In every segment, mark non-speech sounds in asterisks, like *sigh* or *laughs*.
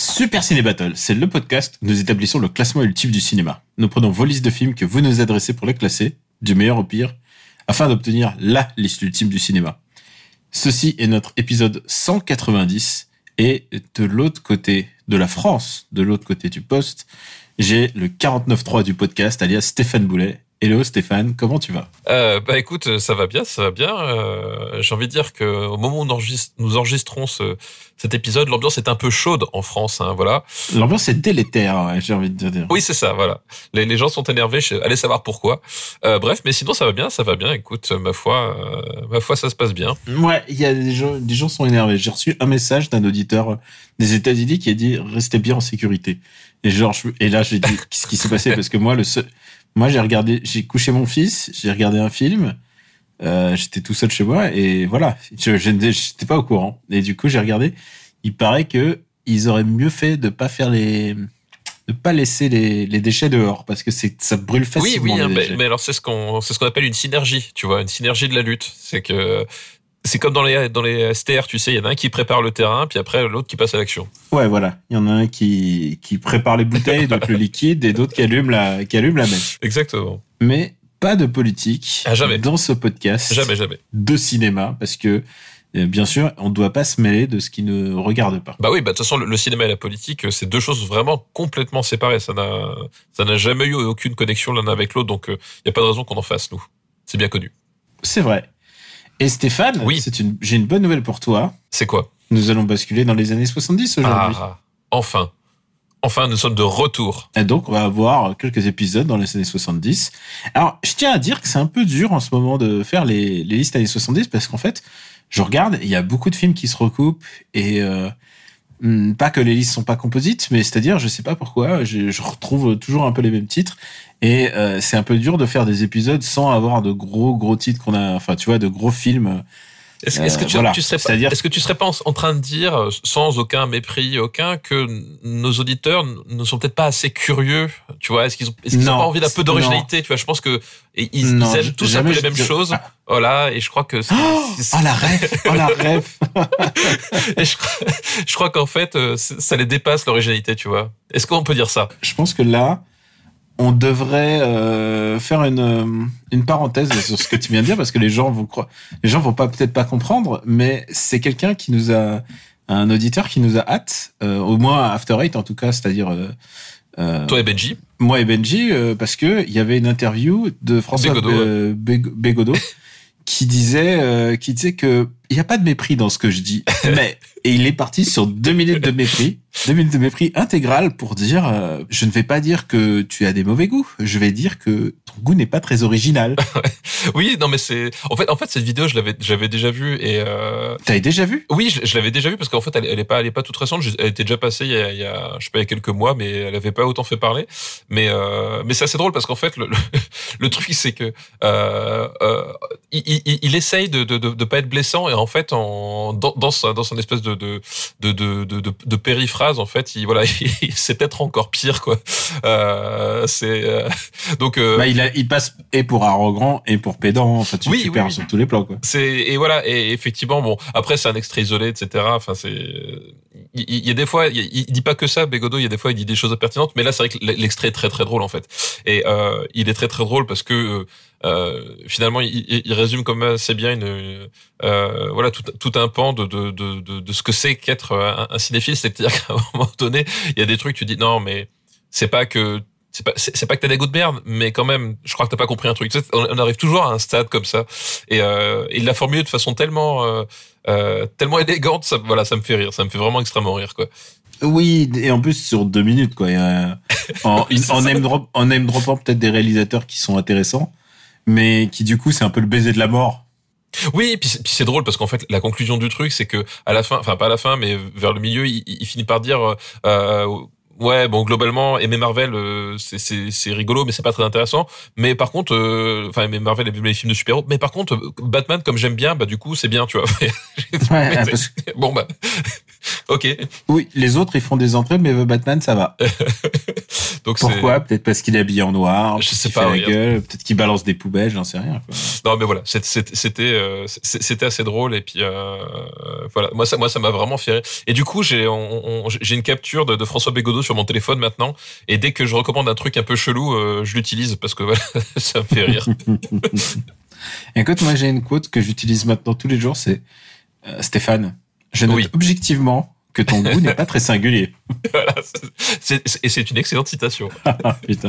Super Ciné Battle, c'est le podcast nous établissons le classement ultime du cinéma. Nous prenons vos listes de films que vous nous adressez pour les classer, du meilleur au pire, afin d'obtenir LA liste ultime du cinéma. Ceci est notre épisode 190 et de l'autre côté de la France, de l'autre côté du poste, j'ai le 49.3 du podcast, alias Stéphane Boulet. Hello Stéphane, comment tu vas? Euh, Bah écoute, ça va bien, ça va bien. Euh, J'ai envie de dire que au moment où nous, enregistre, nous enregistrons ce, cet épisode, l'ambiance est un peu chaude en France, hein, voilà. L'ambiance est délétère, ouais, j'ai envie de dire. Oui, c'est ça, voilà. Les, les, gens sont énervés, allez savoir pourquoi. Euh, bref, mais sinon ça va bien, ça va bien. Écoute, ma foi, euh, ma foi, ça se passe bien. Ouais, il y a des gens, des gens sont énervés. J'ai reçu un message d'un auditeur des États-Unis qui a dit restez bien en sécurité. Et genre, je, et là j'ai dit qu'est-ce qui s'est passé? Parce que moi le seul moi, j'ai regardé, j'ai couché mon fils, j'ai regardé un film, euh, j'étais tout seul chez moi et voilà, je n'étais pas au courant. Et du coup, j'ai regardé. Il paraît que ils auraient mieux fait de pas faire les, de pas laisser les, les déchets dehors parce que c'est ça brûle facilement. Oui, oui, hein, mais, mais, alors c'est ce qu'on c'est ce qu'on appelle une synergie, tu vois, une synergie de la lutte. C'est que c'est comme dans les dans les STR, tu sais, il y en a un qui prépare le terrain, puis après l'autre qui passe à l'action. Ouais, voilà. Il y en a un qui qui prépare les bouteilles, donc le liquide, et d'autres qui allument la qui allument la mèche. Exactement. Mais pas de politique ah, jamais. dans ce podcast. Jamais, jamais. De cinéma, parce que bien sûr, on ne doit pas se mêler de ce qui ne regarde pas. Bah oui, bah de toute façon, le, cinéma et la politique, c'est deux choses vraiment complètement séparées. Ça n'a ça n'a jamais eu aucune connexion l'un avec l'autre, donc il n'y a pas de raison qu'on en fasse nous. C'est bien connu. C'est vrai. Et Stéphane, oui. c'est une, j'ai une bonne nouvelle pour toi. C'est quoi? Nous allons basculer dans les années 70 aujourd'hui. Ah, enfin. Enfin, nous sommes de retour. Et donc, on va avoir quelques épisodes dans les années 70. Alors, je tiens à dire que c'est un peu dur en ce moment de faire les, les listes années 70 parce qu'en fait, je regarde, il y a beaucoup de films qui se recoupent et euh, pas que les listes sont pas composites, mais c'est-à-dire, je sais pas pourquoi, je, je, retrouve toujours un peu les mêmes titres et euh, c'est un peu dur de faire des épisodes sans avoir de gros gros titres qu'on a, enfin tu vois, de gros films. Est-ce est que tu, voilà. tu serais pas, est-ce que tu serais pas en, train de dire, sans aucun mépris aucun, que nos auditeurs ne sont peut-être pas assez curieux, tu vois? Est-ce qu'ils ont, est-ce qu'ils ont pas envie d'un peu d'originalité, tu vois? Je pense que ils, ils aiment tous un peu les mêmes choses. Voilà, et je crois que. C'est, oh, oh la rêve, oh la *laughs* rêve. et je, je crois qu'en fait, ça les dépasse l'originalité, tu vois? Est-ce qu'on peut dire ça? Je pense que là, on devrait euh, faire une, une parenthèse sur ce que tu viens de dire parce que les gens vont croire, les gens vont pas peut-être pas comprendre, mais c'est quelqu'un qui nous a un auditeur qui nous a hâte, euh, au moins After Eight en tout cas, c'est-à-dire euh, toi et Benji. Moi et Benji parce que il y avait une interview de François Bégodeau, Bégodeau *laughs* qui disait qui disait que il y a pas de mépris dans ce que je dis, *laughs* mais et il est parti sur deux minutes de mépris, deux minutes de mépris intégral pour dire euh, je ne vais pas dire que tu as des mauvais goûts, je vais dire que ton goût n'est pas très original. *laughs* oui, non mais c'est en fait en fait cette vidéo je l'avais j'avais déjà vue et euh... t'avais déjà vu Oui, je, je l'avais déjà vue parce qu'en fait elle, elle est pas elle est pas toute récente, elle était déjà passée il y a, il y a je sais pas il y a quelques mois mais elle avait pas autant fait parler. Mais euh, mais c'est assez drôle parce qu'en fait le, le, *laughs* le truc c'est que euh, euh, il, il, il, essaye de, de, de, de pas être blessant et en fait en dans dans, sa, dans son espèce de de de de, de, de, périphrase en fait il voilà *laughs* c'est peut-être encore pire quoi. Euh, c'est euh, donc euh, bah, il a, il passe et pour arrogant et pour pédant enfin tu, oui, tu perds oui, sur tous les plans quoi. C'est et voilà et effectivement bon après c'est un extrait isolé etc enfin c'est il, il, y a des fois il, il, dit pas que ça Bégodeau il y a des fois il dit des choses pertinentes mais là c'est vrai que l'extrait est très très drôle en fait. Et euh, il est très très drôle parce que euh, finalement, il, il, résume comme assez bien une, euh, voilà tout, tout, un pan de, de, de, de ce que c'est qu'être un, un cinéphile. C'est-à-dire *laughs* qu'à un moment donné, il y a des trucs, tu dis non, mais c'est pas que c'est pas c'est pas que t'as des goûts de merde, mais quand même, je crois que t'as pas compris un truc. On, on, arrive toujours à un stade comme ça, et euh, il l'a formulé de façon tellement euh, euh, tellement élégante, ça, voilà, ça me fait rire, ça me fait vraiment extrêmement rire, quoi. Oui, et en plus sur deux minutes, quoi. *laughs* En, en, name drop, en name dropant peut-être des réalisateurs qui sont intéressants mais qui du coup c'est un peu le baiser de la mort. Oui, puis c'est drôle parce qu'en fait la conclusion du truc c'est que à la fin, enfin pas à la fin, mais vers le milieu, il, il finit par dire euh, ouais, bon, globalement, aimer Marvel, euh, c'est c'est c'est rigolo, mais c'est pas très intéressant. Mais par contre, euh, enfin, aimer Marvel et les films de super-héros. Mais par contre, euh, Batman, comme j'aime bien, bah du coup, c'est bien, tu vois. *laughs* Ouais, bon bah, *laughs* ok. oui, les autres ils font des entrées, mais Batman ça va. *laughs* Donc Pourquoi? Peut-être parce qu'il est habillé en noir, Je peut-être sais qu'il pas, fait la oui. gueule, peut-être qu'il balance des poubelles, j'en sais rien. quoi. Non mais voilà, c'était euh, c'était assez drôle et puis euh, voilà, moi ça moi ça m'a vraiment fait rire. Et du coup j'ai j'ai une capture de, de François Bégodeau sur mon téléphone maintenant et dès que je recommande un truc un peu chelou, euh, je l'utilise parce que voilà, *laughs* ça me fait rire. *laughs* Écoute, moi j'ai une quote que j'utilise maintenant tous les jours, c'est euh, Stéphane, je note Oui. objectivement que ton goût n'est pas très singulier. *laughs* Voilà, c'est- c'est- et c'est une excellente citation. *laughs* Ah, Putain.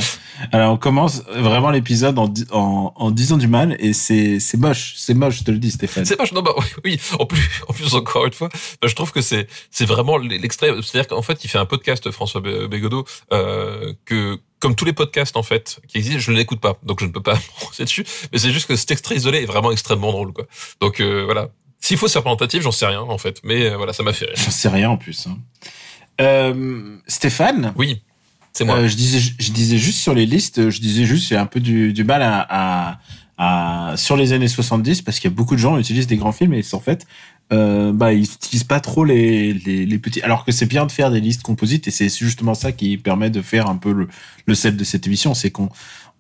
Alors on commence vraiment l'épisode en, en, en disant du mal et c'est c'est moche, c'est moche, je te le dis Stéphane. C'est pas non bah oui, en plus en plus encore une fois, bah, je trouve que c'est c'est vraiment l'extrait c'est-à-dire qu'en fait, il fait un podcast François Bé- Bégodeau euh, que comme tous les podcasts en fait qui existent, je ne l'écoute pas. Donc je ne peux pas *laughs* me dessus, mais c'est juste que cet extrait isolé est vraiment extrêmement drôle quoi. Donc euh, voilà. S'il faut ser représentatif, j'en sais rien en fait, mais euh, voilà, ça m'a fait rire. J'en sais rien en plus. hein. Euh, Stéphane, Oui, c'est moi. euh, je disais je disais juste sur les listes, je disais juste j'ai un peu du, du mal à, à, à- sur les années 70 parce qu'il y a beaucoup de gens qui utilisent des grands films et en fait euh, bah ils utilisent pas trop les, les, les petits alors que c'est bien de faire des listes composites et c'est justement ça qui permet de faire un peu le, le sel de cette émission c'est qu'on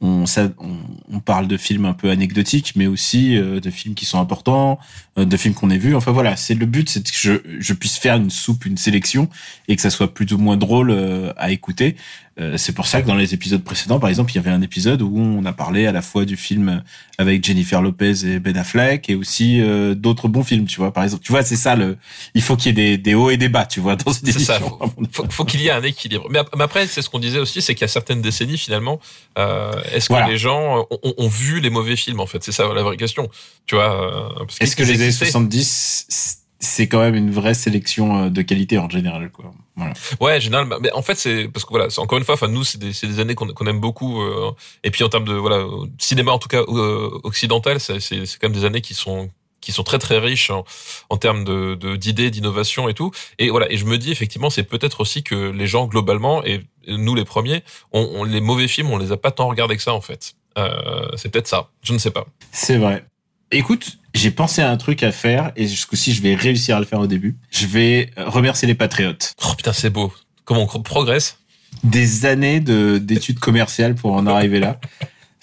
on, ça, on, on parle de films un peu anecdotiques mais aussi euh, de films qui sont importants de films qu'on ait vus enfin voilà c'est le but c'est que je, je puisse faire une soupe une sélection et que ça soit plus ou moins drôle euh, à écouter euh, c'est pour ça que dans les épisodes précédents, par exemple, il y avait un épisode où on a parlé à la fois du film avec Jennifer Lopez et Ben Affleck et aussi euh, d'autres bons films, tu vois. Par exemple, tu vois, c'est ça le. Il faut qu'il y ait des, des hauts et des bas, tu vois, dans cette C'est ça, émission. faut, faut qu'il y ait un équilibre. Mais ap- mais après, c'est ce qu'on disait aussi, c'est qu'il y a certaines décennies finalement. euh, Est-ce que Voilà. les gens euh, ont, ont vu les mauvais films en fait? C'est ça la vraie question. Tu vois euh, Est-ce que qu'ils les années existaient. 70, c'est quand même une vraie sélection euh, de qualité en général, quoi. Voilà. Ouais, général. Mais en fait, c'est parce que voilà, c'est encore une fois, enfin nous, c'est des, années qu'on aime beaucoup. euh, et puis en termes de voilà, cinéma en tout cas euh, occidental, c'est quand même des années qui sont qui sont très très riches en, en termes de de- d'idées, d'innovation et tout. Et voilà, et je me dis effectivement, c'est peut-être aussi que les gens globalement et nous les premiers, on, on- les mauvais films, on les a pas tant regardés que ça en fait. Euh, c'est peut-être ça. Je ne sais pas. C'est vrai. Écoute, j'ai pensé à un truc à faire et ce coup-ci, je vais réussir à le faire au début. Je vais euh, remercier les patriotes. Oh putain, c'est beau. Comment on progresse? Des années de d'études commerciales pour en arriver là. *laughs*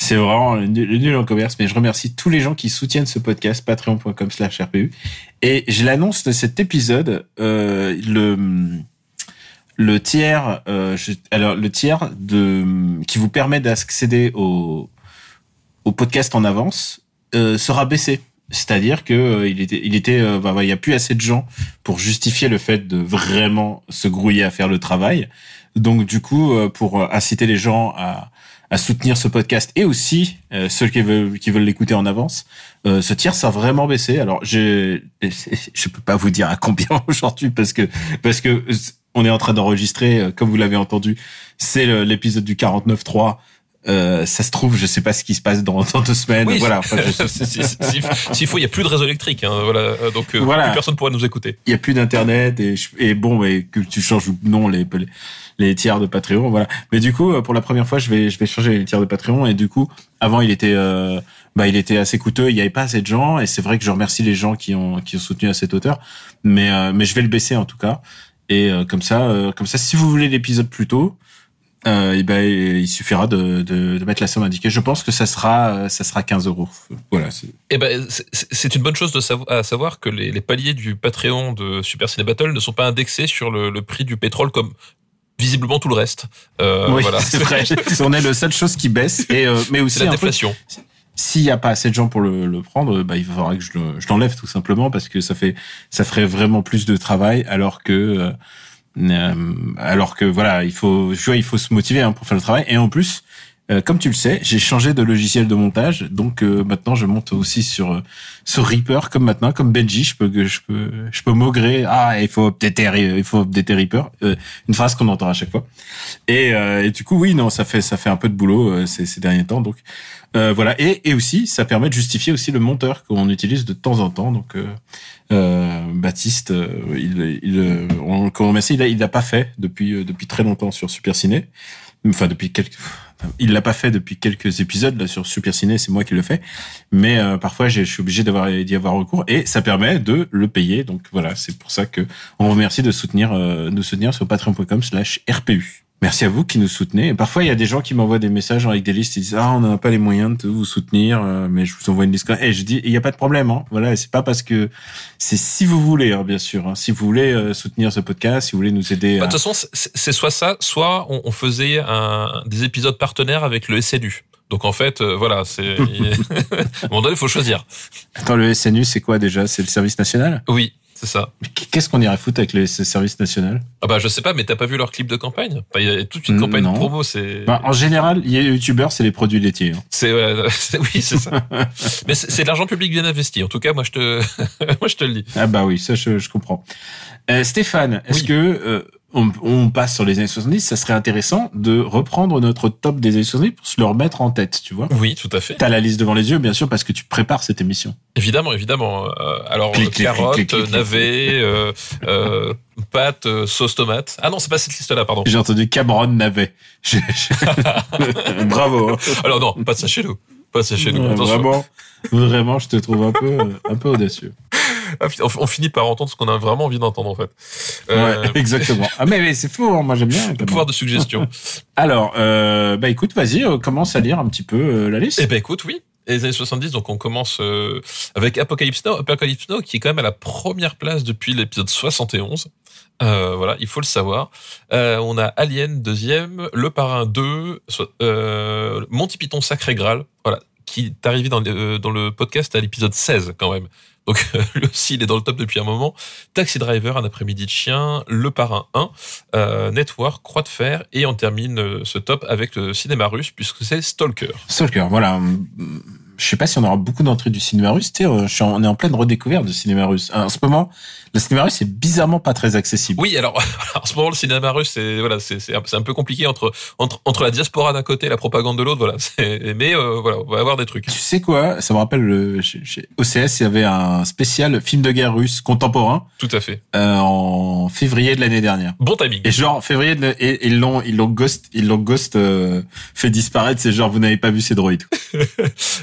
C'est vraiment le nul, le nul en commerce, mais je remercie tous les gens qui soutiennent ce podcast, patreon.com slash RPU. Et je l'annonce de cet épisode, euh, le, le tiers, euh, je- alors le tiers de, qui vous permet d'accéder au, au podcast en avance, euh, sera baissé. C'est-à-dire que euh, il était, il était, euh, bah, il y a plus assez de gens pour justifier le fait de vraiment se grouiller à faire le travail. Donc du coup, euh, pour euh, inciter les gens à, à soutenir ce podcast et aussi euh, ceux qui veulent qui veulent l'écouter en avance, euh, ce tiers ça a vraiment baissé. Alors je *laughs* je peux pas vous dire à combien *laughs* aujourd'hui parce que parce que on est en train d'enregistrer, comme vous l'avez entendu, c'est l'épisode du 49.3. Euh, ça se trouve, je sais pas ce qui se passe dans, dans deux semaines. Oui. Voilà. Enfin, *laughs* S'il faut, il y a plus de réseau électrique. Hein, voilà. Euh, Donc euh, Voilà. plus personne pourra nous écouter. il y a plus d'internet et, je- et bon mais que tu changes ou non les, les les tiers de Patreon voilà mais du coup euh, pour la première fois je vais je vais changer les tiers de Patreon et du coup avant il était euh, bah il était assez coûteux il y avait pas assez de gens et c'est vrai que je remercie les gens qui ont qui ont soutenu à cette hauteur mais euh, mais je vais le baisser en tout cas et euh, comme ça euh, comme ça si vous voulez l'épisode plus tôt euh, et ben il suffira de, de de mettre la somme indiquée je pense que ça sera euh, ça sera 15 euros voilà c'est- Eh ben, c'est- une bonne chose de savoir, à savoir que les, les paliers du Patreon de Super Ciné Battle ne sont pas indexés sur le, le prix du pétrole comme visiblement tout le reste. Euh, oui voilà. *laughs* c'est vrai *laughs* on est la seule chose qui baisse et euh, mais aussi C'est la déflation. s'il n'y a pas assez de gens pour le, le prendre, bah, il faudra que je le- je l'enlève tout simplement parce que ça fait, ça ferait vraiment plus de travail alors que, euh, euh, alors que voilà, il faut, tu vois, il faut se motiver hein, pour faire le travail. Et en plus, Euh, comme tu le sais, j'ai changé de logiciel de montage, donc euh, maintenant je monte aussi sur euh, sur Reaper comme maintenant, comme Benji, je peux je peux je peux maugrer. Ah, il faut updater, il faut updater Reaper, euh, une phrase qu'on entend à chaque fois. Et, euh, et du coup, oui, non, ça fait ça fait un peu de boulot euh, ces, ces derniers temps, donc euh, voilà. Et et aussi, ça permet de justifier aussi le monteur qu'on utilise de temps en temps, donc. Euh, euh, Baptiste, euh, il, il, euh, on le remercie, il a, il l'a pas fait depuis depuis très longtemps sur Super Ciné. Enfin depuis quelques, il l'a pas fait depuis quelques épisodes là sur Super Ciné, c'est moi qui le fais. Mais euh, parfois, je suis obligé d'avoir d'y avoir recours et ça permet de le payer. Donc voilà, c'est pour ça que on remercie de soutenir euh, nous soutenir sur patreon.com/rpu. Merci à vous qui nous soutenez. Et parfois, il y a des gens qui m'envoient des messages avec des listes. Ils disent ah on n'a pas les moyens de vous soutenir, euh, mais je vous envoie une liste. Et je dis il y a pas de problème. Hein. Voilà, c'est pas parce que c'est si vous voulez, hein, bien sûr. hein. Si vous voulez euh, soutenir ce podcast, si vous voulez nous aider. Bah, à... De toute façon, c'est c'est soit ça, soit on, on faisait un, des épisodes partenaires avec le SNU. Donc en fait, euh, voilà, c'est. *laughs* *laughs* à un moment donné, il faut choisir. Attends, le SNU, c'est quoi déjà? C'est le service national? Oui, c'est ça. Qu'est-ce qu'on irait foutre avec le service national Ah bah je sais pas, mais t'as pas vu leur clip de campagne? Il y a toute une campagne Non. promo, c'est. Bah, En général, les youtubeurs, c'est les produits laitiers. hein. C'est *laughs* c'est- oui, c'est ça. *laughs* Mais c'est de l'argent public bien investi. En tout cas, moi je te, *laughs* moi je te le dis. Ah bah oui, ça je, je comprends. Euh, Stéphane, est-ce Oui. que euh, on, on passe sur les années 70 Ça serait intéressant de reprendre notre top des années 70 pour se le remettre en tête, tu vois Oui, tout à fait. T'as la liste devant les yeux, bien sûr, parce que tu prépares cette émission. Évidemment, évidemment. Euh, alors Clic, clic, carotte, clic, clic, clic, navet, euh, euh, pâte, euh, sauce tomate. Ah non, c'est pas cette liste-là, pardon. J'ai entendu Cameron Navet. *laughs* Bravo. hein. Alors non, pas de ça chez nous. Pas de ça chez nous. Ouais, vraiment, vraiment, je te trouve un peu, un peu audacieux. Ah, On on finit par entendre ce qu'on a vraiment envie d'entendre en fait. Euh, Ouais, *laughs* exactement. Ah mais, mais c'est faux, hein, moi j'aime bien. Le pouvoir de suggestion. *laughs* Alors, euh, bah écoute, vas-y, euh, commence à lire un petit peu euh, la liste. Eh ben écoute, oui. Les années 70, donc on commence euh, avec Apocalypse Now. Apocalypse Now qui est quand même à la première place depuis l'épisode 71. Euh, voilà, il faut le savoir. Euh, on a Alien deuxième, Le Parrain 2, so- euh, Monty Python Sacré Graal, voilà, qui est arrivé dans le, dans le podcast à l'épisode 16 quand même. Donc lui aussi, il est dans le top depuis un moment. Taxi Driver, Un après-midi de chien, Le Parrain 1, euh, Network, Croix de fer, et on termine euh, ce top avec le cinéma russe puisque c'est Stalker. Stalker, voilà. Je sais pas si on aura beaucoup d'entrées du cinéma russe. Tu sais, euh, on est en pleine redécouverte du cinéma russe. En ce moment, le cinéma russe est bizarrement pas très accessible. Oui, alors *laughs* en ce moment le cinéma russe c'est voilà c'est c'est un, peu compliqué entre entre entre la diaspora d'un côté et la propagande de l'autre voilà *laughs* mais euh, voilà on va avoir des trucs. Tu sais quoi? Ça me rappelle le chez, chez OCS, il y avait un spécial film de guerre russe contemporain Tout à fait. euh, en février de l'année dernière. Bon timing. Et genre février de, et, et ils l'ont ils l'ont ghost ils l'ont ghost euh, fait disparaître. C'est genre vous n'avez pas vu ces droïdes. *laughs*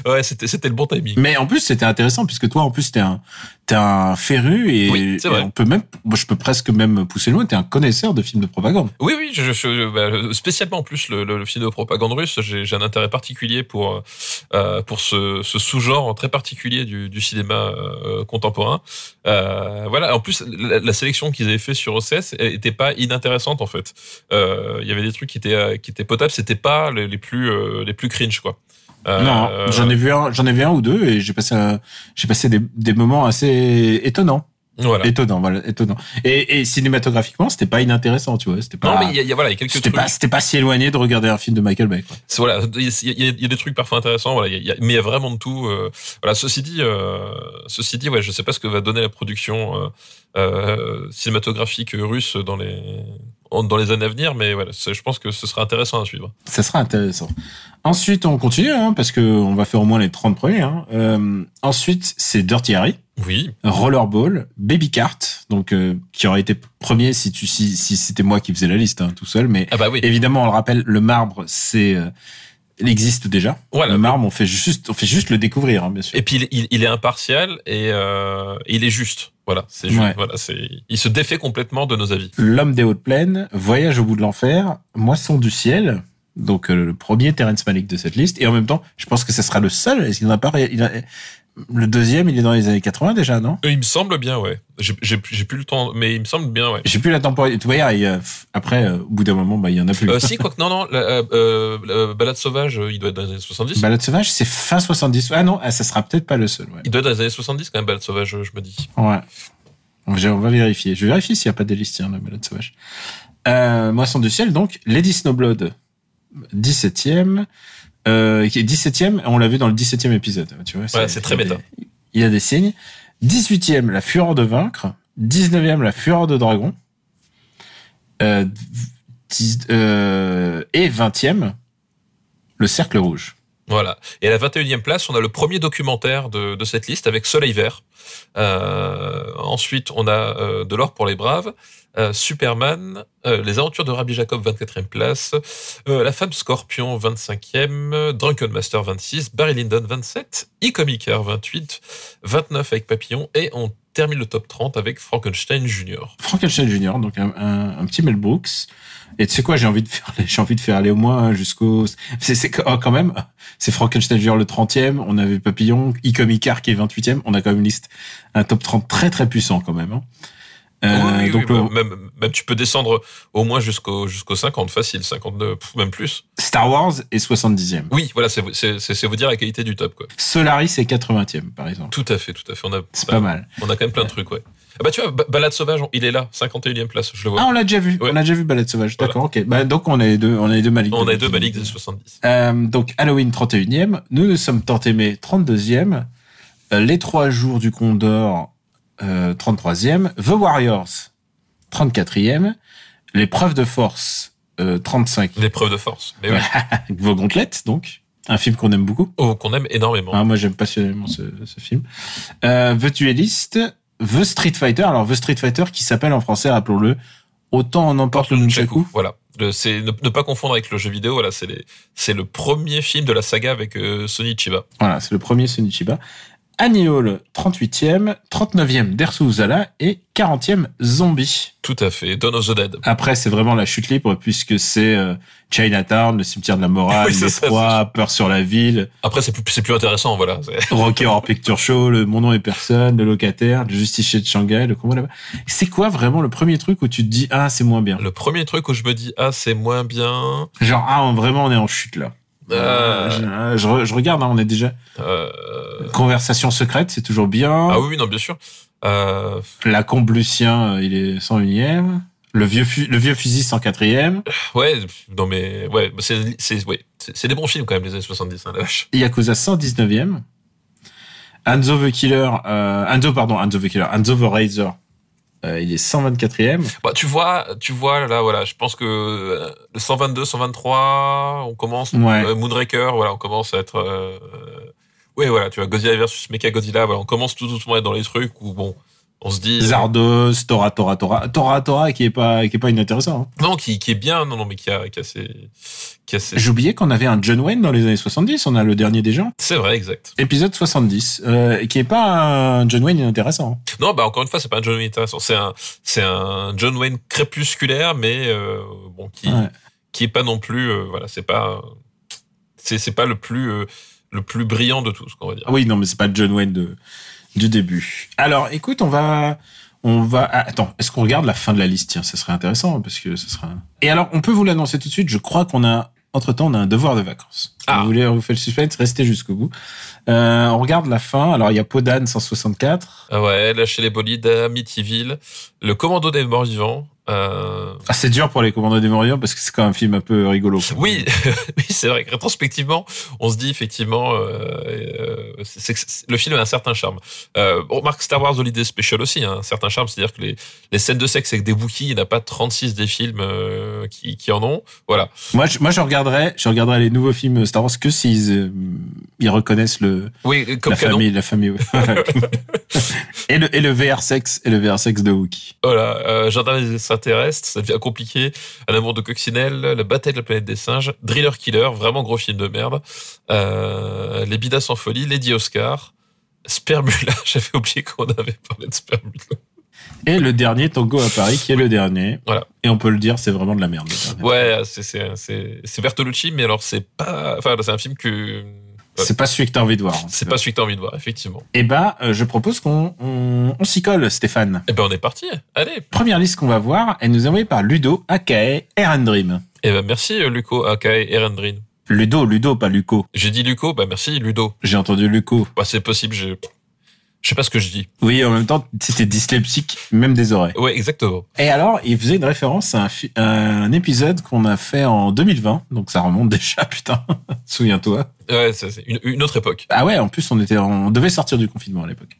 Ouais c'était c'était le bon timing. Mais en plus c'était intéressant puisque toi en plus t'es un t'es un féru et, Oui, on peut même moi, je peux presque même pousser loin. T'es un connaisseur de films de propagande. Oui oui je, je, je- bah, spécialement en plus le, le, le film de propagande russe j'ai j'ai un intérêt particulier pour euh, pour ce, ce sous-genre très particulier du, du cinéma euh, contemporain. Euh, voilà en plus la, la sélection qu'ils avaient fait sur OCS était pas inintéressante en fait. Il y avait des trucs qui étaient qui étaient potables c'était pas les, les plus les plus cringe quoi. Euh, Non, j'en ai vu un, j'en ai vu un ou deux et j'ai passé, j'ai passé des, des moments assez étonnants, Voilà. étonnants, voilà, étonnants. Et, et cinématographiquement, c'était pas inintéressant, tu vois, c'était pas, Non, mais il y, a- y a, voilà, il y a quelques c'était trucs. pas, c'était pas si éloigné de regarder un film de Michael Bay. Quoi. C'est- Voilà, il y, y a- des trucs parfois intéressants. Voilà, il y a- il y a- mais il y a vraiment de tout. euh, voilà, ceci dit, euh, ceci dit, ouais, je sais pas ce que va donner la production euh, euh, cinématographique russe dans les dans les années à venir, mais voilà, je pense que ce sera intéressant à suivre. Ça sera intéressant. Ensuite, on continue, hein, parce que on va faire au moins les 30 premiers. Hein. Euh, ensuite, c'est Dirty Harry, Oui, Rollerball, Baby Cart, donc euh, qui aurait été premier si tu si, si c'était moi qui faisais la liste hein, tout seul, mais ah bah oui. Évidemment, on le rappelle, le marbre, c'est, euh, il existe déjà. Voilà. Le marbre, on fait juste, on fait juste le découvrir, hein, bien sûr. Et puis il, il- il est impartial et euh, il est juste. Voilà, c'est. Ouais. Voilà, c'est. Il se défait complètement de nos avis. L'homme des hautes plaines, Voyage au bout de l'enfer, Moisson du ciel. Donc euh, le premier Terrence Malick de cette liste. Et en même temps, je pense que ce sera le seul. Est-ce qu'il n'en a pas il a- Le deuxième, il est dans les années 80 déjà, non? Euh, Il me semble bien, ouais. J'ai plus le temps, mais il me semble bien, ouais. J'ai plus la temporalité. Tu vois, après, euh, au bout d'un moment, bah, il y en a plus. Euh, si, quoi que non, non, la, la balade sauvage, il doit être dans les années 70. Balade sauvage, c'est fin 70. Ah non, ah, ça sera peut-être pas le seul. Ouais. Il doit être dans les années 70 quand même, balade sauvage, je me dis. Ouais. On va vérifier. Je vais vérifier s'il n'y a pas des listes, hein, la balade sauvage. Moisson du ciel, donc, Lady Snowblood. 17e, euh, qui est 17e, on l'a vu dans le 17e épisode. Tu vois, Ouais, c'est très des- Il y a des signes. 18e, la fureur de vaincre. 19e, la fureur de dragon. Euh, dix- euh, et 20e, le cercle rouge. Voilà. Et à la 21e place, on a le premier documentaire de, de cette liste avec Soleil Vert. Euh, ensuite, on a euh, De l'or pour les braves, euh, Superman, euh, Les aventures de Rabbi Jacob 24e place, La femme scorpion 25e, Drunken Master 26, Barry Lyndon 27, E-Comicer 28, 29 avec Papillon et on termine le top 30 avec Frankenstein Junior. Frankenstein Junior, donc un, un, un petit Mel Brooks. Et tu sais quoi, j'ai envie de faire, *laughs* j'ai envie de faire aller au moins jusqu'au, c'est, c'est oh, quand même, c'est Frankenstein le 30e, on avait Papillon, Icomicar qui est 28e, on a quand même une liste, un top 30 très très puissant quand même. Hein. Euh, Oui, donc oui, le- bah, même, même tu peux descendre au moins jusqu'au jusqu'au 50 facile, 52, pff, même plus. Star Wars est 70e. Oui, voilà, c'est vous dire la qualité du top quoi. Solaris est 80e par exemple. Tout à fait, tout à fait. On a C'est pas mal. On a quand même plein de trucs, ouais. Ah bah tu vois, Ba- Balade sauvage, il est là, 51e place, je le vois. Ah, on l'a déjà vu. Ouais. On a déjà vu Balade Sauvage. Voilà. D'accord, ok. Bah, donc, on les deux, on les deux Malik. on a deux Malik des 70. Euh, donc, Halloween 31e. Nous, nous sommes tant aimés 32e. Euh, les trois jours du Condor, euh, 33e. The Warriors, 34e. L'épreuve de force, euh, 35. L'épreuve de force. Mais oui. *laughs* Vos gauntlettes, donc. Un film qu'on aime beaucoup. Oh, qu'on aime énormément. Ah, moi, j'aime passionnément ce, ce film. Euh, The Duelist, The Street Fighter. Alors, The Street Fighter qui s'appelle en français, rappelons-le, Autant en emporte le Nunchaku. Voilà. Le- C'est ne, ne pas confondre avec le jeu vidéo. Voilà, c'est c'est le premier film de la saga avec euh, Sonny Chiba. Voilà, c'est le premier Sonichiba. Annie Hall, 38e, 39e Dersu Uzala et 40e Zombie. Tout à fait. Dawn of the Dead. Après, c'est vraiment la chute libre puisque c'est euh, Chinatown, le cimetière de la morale, Oui, trois, Peur sur la ville, Après, c'est plus, c'est plus intéressant. Voilà. *laughs* Rocky Horror Picture Show, le Mon nom est personne, le locataire, le justicier de Shanghai, le combat là-bas. C'est quoi vraiment le premier truc où tu te dis ah c'est moins bien? Le premier truc où je me dis ah c'est moins bien. Genre ah vraiment on est en chute là. Euh, Je, je re- je regarde, hein, on est déjà euh, conversation secrète, c'est toujours bien. ah oui, non, bien sûr. Euh, La combe Lucien, euh, il est 101e. Le vieux, le vieux fusil 104e. ouais, non mais ouais, c'est c'est ouais, c'est des bons films quand même les années 70 hein, la vache. Yakuza 119e. Hanzo the Killer, euh, Hanzo, pardon, Hanzo the Killer, Hanzo the Razor. Euh, il est 124e. Bah, tu vois, tu vois là, voilà, je pense que le 122, 123, on commence. Ouais. euh, Moonraker, voilà, on commence à être. Euh, ouais, voilà, tu vois, Godzilla versus Mecha Godzilla, voilà, on commence tout doucement à être dans les trucs où bon, on se dit. Zardos, Tora, Tora, Tora. Tora, Tora, qui est pas, qui est pas inintéressant. hein. Non, qui, qui est bien, non, non, mais qui a, qui a ses, qui a ses. J'ai oublié qu'on avait un John Wayne dans les années 70. On a le dernier des gens. C'est vrai, exact. Épisode 70. Euh, qui est pas un John Wayne inintéressant. Non, bah encore une fois, c'est pas un John Wayne intéressant. C'est un, c'est un John Wayne crépusculaire, mais euh, bon, qui, Ouais. qui est pas non plus, euh, voilà, c'est pas, c'est, c'est pas le plus, euh, le plus brillant de tous, qu'on va dire. Oui, non, mais c'est pas John Wayne de, du début. Alors, écoute, on va, on va, ah, attends, est-ce qu'on regarde la fin de la liste? Tiens, ça serait intéressant, parce que ce sera, et alors, on peut vous l'annoncer tout de suite. Je crois qu'on a, entre temps, on a un devoir de vacances. Ah. Vous voulez, on vous fait le suspense, restez jusqu'au bout. Euh, on regarde la fin. Alors, il y a Podane 164. Ah ouais, lâcher les bolides, Amityville, le commando des morts vivants. Euh... Ah, c'est dur pour les commandos des Morions parce que c'est quand même un film un peu rigolo. Oui, *laughs* oui, c'est vrai. que Rétrospectivement, on se dit effectivement, euh, euh, le film a un certain charme. Euh, on remarque Star Wars Holiday Special aussi, hein, un certain charme, c'est-à-dire que les, les scènes de sexe avec des Wookiees, il n'y a pas 36 des films euh, qui, qui en ont. Voilà. Moi, je, moi, je regarderais, je regarderais les nouveaux films Star Wars que s'ils, euh, ils reconnaissent le, Oui, comme la famille, la famille. *laughs* et le, et le VR sexe, et le VR sexe de Wookie. Voilà, euh, Jardin des extraterrestres, ça devient compliqué. Un amour de coccinelle, La bataille de la planète des singes, Driller Killer, vraiment gros film de merde. Euh, les Bidas en folie, Lady Oscar, Spermula, *laughs* j'avais oublié qu'on avait parlé de Spermula. Et le dernier Tango à Paris, qui est le dernier. Voilà. Et on peut le dire, c'est vraiment de la merde. Ouais, c'est Bertolucci, mais alors c'est pas, enfin c'est un film que C'est pas celui que t'as envie de voir. c'est pas celui que t'as envie de voir, effectivement. Et bah, euh, je propose qu'on on, on s'y colle, Stéphane. Eh ben on est parti. Allez. Première liste qu'on va voir, elle nous est envoyée par Ludo, Akae, Aaron Dream. Eh ben merci euh, Luco, Akai, Erendrin. Ludo, Ludo, pas Luco. J'ai dit Luco, bah merci Ludo. J'ai entendu Luco. Bah c'est possible, j'ai Je sais pas ce que je dis. Oui, en même temps, c'était dyslexique, même des oreilles. Ouais, exactement. Et alors, il faisait une référence à un, épisode qu'on a fait en 2020, donc ça remonte *laughs* déjà, putain. *laughs* Souviens-toi. Ouais, c'est c'est une, une autre époque. Ah ouais, en plus, on était, on devait sortir du confinement à l'époque.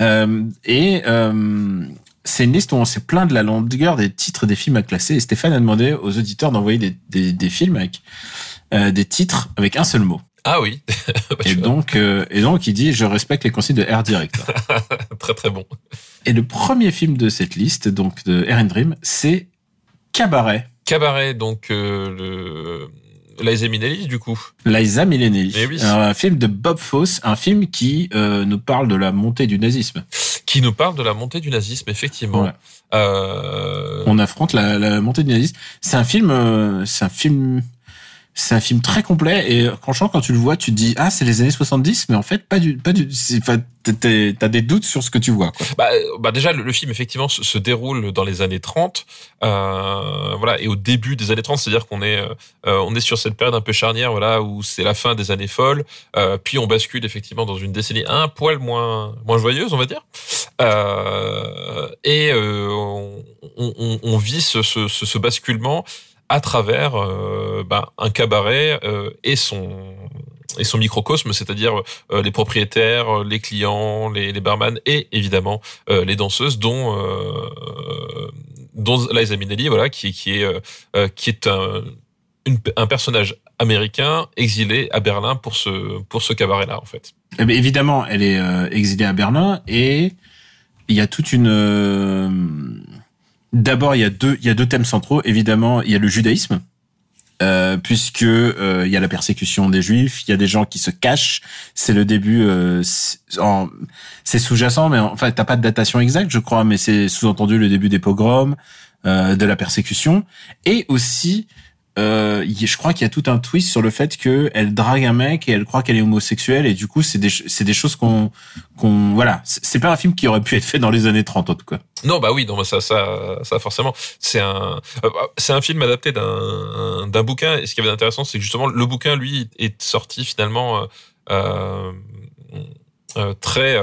Euh, et euh, c'est une liste où on s'est plaint de la longueur des titres des films à classer. Et Stéphane a demandé aux auditeurs d'envoyer des, des, des films avec euh, des titres avec un seul mot. Ah oui. *laughs* Bah, Et donc, euh, et donc, il dit, je respecte les consignes de Air Director. *laughs* très très bon. et le premier film de cette liste, donc de Air and Dream, c'est Cabaret. Cabaret, donc euh, le Liza Minnelli, du coup. Liza Minnelli. Oui. Un film de Bob Fosse, un film qui euh, nous parle de la montée du nazisme. qui nous parle de la montée du nazisme, effectivement. Ouais. Euh, On affronte la, la montée du nazisme. C'est un film, euh, c'est un film, c'est un film très complet et franchement quand tu le vois, tu te dis ah c'est les années 70, mais en fait pas du, pas du, t'as des doutes sur ce que tu vois. Quoi. bah, euh, bah déjà, le, film, effectivement, se, déroule dans les années 30. Euh, voilà, et au début des années 30, c'est-à-dire qu'on est, euh, on est sur cette période un peu charnière, voilà, où c'est la fin des années folles. Euh, puis on bascule effectivement dans une décennie un poil moins, moins joyeuse, on va dire. Euh, et euh, on, on- on vit ce, ce, ce basculement à travers euh, bah, un cabaret euh, et son et son microcosme, c'est-à-dire euh, les propriétaires, euh, les clients, les, les barman et évidemment euh, les danseuses, dont euh, dont Liza Minnelli, voilà, qui qui est qui est un un personnage américain exilé à Berlin pour ce pour ce cabaret-là en fait. Eh ben, évidemment, elle est exilée à Berlin et il y a toute une. D'abord, il y a deux, il y a deux thèmes centraux. Évidemment, il y a le judaïsme. Euh, puisque euh, il y a la persécution des juifs, il y a des gens qui se cachent. C'est le début. euh, c'est sous-jacent, mais en fait, t'as pas de datation exacte, je crois, mais c'est sous-entendu le début des pogroms, euh, de la persécution, et aussi, euh, je crois qu'il y a tout un twist sur le fait que elle drague un mec et elle croit qu'elle est homosexuelle, et du coup, c'est des, choses qu'on, voilà, c'est pas un film qui aurait pu être fait dans les années 30 en tout cas. Non, bah oui, non, mais ça, forcément, c'est un, euh, c'est un film adapté d'un, d'un bouquin. Et ce qui avait d'intéressant, c'est que justement, le bouquin, lui, est sorti finalement euh, très,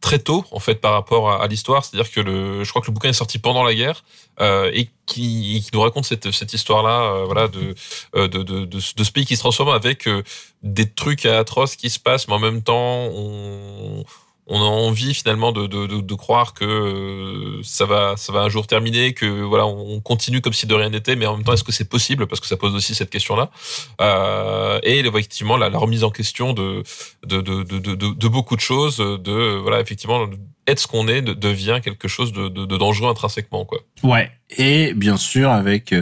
très tôt, en fait, par rapport à, l'histoire. C'est-à-dire que le, je crois que le bouquin est sorti pendant la guerre euh, et qui, qui nous raconte cette, cette histoire-là, euh, voilà, de, euh, de, de, de, de ce pays qui se transforme avec euh, des trucs atroces qui se passent, mais en même temps, on on a envie finalement de, de, croire que euh, ça va ça va un jour terminer, que voilà on continue comme si de rien n'était, mais en même temps est-ce que c'est possible? Parce que ça pose aussi cette question-là euh, et effectivement la, remise en question de de, de, de, beaucoup de choses, de voilà effectivement être ce qu'on est de- devient quelque chose de, dangereux intrinsèquement quoi. Ouais. Et bien sûr, avec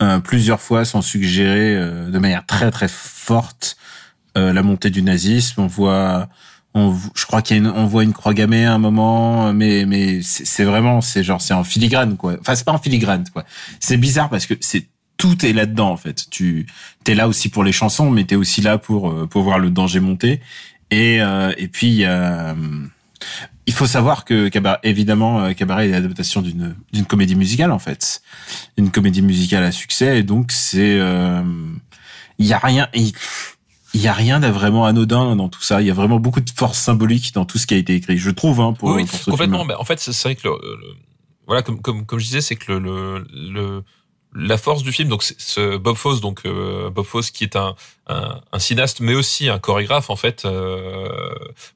euh, plusieurs fois sont suggérés euh, de manière très très forte la montée du nazisme. On voit, je crois qu'il on voit une croix gammée à un moment, mais mais c'est vraiment, c'est genre c'est en filigrane quoi. Enfin c'est pas en filigrane quoi. C'est bizarre parce que c'est tout est là-dedans en fait. Tu t'es là aussi pour les chansons, mais t'es aussi là pour euh, pour voir le danger monter. Et euh, et puis euh, il faut savoir que Cabaret, évidemment, euh, Cabaret est l'adaptation d'une d'une comédie musicale en fait, une comédie musicale à succès, et donc c'est euh, il y a rien, il y a rien de vraiment anodin dans tout ça. Il y a vraiment beaucoup de force symbolique dans tout ce qui a été écrit, je trouve, hein, pour, oui, pour ce complètement. film. Mais en fait, c'est vrai que le, le- voilà, comme, comme, comme je disais, c'est que le, le, le- la force du film, donc ce Bob Fosse, donc euh, Bob Fosse qui est un, un, un cinéaste, mais aussi un chorégraphe en fait. euh,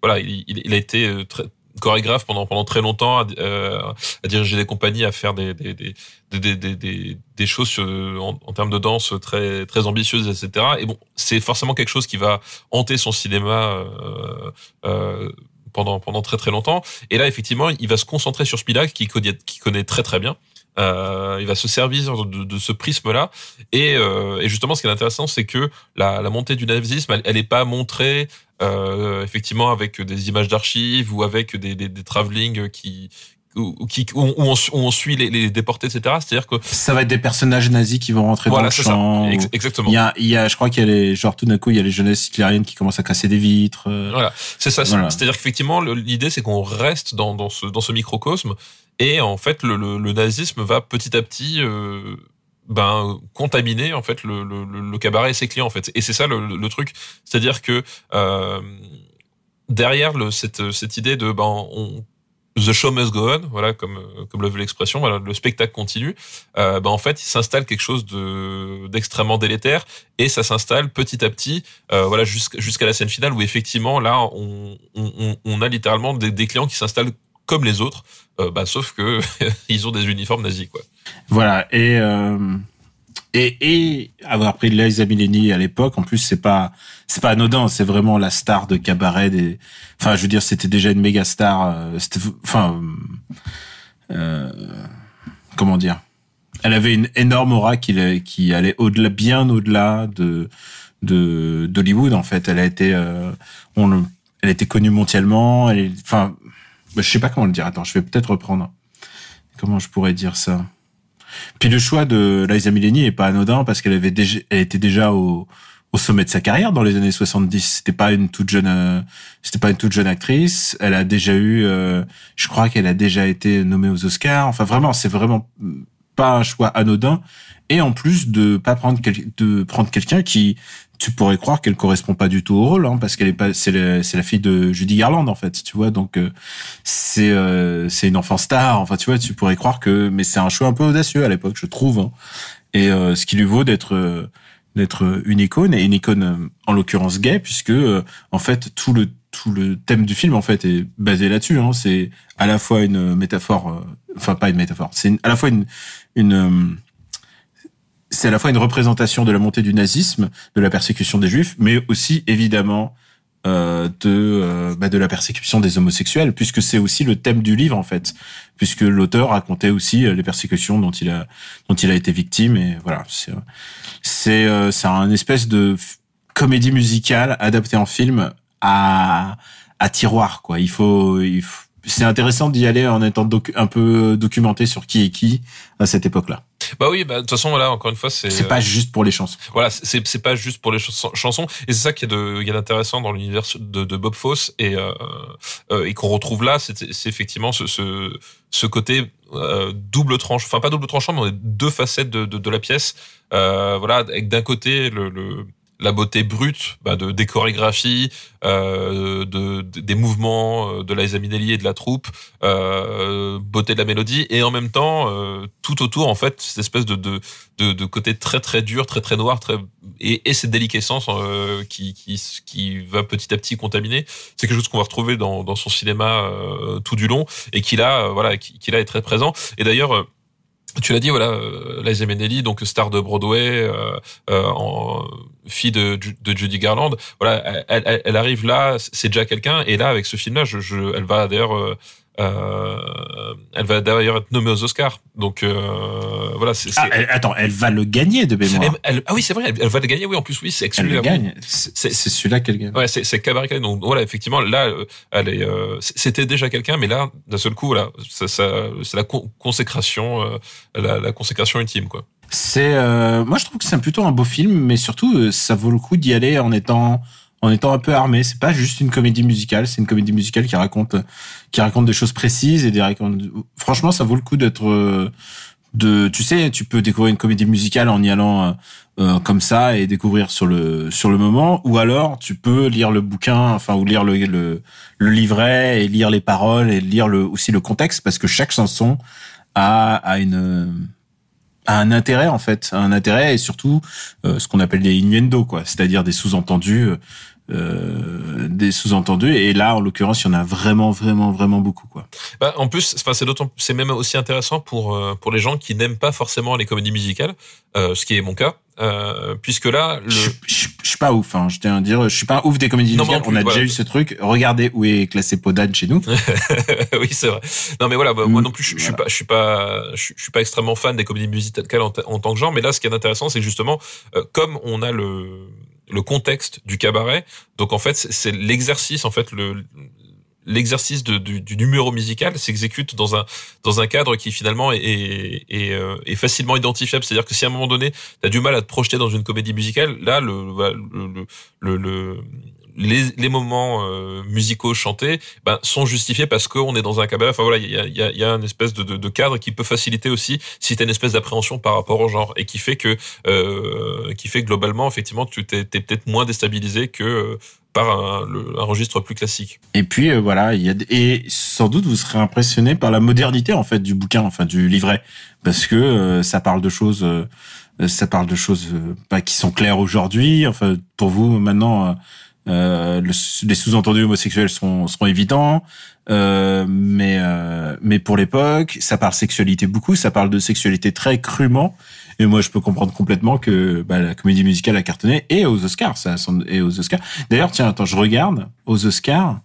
voilà, il, il, il a été euh, très chorégraphe pendant pendant très longtemps, à, euh, à diriger des compagnies, à faire des des des des choses sur- en, en termes de danse très très ambitieuses, etc. Et bon, c'est forcément quelque chose qui va hanter son cinéma. Euh, euh, pendant pendant très très longtemps et là effectivement il va se concentrer sur Spilak qui connaît qui connaît très très bien euh, il va se servir de, ce prisme là et, euh, et justement ce qui est intéressant c'est que la, la montée du nazisme elle, elle est pas montrée euh, effectivement avec des images d'archives ou avec des, des, des travelling qui où, qui, où, on, où on suit les, les déportés etc c'est à dire que Ça va être des personnages nazis qui vont rentrer voilà dans le ça champ. Ou- exactement Il y a, il y a, je crois qu'il y a les, genre tout d'un coup, il y a les jeunesses hitlériennes qui commencent à casser des vitres. euh. Voilà, c'est ça. Voilà. C'est-à-dire qu'effectivement, l'idée, c'est qu'on reste dans, dans ce, dans ce microcosme, et en fait, le, le, le nazisme va petit à petit euh, ben, contaminer en fait le, le, le- cabaret et ses clients en fait. Et c'est ça le, le- truc, c'est-à-dire que euh, derrière le, cette, cette idée de ben, on, The show must go on, voilà comme comme le veut l'expression, voilà le spectacle continue. Euh, ben en fait, il s'installe quelque chose de d'extrêmement délétère et ça s'installe petit à petit, euh, voilà jusqu'à la scène finale où effectivement là on on, on a littéralement des, des clients qui s'installent comme les autres, euh, bah, sauf que *laughs* ils ont des uniformes nazis quoi. Voilà et euh, et, et avoir pris Liza Minnelli à l'époque, en plus c'est pas c'est pas anodin, c'est vraiment la star de cabaret. Enfin, je veux dire, c'était déjà une méga star. Euh, enfin, comment dire Elle avait une énorme aura qui, qui allait au-delà, bien au-delà de de d'Hollywood en fait. Elle a été, on, elle a été connue mondialement. Elle, enfin, je sais pas comment le dire. Attends, je vais peut-être reprendre. Comment je pourrais dire ça? Puis le choix de Liza Minnelli est pas anodin parce qu'elle avait déjà, elle était déjà au, au sommet de sa carrière dans les années 70. C'était pas une toute jeune, euh, c'était pas une toute jeune actrice. Elle a déjà eu, euh, je crois qu'elle a déjà été nommée aux Oscars. Enfin, vraiment, c'est vraiment pas un choix anodin. Et en plus de pas prendre de prendre quelqu'un qui, tu pourrais croire qu'elle correspond pas du tout au rôle, hein, parce qu'elle est pas, c'est la, c'est la fille de Judy Garland en fait, tu vois. Donc euh, c'est c'est une enfant star. Enfin, tu vois, tu pourrais croire que, mais c'est un choix un peu audacieux à l'époque, je trouve. Hein. Et ce qui lui vaut d'être d'être une icône et une icône euh, en l'occurrence gay puisque euh, en fait tout le tout le thème du film en fait est basé là-dessus hein. c'est à la fois une métaphore euh, enfin pas une métaphore c'est à la fois une une c'est à la fois une représentation de la montée du nazisme de la persécution des juifs mais aussi évidemment euh, de euh, bah, de la persécution des homosexuels puisque c'est aussi le thème du livre en fait puisque l'auteur racontait aussi euh, les persécutions dont il a dont il a été victime et voilà c'est c'est c'est un espèce de comédie musicale adaptée en film à à tiroir quoi. Il faut, il faut c'est intéressant d'y aller en étant un peu documenté sur qui est qui à cette époque-là. Bah oui, bah de toute façon voilà, encore une fois, c'est c'est pas euh, juste pour les chansons. Voilà, c'est c'est pas juste pour les chansons et c'est ça qui est de y a d'intéressant dans l'univers de, de Bob Fosse et euh, euh et qu'on retrouve là, c'est effectivement ce ce ce côté euh, double tranche, enfin pas double tranchant, mais on deux facettes de de, de la pièce. Euh, voilà, avec d'un côté le, le la beauté brute bah, de des chorégraphies, euh, de, des mouvements euh, de Liza Minnelli et de la troupe, euh, beauté de la mélodie, et en même temps euh, tout autour en fait cette espèce de, de de, de côté très très dur, très très noir, très et, et cette déliquescence euh, qui, qui qui va petit à petit contaminer. C'est quelque chose qu'on va retrouver dans dans son cinéma euh, tout du long et qui là voilà qui, qui là est très présent. Et d'ailleurs tu l'as dit, voilà, euh, Liza Minnelli, donc star de Broadway, euh, euh, en, fille de, de Judy Garland. Voilà, elle, elle, arrive là, c'est déjà quelqu'un. Et là, avec ce film-là, je, elle va d'ailleurs euh, euh, elle va d'ailleurs être nommée aux Oscars. Donc euh, voilà. c'est ah, attends, elle va le gagner de mémoire. ah oui, c'est vrai. Elle, va le gagner. Oui, en plus, oui, c'est Elle le gagne. C'est celui-là qu'elle gagne. Ouais, c'est Cabaret. Donc voilà, effectivement, là, euh, elle est. Euh, c'était déjà quelqu'un, mais là, d'un seul coup, voilà, ça, ça c'est la consécration, euh, la, la, consécration ultime, quoi. C'est, moi, je trouve que c'est plutôt un beau film, mais surtout, ça vaut le coup d'y aller en étant en étant un peu armé. C'est pas juste une comédie musicale, c'est une comédie musicale qui raconte qui raconte des choses précises et des franchement ça vaut le coup d'être euh, de tu sais tu peux découvrir une comédie musicale en y allant euh, euh, comme ça et découvrir sur le sur le moment. Ou alors tu peux lire le bouquin enfin ou lire le, le, le livret et lire les paroles et lire le aussi le contexte parce que chaque chanson a a une a un intérêt en fait, un intérêt et surtout ce qu'on appelle des innuendo quoi, c'est-à-dire des sous-entendus euh, des sous-entendus. Et là en l'occurrence il y en a vraiment vraiment vraiment beaucoup quoi. Bah, en plus enfin c'est d'autant c'est même aussi intéressant pour euh, pour les gens qui n'aiment pas forcément les comédies musicales euh, ce qui est mon cas euh, puisque là le... je, je, suis pas ouf hein, je tiens à dire je suis pas ouf des comédies musicales. on a déjà eu ce truc. Regardez où est classé Podane chez nous. *laughs* Oui c'est vrai. Non mais voilà bah, moi non plus je, je, suis pas je suis pas je, suis pas extrêmement fan des comédies musicales en, en, tant que genre mais là ce qui est intéressant c'est justement comme on a le le contexte du cabaret. Donc en fait, c'est l'exercice, en fait, le l'exercice du, du, numéro musical s'exécute dans un dans un cadre qui finalement est, est, est, euh, facilement identifiable. C'est-à-dire que si à un moment donné, tu as du mal à te projeter dans une comédie musicale, là, le, le, le, le les, les moments euh, musicaux chantés ben, sont justifiés parce qu'on est dans un cabaret. Enfin voilà, il y a, y, a, y a une espèce de, de, de, cadre qui peut faciliter aussi si tu as une espèce d'appréhension par rapport au genre et qui fait que euh, qui fait globalement effectivement tu t'es, peut-être moins déstabilisé que par un, un registre plus classique. Et puis euh, voilà, il y a et sans doute vous serez impressionné par la modernité en fait du bouquin, enfin du livret, parce que euh, ça parle de choses, euh, ça parle de choses euh, pas qui sont claires aujourd'hui. Enfin pour vous maintenant, euh, le- les sous-entendus homosexuels sont seront évidents, euh, mais euh, mais pour l'époque, ça parle sexualité beaucoup, ça parle de sexualité très crûment. Et moi, je peux comprendre complètement que bah, la comédie musicale a cartonné et aux Oscars, ça, et aux Oscars. D'ailleurs, tiens, attends, je regarde aux Oscars.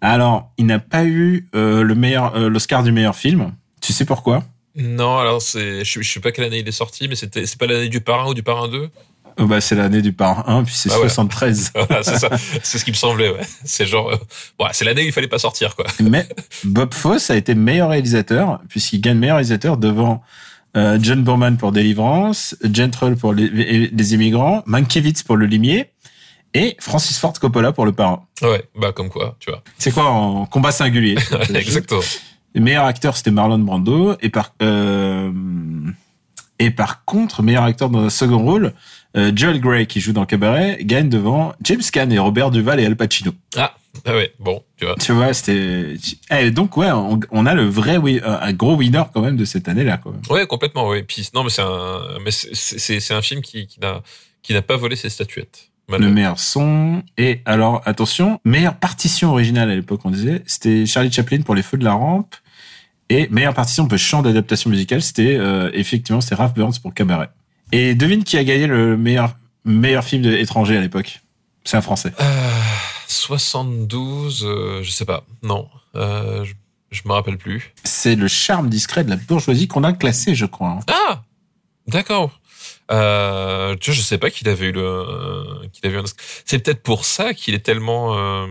Alors, il n'a pas eu le meilleur, l'Oscar du meilleur film. Tu sais pourquoi? Non, alors c'est, je, je sais pas quelle année il est sorti, mais c'était, c'est pas l'année du parrain ou du parrain 2 Euh, Bah, c'est l'année du parrain 1, puis c'est Ah ouais. 73. *laughs* Voilà, c'est ça, c'est ce qui me semblait. Ouais. C'est genre, euh, bon, c'est l'année où il fallait pas sortir, quoi. *laughs* Mais Bob Fosse a été meilleur réalisateur, puisqu'il gagne meilleur réalisateur devant euh, John Borman pour Délivrance, Gentle pour les, les immigrants, Mankiewicz pour Le Limier, et Francis Ford Coppola pour Le Parrain. Ouais, bah comme quoi, tu vois. C'est quoi en combat singulier? *laughs* Exactement. Le meilleur acteur, c'était Marlon Brando. Et par, euh, et par contre, meilleur acteur dans un second rôle, Joel Grey, qui joue dans Cabaret, gagne devant James Caan et Robert Duval et Al Pacino. Ah, ah ouais, bon, tu vois. Tu vois, c'était... Eh, donc, ouais, on, on a le vrai, oui, un gros winner quand même de cette année-là, quand même. Ouais, complètement, ouais. Puis, non, mais c'est un, mais c'est, un film qui, qui n'a, qui n'a pas volé ses statuettes. Le meilleur son. Et alors, attention, meilleure partition originale à l'époque, on disait, c'était Charlie Chaplin pour Les Feux de la Rampe. Et meilleure partition pour chant d'adaptation musicale, c'était euh, effectivement c'était Ralph Burns pour Cabaret. Et devine qui a gagné le meilleur meilleur film de- étranger à l'époque? C'est un Français. Euh, 72, euh, je sais pas. Non, euh, je, je me rappelle plus. C'est le charme discret de la bourgeoisie qu'on a classé, je crois. Ah, d'accord. Euh, tu vois, je sais pas qu'il avait eu le, euh, qu'il avait eu un. C'est peut-être pour ça qu'il est tellement, euh,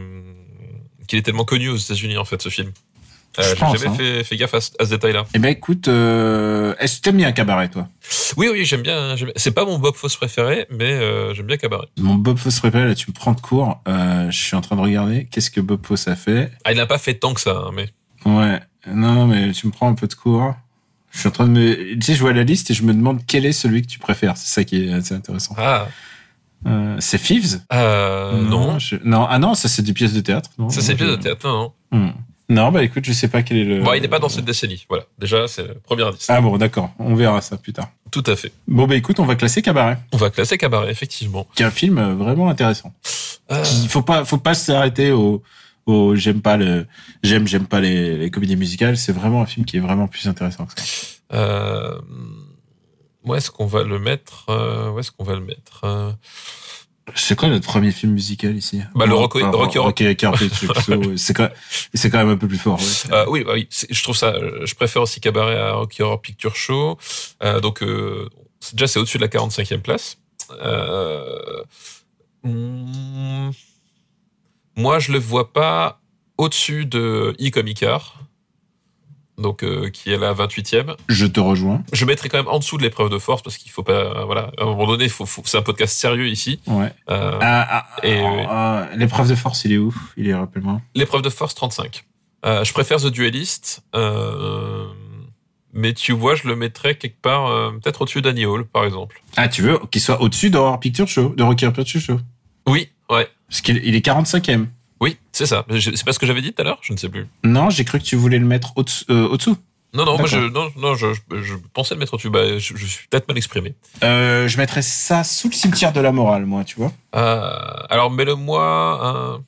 qu'il est tellement connu aux États-Unis en fait ce film. Euh, jamais hein. fait, fait gaffe à, ce- à ce détail-là. Eh ben écoute, euh, est-ce que t'aimes bien Cabaret, toi? Oui, oui, j'aime bien. j'aime bien. C'est pas mon Bob Fosse préféré, mais euh, j'aime bien Cabaret. Mon Bob Fosse préféré, là tu me prends de court. Euh, je suis en train de regarder qu'est-ce que Bob Fosse a fait? Ah, il n'a pas fait tant que ça, hein, mais Ouais, non, non, mais tu me prends un peu de court. Je suis en train de me... Tu sais, je vois la liste et je me demande quel est celui que tu préfères. C'est ça qui est assez intéressant. ah, Euh, c'est Thieves euh, non. je- non. Ah non, ça c'est des pièces de théâtre. Non, Ça c'est Non, pièce je- de théâtre, non. Hmm. Non, bah écoute, je sais pas quel est le... Bon, il n'est pas dans cette décennie. Voilà. Déjà, c'est le premier indice. Ah bon, d'accord. On verra ça plus tard. Tout à fait. Bon, bah écoute, on va classer Cabaret. On va classer Cabaret, effectivement. Qui est un film euh, vraiment intéressant. Euh, Il faut pas, faut pas s'arrêter au, au j'aime pas le, j'aime, j'aime pas les, les comédies musicales. C'est vraiment un film qui est vraiment plus intéressant que ça. Euh, où est-ce qu'on va le mettre Où est-ce qu'on va le mettre euh, C'est quoi notre premier film musical ici Bah, le Bon, Rocky- Rocky. *laughs* C'est quand, c'est quand même un peu plus fort. ouais. euh, Oui, bah oui. Je trouve ça. Je préfère aussi Cabaret à Rocky Horror Picture Show. Euh, donc, euh, déjà, c'est au-dessus de la 45e place. Hmm, moi, je le vois pas au-dessus de I comme Icar. Donc, euh, qui est la 28e. Je te rejoins. Je mettrai quand même en dessous de l'épreuve de force parce qu'il faut pas, voilà, à un moment donné, faut, faut- c'est un podcast sérieux ici. Ouais. Euh, Ah, ah, Et, ah, l'épreuve de force, il est où? Il est, rappelle-moi. L'épreuve de force 35. Euh, je préfère The Duelist, euh, mais tu vois, je le mettrais quelque part, peut-être au-dessus d'Annie Hall, par exemple. Ah, tu veux qu'il soit au-dessus de Horror Picture Show, de Rocky Picture Show? Oui, ouais, Parce qu'il il est 45e. Oui, c'est ça. C'est pas ce que j'avais dit tout à l'heure? Je ne sais plus. Non, j'ai cru que tu voulais le mettre au-dessous. euh. Non, non, moi je, non, non, je, je, je pensais le mettre au-dessus. Bah, je, je suis peut-être mal exprimé. Euh, je mettrais ça sous le cimetière de la morale, moi, tu vois. Euh, alors, mets-le-moi. un-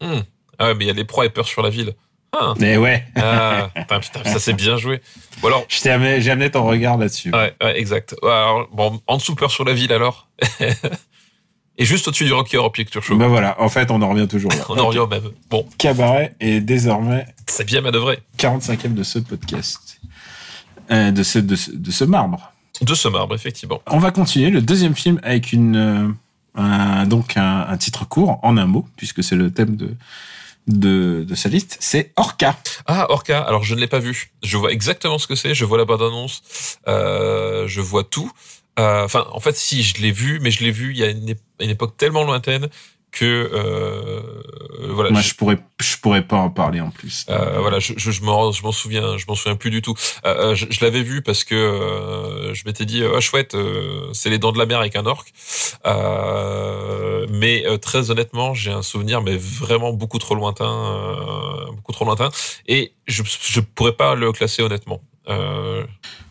Hmm. Ah ouais, mais il y a les proies et peur sur la ville. Ah, Mais ouais, ah putain, putain, ça c'est bien joué. Ou alors, amené, j'ai amené ton regard là-dessus. Ouais, ouais, exact. Alors, bon, en dessous peur sur la ville alors. *laughs* Et juste au-dessus du Rocky Horror Picture Show. Bah voilà, en fait, on en revient toujours là. *laughs* On en revient au même. Bon, Cabaret est désormais c'est bien manœuvré. 45e de ce podcast. Euh, de, ce, de, ce, de ce marbre. De ce marbre, effectivement. On va continuer le deuxième film avec une euh, un, donc un, un titre court en un mot puisque c'est le thème de de, de sa liste. C'est Orca. Ah, Orca, alors je ne l'ai pas vu. Je vois exactement ce que c'est. Je vois la bande-annonce. Euh, je vois tout. Euh, Enfin, en fait, si, je l'ai vu, mais je l'ai vu il y a une, ép- une époque tellement lointaine que euh, voilà. Moi, je, pourrais, je pourrais pas en parler en plus. Euh, voilà, je, je, je m'en, je m'en souviens, je m'en souviens plus du tout. Euh, je, je l'avais vu parce que euh, je m'étais dit, ah chouette, euh, c'est les Dents de la Mer avec un orc. Euh, mais très honnêtement, j'ai un souvenir, mais vraiment beaucoup trop lointain, beaucoup trop lointain, et je, je pourrais pas le classer honnêtement.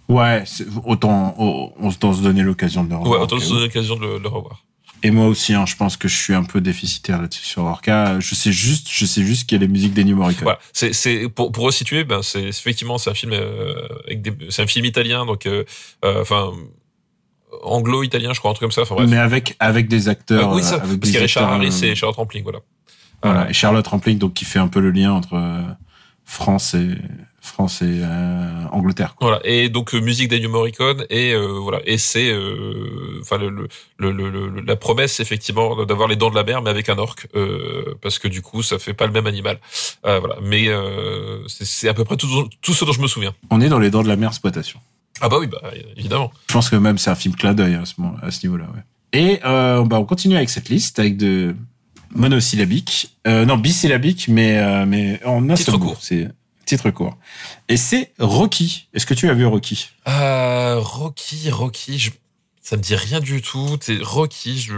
Ouais, autant, on se donner l'occasion de le revoir. Ouais, autant se donner l'occasion de le revoir. Et moi aussi, hein, je pense que je suis un peu déficitaire là-dessus sur Orca. Je sais juste, je sais juste qu'il y a les musiques d'Ennio Morricone. Voilà. C'est, c'est pour pour resituer, ben c'est effectivement c'est un film euh, avec des, c'est un film italien, donc euh, euh, enfin. anglo-italien, je crois, un truc comme ça. Enfin, bref. Mais avec avec des acteurs. oui, ça. Avec parce qu'il y a Richard Harris et Charlotte Rampling, voilà. Voilà. Et Charlotte Rampling, donc qui fait un peu le lien entre France et France et euh, Angleterre. Quoi. Voilà. Et donc euh, musique d'Ennio Morricone et euh, voilà. Et c'est enfin le, le, le, la promesse effectivement d'avoir les dents de la mer mais avec un orc parce que du coup ça fait pas le même animal. voilà. Mais c'est à peu près tout, tout ce dont je me souviens. On est dans les dents de la mer exploitation. Ah bah oui, bah évidemment. Je pense que même c'est un film clin d'œil à ce, à ce niveau-là. Ouais. Et bah on continue avec cette liste avec de monosyllabiques, euh, non bisyllabiques, mais mais en un seul mot. C'est titre court. Et c'est Rocky. Est-ce que tu as vu Rocky? Euh, Rocky, Rocky, je... ça me dit rien du tout. C'est Rocky, je...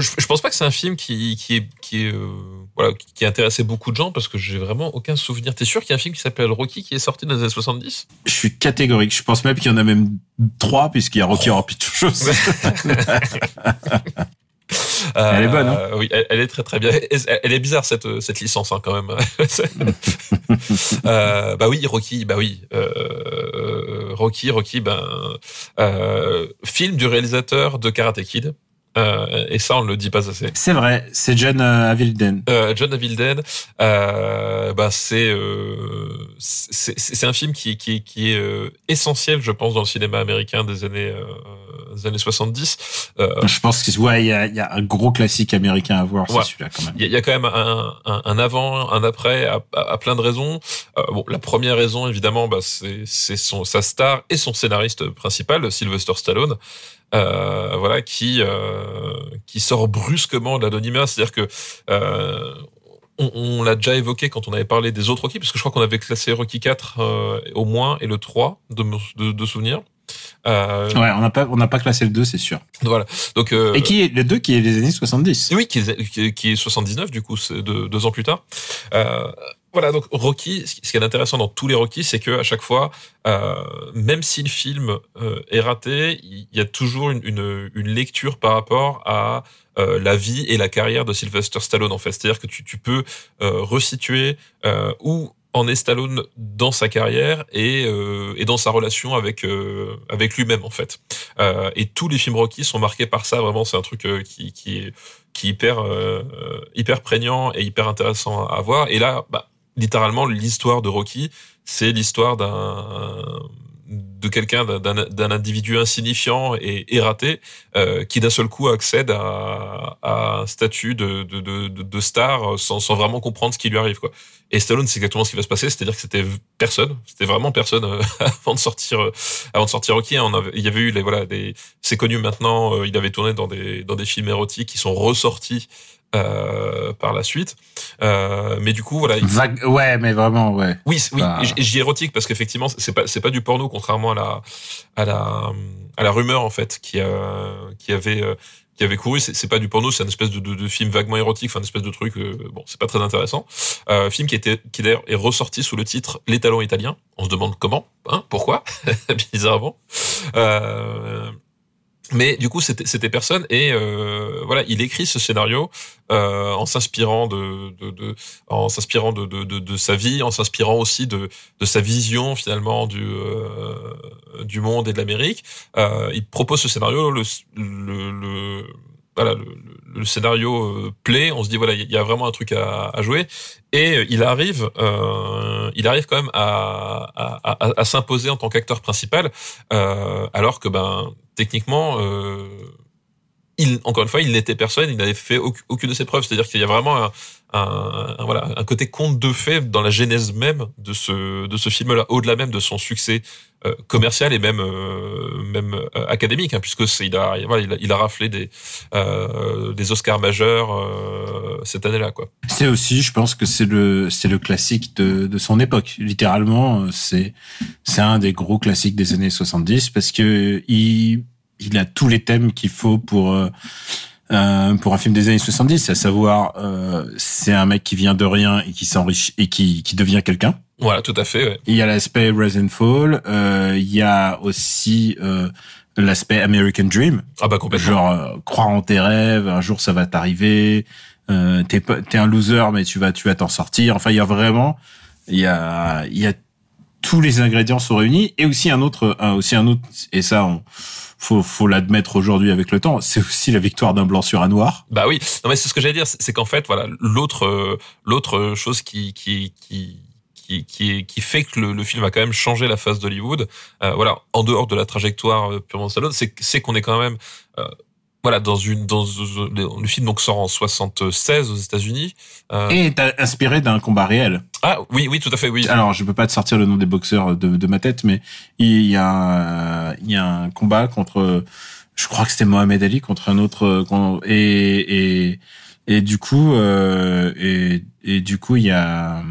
je... pense pas que c'est un film qui qui est qui est euh, voilà qui a intéressé beaucoup de gens parce que j'ai vraiment aucun souvenir. T'es sûr qu'il y a un film qui s'appelle Rocky qui est sorti dans les années 70 Je suis catégorique. Je pense même qu'il y en a même trois puisqu'il y a Rocky oh. Horror Picture Show. Elle est bonne, hein euh, Oui, elle, est très très bien. Elle est bizarre cette cette licence hein, quand même. *laughs* euh, bah oui, Rocky, bah oui, euh, Rocky, Rocky, ben euh, film du réalisateur de Karate Kid. Euh, et ça, on ne le dit pas assez. C'est vrai, c'est John euh, Avildsen. Euh, John Avildsen, euh, bah c'est euh, c'est un film qui qui qui est euh, essentiel, je pense, dans le cinéma américain des années des années 70. je pense que ouais, y a, y a un gros classique américain à voir, c'est celui-là quand même. Il y, a quand même un, un, un, avant, un après, à, à, plein de raisons. bon, la première raison, évidemment, bah, c'est c'est son sa star et son scénariste principal, Sylvester Stallone euh, voilà, qui euh, qui sort brusquement de l'anonymat, c'est-à-dire que euh, on, on l'a déjà évoqué quand on avait parlé des autres Rocky, parce que je crois qu'on avait classé Rocky 4 euh, au moins et le 3 de, de, de souvenir. Euh... Ouais, on n'a pas on n'a pas classé le 2, c'est sûr. Voilà. Donc euh... et qui est le 2 qui est les années 70. Oui, qui est, qui est 79 du coup, c'est deux, deux ans plus tard. Euh, voilà, donc Rocky, ce qui est intéressant dans tous les Rocky, c'est que à chaque fois, euh, même si le film euh, est raté, il y a toujours une, lecture par rapport à euh, la vie et la carrière de Sylvester Stallone en fait. C'est-à-dire que tu, peux resituer où en est Stallone dans sa carrière et, et dans sa relation avec avec lui-même en fait. Et tous les films Rocky sont marqués par ça. Vraiment, c'est un truc qui qui est qui hyper hyper prégnant et hyper intéressant à voir. Et là, bah, littéralement l'histoire de Rocky, c'est l'histoire d'un de quelqu'un d'un individu insignifiant et, et raté euh, qui d'un seul coup accède à, à un statut de, de, de, de star sans, sans, vraiment comprendre ce qui lui arrive quoi. Et Stallone c'est exactement ce qui va se passer, c'est-à-dire que c'était personne, c'était vraiment personne euh, *laughs* avant de sortir euh, avant de sortir Rocky. Hein, on avait, il y avait eu les voilà des c'est connu maintenant, euh, il avait tourné dans des dans des films érotiques qui sont ressortis euh, par la suite. Euh, mais du coup, voilà. Vague, ouais, mais vraiment, ouais. Oui, oui. Bah... J'y érotique parce qu'effectivement, c'est pas, c'est pas du porno, contrairement à la, à la, à la rumeur en fait qui, euh, qui avait. Euh, qui avait couru, c'est pas du porno, c'est une espèce de, de, de, film vaguement érotique, enfin une espèce de truc, euh, bon, c'est pas très intéressant. Euh, film qui était, qui d'ailleurs est ressorti sous le titre Les Talents Italiens. On se demande comment, hein, pourquoi, *laughs* bizarrement. Euh, mais du coup, c'était personne et euh, voilà, il écrit ce scénario euh, en s'inspirant de, de, de, en s'inspirant de, de, sa vie, en s'inspirant aussi de, de sa vision finalement du euh, du monde et de l'Amérique. Euh, il propose ce scénario, le, le, le voilà, le, le, scénario euh, plaît, on se dit voilà, il y a vraiment un truc à, à jouer, et il arrive, euh, il arrive quand même à, à, à, à s'imposer en tant qu'acteur principal, euh, alors que ben techniquement, euh, il, encore une fois, il n'était personne, il n'avait fait aucune de ses preuves. C'est-à-dire qu'il y a vraiment un, un, voilà, un côté conte de fait dans la genèse même de ce, de ce film-là, au-delà même de son succès euh, commercial et même, euh, même euh, académique, hein, puisque c'est, il a, voilà, il a, raflé des, des Oscars majeurs cette année-là, quoi. C'est aussi, je pense que c'est le, c'est le classique de, de son époque. Littéralement, c'est, c'est un des gros classiques des années 70 parce que il, il a tous les thèmes qu'il faut pour euh, pour un film des années 70, à savoir euh, c'est un mec qui vient de rien et qui s'enrichit et qui, qui devient quelqu'un. Voilà, tout à fait. Ouais. Il y a l'aspect Rise and Fall. Euh, il y a aussi euh, l'aspect American Dream. Ah bah complètement. Genre euh, croire en tes rêves, un jour ça va t'arriver. Euh, t'es t'es un loser mais tu vas tu vas t'en sortir. Enfin il y a vraiment il y a il y a tous les ingrédients sont réunis et aussi un autre un, aussi un autre et ça on faut, faut l'admettre aujourd'hui avec le temps, c'est aussi la victoire d'un blanc sur un noir. Bah oui, non mais c'est ce que j'allais dire, c'est qu'en fait, voilà, l'autre, l'autre chose qui, qui, qui, qui, qui, fait que le, le, film a quand même changé la face d'Hollywood, euh, voilà, en dehors de la trajectoire euh, purement c'est, c'est qu'on est quand même, euh, voilà, dans une, dans le film donc sort en 76 aux États-Unis. Euh... Et est inspiré d'un combat réel. Ah oui, oui, tout à fait, oui. Alors, je peux pas te sortir le nom des boxeurs de, de ma tête, mais il y a, il y a un combat contre, je crois que c'était Mohamed Ali contre un autre, et et et du coup, euh, et et du coup, il y a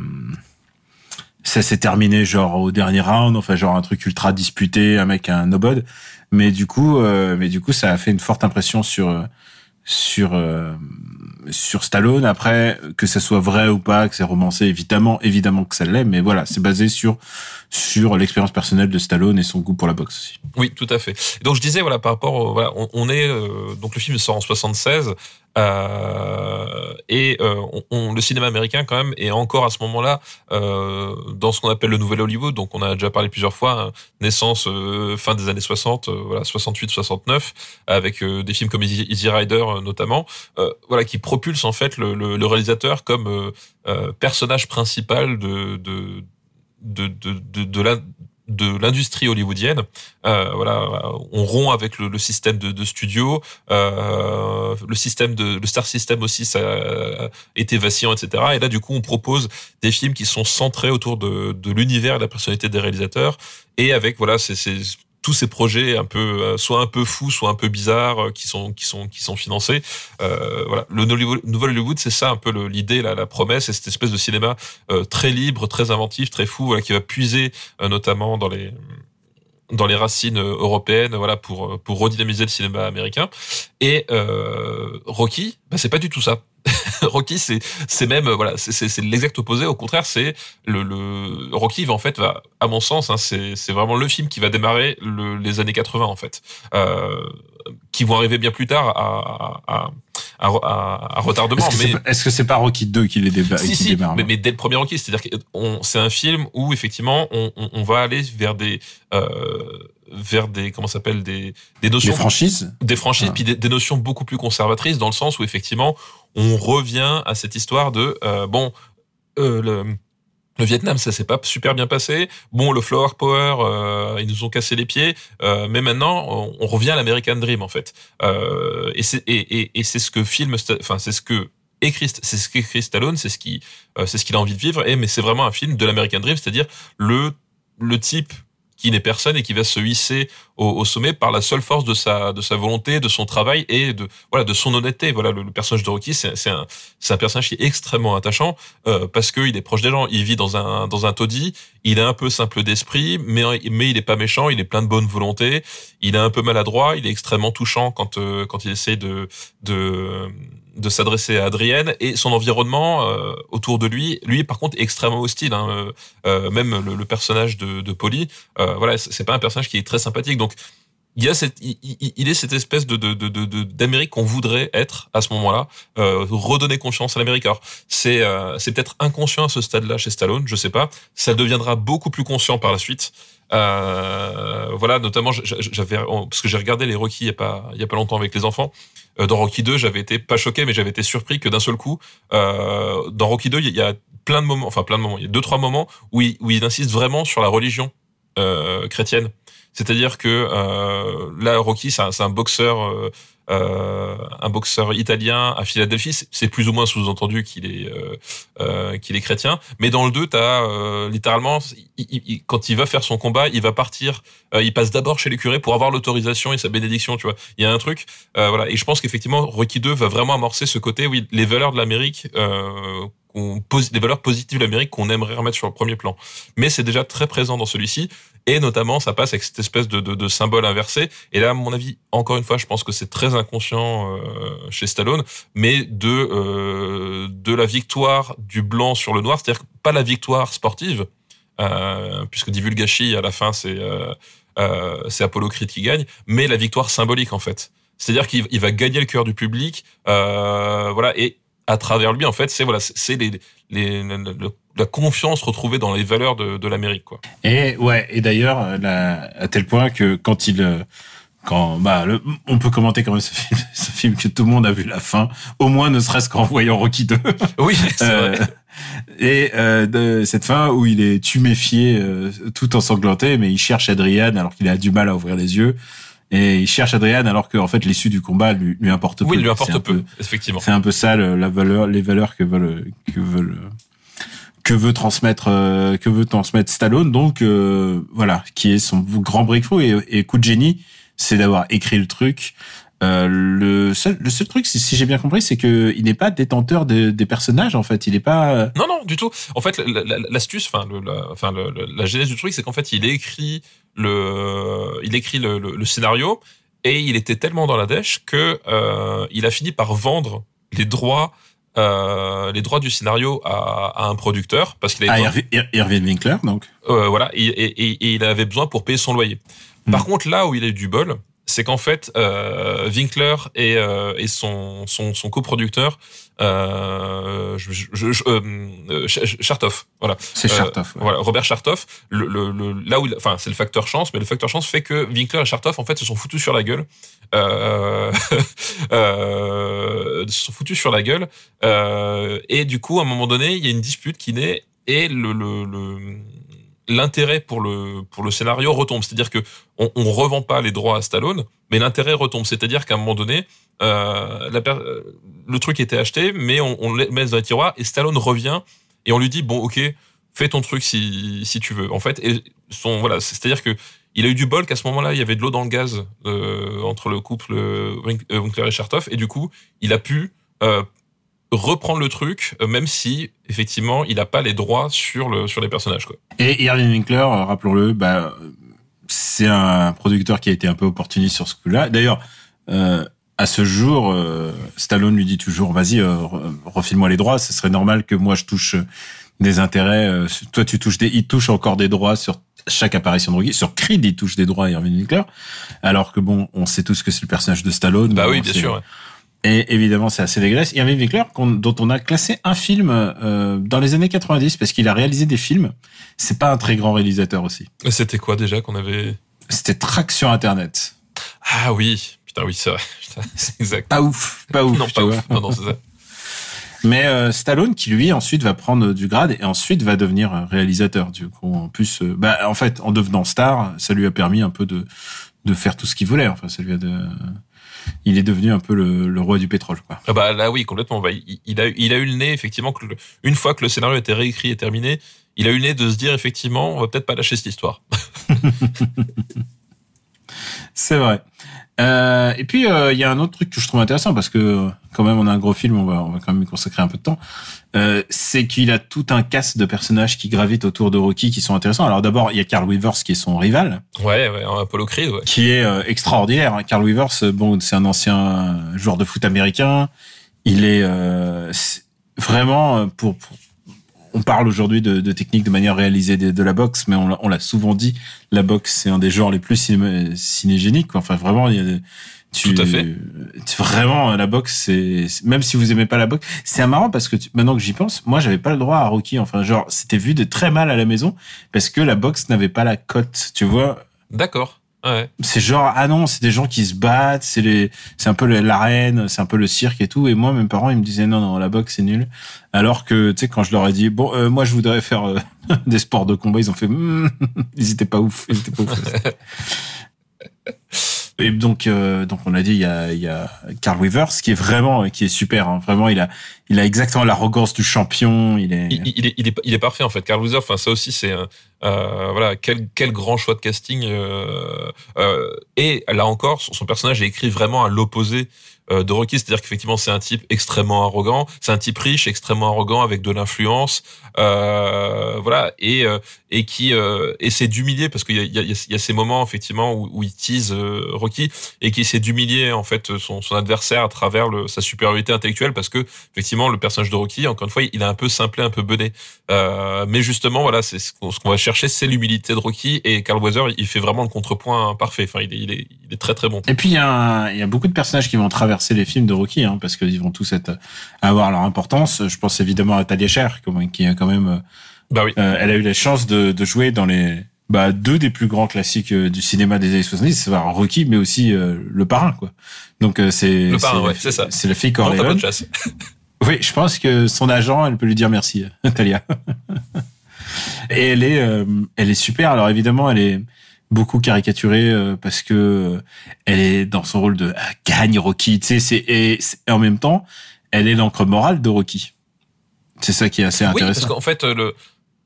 ça s'est terminé genre au dernier round, enfin genre un truc ultra disputé, un mec un nobody. Mais du coup, euh, mais du coup, ça a fait une forte impression sur sur euh, sur Stallone. Après, que ça soit vrai ou pas, que c'est romancé, évidemment, évidemment que ça l'est. Mais voilà, c'est basé sur sur l'expérience personnelle de Stallone et son goût pour la boxe aussi. Oui, tout à fait. Donc je disais voilà par rapport, au, voilà, on, est euh, donc le film sort en 76. Euh, et euh, on, le cinéma américain quand même est encore à ce moment-là euh, dans ce qu'on appelle le nouvel Hollywood. Donc on a déjà parlé plusieurs fois, hein, naissance euh, fin des années 60, euh, voilà 68-69, avec des films comme Easy Rider notamment, voilà qui propulse en fait le, réalisateur comme personnage principal de, de de, de, de, l'industrie hollywoodienne. Euh, voilà, on rompt avec le, système de, studio, euh, le système de le star system aussi, ça été vacillant, etc. Et là, du coup, on propose des films qui sont centrés autour de, de l'univers et de la personnalité des réalisateurs, et avec voilà, c'est tous ces projets un peu euh, soit un peu fous soit un peu bizarres euh, qui sont qui sont qui sont financés euh, voilà le nouvel Hollywood c'est ça un peu l'idée la, promesse c'est cette espèce de cinéma euh, très libre très inventif très fou voilà qui va puiser notamment dans les dans les racines européennes, voilà, pour pour redynamiser le cinéma américain. Et euh, Rocky, bah, c'est pas du tout ça. *laughs* Rocky, c'est c'est même voilà, c'est l'exact opposé. Au contraire, c'est le, le Rocky va en fait va à mon sens, hein, c'est c'est vraiment le film qui va démarrer le, les années 80 en fait, euh, qui vont arriver bien plus tard à, à, à, à, à retardement. Est-ce mais est-ce que c'est pas Rocky 2 qui les déba si, qui si, démarre mais, mais, dès le premier Rocky, c'est-à-dire que c'est un film où effectivement on, on, on va aller vers des euh, vers des comment s'appelle des des notions des franchises des franchises ah. puis des, des, notions beaucoup plus conservatrices dans le sens où effectivement on revient à cette histoire de euh, bon euh, le le Vietnam, ça s'est pas super bien passé. Bon, le flower power, euh, ils nous ont cassé les pieds, euh, mais maintenant on, revient à l'American Dream en fait. Euh, et c'est et, et, et c'est ce que filme, enfin c'est ce que écrit, c'est ce qu'écrit Stallone, c'est ce qui, euh, c'est ce qu'il a envie de vivre. Et mais c'est vraiment un film de l'American Dream, c'est-à-dire le le type qui n'est personne et qui va se hisser au, au, sommet par la seule force de sa de sa volonté, de son travail et de voilà de son honnêteté. Voilà le, le personnage de Rocky, c'est un c'est un personnage qui est extrêmement attachant euh, parce qu'il est proche des gens. Il vit dans un dans un taudis. Il est un peu simple d'esprit, mais mais il est pas méchant. Il est plein de bonne volonté. Il est un peu maladroit. Il est extrêmement touchant quand euh, quand il essaie de de de s'adresser à Adrienne et son environnement euh, autour de lui, lui par contre est extrêmement hostile. Hein, euh, euh même le, le, personnage de, de Polly, euh, voilà, c'est pas un personnage qui est très sympathique. Donc il est cette espèce de d'Amérique qu'on voudrait être à ce moment-là, euh, redonner confiance à l'Amérique. Alors c'est euh, c'est peut-être inconscient à ce stade-là chez Stallone, je sais pas. Ça deviendra beaucoup plus conscient par la suite. Euh, voilà, notamment j'avais parce que j'ai regardé les Rocky il y a pas il y a pas longtemps avec les enfants. Dans Rocky 2, j'avais été pas choqué, mais j'avais été surpris que d'un seul coup, dans Rocky 2, il y a plein de moments, enfin plein de moments, il y a deux trois moments où il, où il insiste vraiment sur la religion chrétienne. C'est-à-dire que euh, là, Rocky, c'est un, un, boxeur euh, euh, un boxeur italien à Philadelphie. C'est plus ou moins sous-entendu qu'il est euh, euh, qu'il est chrétien. Mais dans le 2, t'as littéralement quand il va faire son combat, il va partir, il passe d'abord chez les curés pour avoir l'autorisation et sa bénédiction. Tu vois, il y a un truc. voilà. Et je pense qu'effectivement, Rocky 2 va vraiment amorcer ce côté. Oui, les valeurs de l'Amérique. Euh, des valeurs positives de l'Amérique qu'on aimerait remettre sur le premier plan. Mais c'est déjà très présent dans celui-ci. Et notamment, ça passe avec cette espèce de, de, de, symbole inversé. Et là, à mon avis, encore une fois, je pense que c'est très inconscient euh, chez Stallone, mais de euh, de la victoire du blanc sur le noir, c'est-à-dire pas la victoire sportive, euh, puisque Divulgachi à la fin c'est euh, euh, c'est Apollo Creed qui gagne, mais la victoire symbolique en fait. C'est-à-dire qu'il va gagner le cœur du public, voilà, et à travers lui, en fait, c'est voilà, c'est les, les, la confiance retrouvée dans les valeurs de, de l'Amérique, quoi. Et ouais, et d'ailleurs, à tel point que quand il euh, quand bah le, on peut commenter quand même ce film, *laughs* ce film que tout le monde a vu la fin, au moins ne serait-ce qu'en voyant Rocky 2. *laughs* Oui, c'est euh, vrai. Et euh, de cette fin où il est tuméfié, euh, tout ensanglanté, mais il cherche Adrian alors qu'il a du mal à ouvrir les yeux. Et il cherche Adrian alors qu'en fait l'issue du combat lui, lui importe peu. Oui, lui importe peu, effectivement. C'est un peu ça la valeur, les valeurs que veulent que veulent que veut transmettre euh, que veut transmettre Stallone. Donc euh, voilà qui est son grand breakthrough et, et coup de génie c'est d'avoir écrit le truc. Euh, le seul le seul truc si, j'ai bien compris c'est que il n'est pas détenteur de, des personnages en fait. Il n'est pas euh, non non du tout. En fait l'astuce enfin le, la, enfin le, la genèse du truc c'est qu'en fait il écrit le il écrit le, le, scénario et il était tellement dans la dèche que euh, il a fini par vendre les droits euh, les droits du scénario à, à un producteur parce qu'il avait ah, Irving Winkler donc euh, voilà et, et, et, il avait besoin pour payer son loyer. Par hmm. contre là où il a eu du bol, c'est qu'en fait euh, Winkler et, euh, et son, son, son coproducteur euh, je, je, je, euh, Chartoff, voilà. C'est Chartoff. Ouais. Voilà, Robert Chartoff. Le, le, le, là où, enfin, c'est le facteur chance, mais le facteur chance fait que Winkler et Chartoff en fait se sont foutus sur la gueule. Euh, *laughs* euh, se sont foutus sur la gueule. Euh, et du coup, à un moment donné, il y a une dispute qui naît et le, le, le l'intérêt pour le pour le scénario retombe. C'est-à-dire que on, revend pas les droits à Stallone, mais l'intérêt retombe. C'est-à-dire qu'à un moment donné, euh, la, le truc était acheté, mais on, le met dans les tiroirs et Stallone revient et on lui dit bon ok fais ton truc si si tu veux. En fait, et son voilà, c'est-à-dire que il a eu du bol qu'à ce moment-là il y avait de l'eau dans le gaz euh, entre le couple euh, Winkler et Chertoff et du coup il a pu euh, reprendre le truc, euh, même si effectivement il n'a pas les droits sur le sur les personnages quoi. Et Irving Winkler, euh, rappelons-le, bah c'est un producteur qui a été un peu opportuniste sur ce coup-là. D'ailleurs, euh, à ce jour, euh, Stallone lui dit toujours "Vas-y, euh, refile-moi les droits. Ce serait normal que moi je touche des intérêts. toi, tu touches des, il touche encore des droits sur chaque apparition de Rocky. Sur Creed, il touche des droits à Irving Winkler, alors que bon, on sait tous que c'est le personnage de Stallone. Bah oui, bien sûr. Et évidemment, c'est assez dégueulasse. Irving Winkler, dont on a classé un film euh, dans les années 90 parce qu'il a réalisé des films. C'est pas un très grand réalisateur aussi. C'était quoi déjà qu'on avait? C'était Traction Internet. Ah oui, putain oui c'est vrai. *laughs* c'est exact. Pas ouf, pas ouf. non, pas ouf. Non, non, c'est ça. *laughs* Mais euh, Stallone, qui lui ensuite va prendre du grade et ensuite va devenir euh, réalisateur. Du coup, en plus, euh, bah, en fait, en devenant star, ça lui a permis un peu de de faire tout ce qu'il voulait. Enfin, ça lui a de il est devenu un peu le, roi du pétrole. Quoi. Ah bah là oui, complètement. Bah, il, a, il a eu le nez, effectivement, que une fois que le scénario était réécrit et terminé, il a eu le nez de se dire, effectivement, on va peut-être pas lâcher cette histoire. *laughs* *laughs* C'est vrai. Euh, et puis euh, il y a un autre truc que je trouve intéressant parce que quand même on a un gros film, on va on va quand même y consacrer un peu de temps. Euh, c'est qu'il a tout un casse de personnages qui gravitent autour de Rocky qui sont intéressants. Alors d'abord il y a Carl Weavers qui est son rival. Ouais, ouais, Apollo Creed, ouais. Qui est euh, extraordinaire. Hein. Carl Weavers, bon c'est un ancien joueur de foot américain. Il est vraiment pour, pour on parle aujourd'hui de, de techniques de manière réalisée de, de la boxe, mais on l'a souvent dit, la boxe c'est un des genres les plus ciné, cinégéniques. Enfin vraiment, il y a tu, Tout à fait. Vraiment, la boxe, c'est même si vous aimez pas la boxe, c'est marrant parce que maintenant que j'y pense, moi j'avais pas le droit à Rocky. Enfin, genre c'était vu de très mal à la maison parce que la boxe n'avait pas la cote. Tu vois D'accord. Ouais. C'est genre ah non, c'est des gens qui se battent, c'est les, c'est un peu l'arène, c'est un peu le cirque et tout. Et moi, mes parents, ils me disaient non non, la boxe c'est nul. Alors que tu sais quand je leur ai dit bon, euh, moi je voudrais faire euh, *laughs* des sports de combat, ils ont fait, hmm, *laughs* ils étaient pas ouf, ils étaient pas ouf. *laughs* et donc, euh, donc on a dit il y a, il y a Carl Weathers qui est vraiment, qui est super. Hein. Vraiment, il a, il a exactement l'arrogance du champion. Il est, il, est, il est, il est parfait en fait. Carl Weathers, enfin ça aussi c'est, euh, voilà, quel, quel grand choix de casting. Euh, euh, et là encore, son, son personnage est écrit vraiment à l'opposé euh, de Rocky, c'est-à-dire qu'effectivement c'est un type extrêmement arrogant, c'est un type riche, extrêmement arrogant avec de l'influence, euh, voilà, et euh, et qui essaie d'humilier parce qu'il y a, ces moments effectivement où, il tease Rocky et qui essaie d'humilier en fait son, adversaire à travers sa supériorité intellectuelle parce que effectivement le personnage de Rocky, encore une fois, il est un peu simplé, un peu bené, mais justement voilà, c'est ce qu'on va chercher, c'est l'humilité de Rocky et Carl Weather, il fait vraiment le contrepoint parfait. Enfin, il est, très très bon. Et puis il y a, il y a beaucoup de personnages qui vont travers les films de Rocky, hein, parce qu'ils vont tous être avoir leur importance. Je pense évidemment à Talia Cher, qui a quand même, bah oui. euh, elle a eu la chance de, de jouer dans les bah, deux des plus grands classiques euh, du cinéma des années 70, c'est Rocky, mais aussi euh, Le Parrain, quoi. Donc euh, c'est le parrain, ouais, c'est ça. C'est la fille Corleone. *laughs* oui, je pense que son agent, elle peut lui dire merci, *laughs* Talia. *laughs* Et elle est, euh, elle est super. Alors évidemment, elle est beaucoup caricaturée euh, parce que euh, elle est dans son rôle de ah, gagne Rocky, tu sais, c'est et, et, en même temps, elle est l'encre morale de Rocky. C'est ça qui est assez intéressant. Parce qu'en fait, le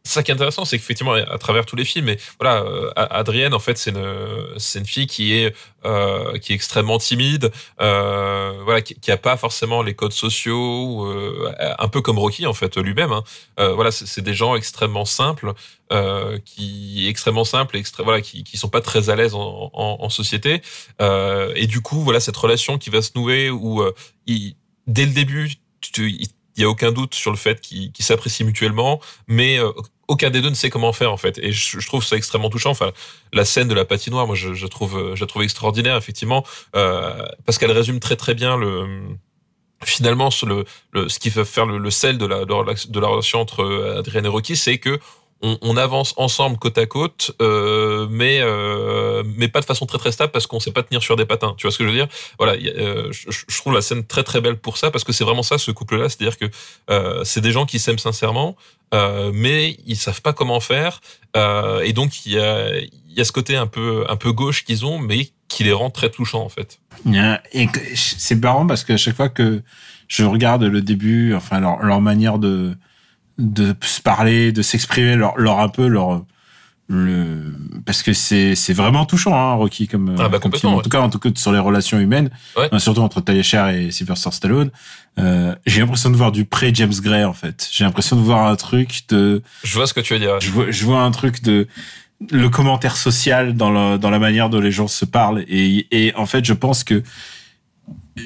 ça qui est intéressant, c'est qu'effectivement, à travers tous les films, et voilà, euh, Adrienne, en fait, c'est une, c'est une fille qui est, euh, qui est extrêmement timide, euh, voilà, qui, qui a pas forcément les codes sociaux, euh, un peu comme Rocky en fait lui-même. Hein. Euh, voilà, c'est des gens extrêmement simples, euh, qui extrêmement simples, extré voilà, qui, qui sont pas très à l'aise en, en, en, société, et du coup, voilà, cette relation qui va se nouer où il, dès le début, tu, il, il y a aucun doute sur le fait qu'ils qu s'apprécient mutuellement, mais aucun des deux ne sait comment faire en fait. Et je, trouve ça extrêmement touchant. Enfin, la scène de la patinoire, moi, je, je trouve, je la trouve extraordinaire effectivement, euh, parce qu'elle résume très très bien le finalement le, le ce qui va faire le, le sel de la, de la, de la relation entre Adrien et Rocky, c'est que on, on, avance ensemble côte à côte, euh, mais euh, mais pas de façon très très stable parce qu'on sait pas tenir sur des patins. Tu vois ce que je veux dire? Voilà, euh, je, je, trouve la scène très très belle pour ça parce que c'est vraiment ça ce couple-là, c'est-à-dire que euh, c'est des gens qui s'aiment sincèrement, euh, mais ils savent pas comment faire, et donc il y a il y a ce côté un peu un peu gauche qu'ils ont, mais qui les rend très touchants en fait. Et c'est marrant parce que à chaque fois que je regarde le début, enfin leur, leur manière de de se parler, de s'exprimer, leur, leur un peu leur le parce que c'est c'est vraiment touchant hein Rocky comme, ah bah, comme film. en tout cas en tout cas sur les relations humaines ouais. surtout entre Talia et Sylvester Stallone euh, j'ai l'impression de voir du pré James Gray en fait j'ai l'impression de voir un truc de je vois ce que tu veux dire je vois je vois un truc de le commentaire social dans la dans la manière dont les gens se parlent et et en fait je pense que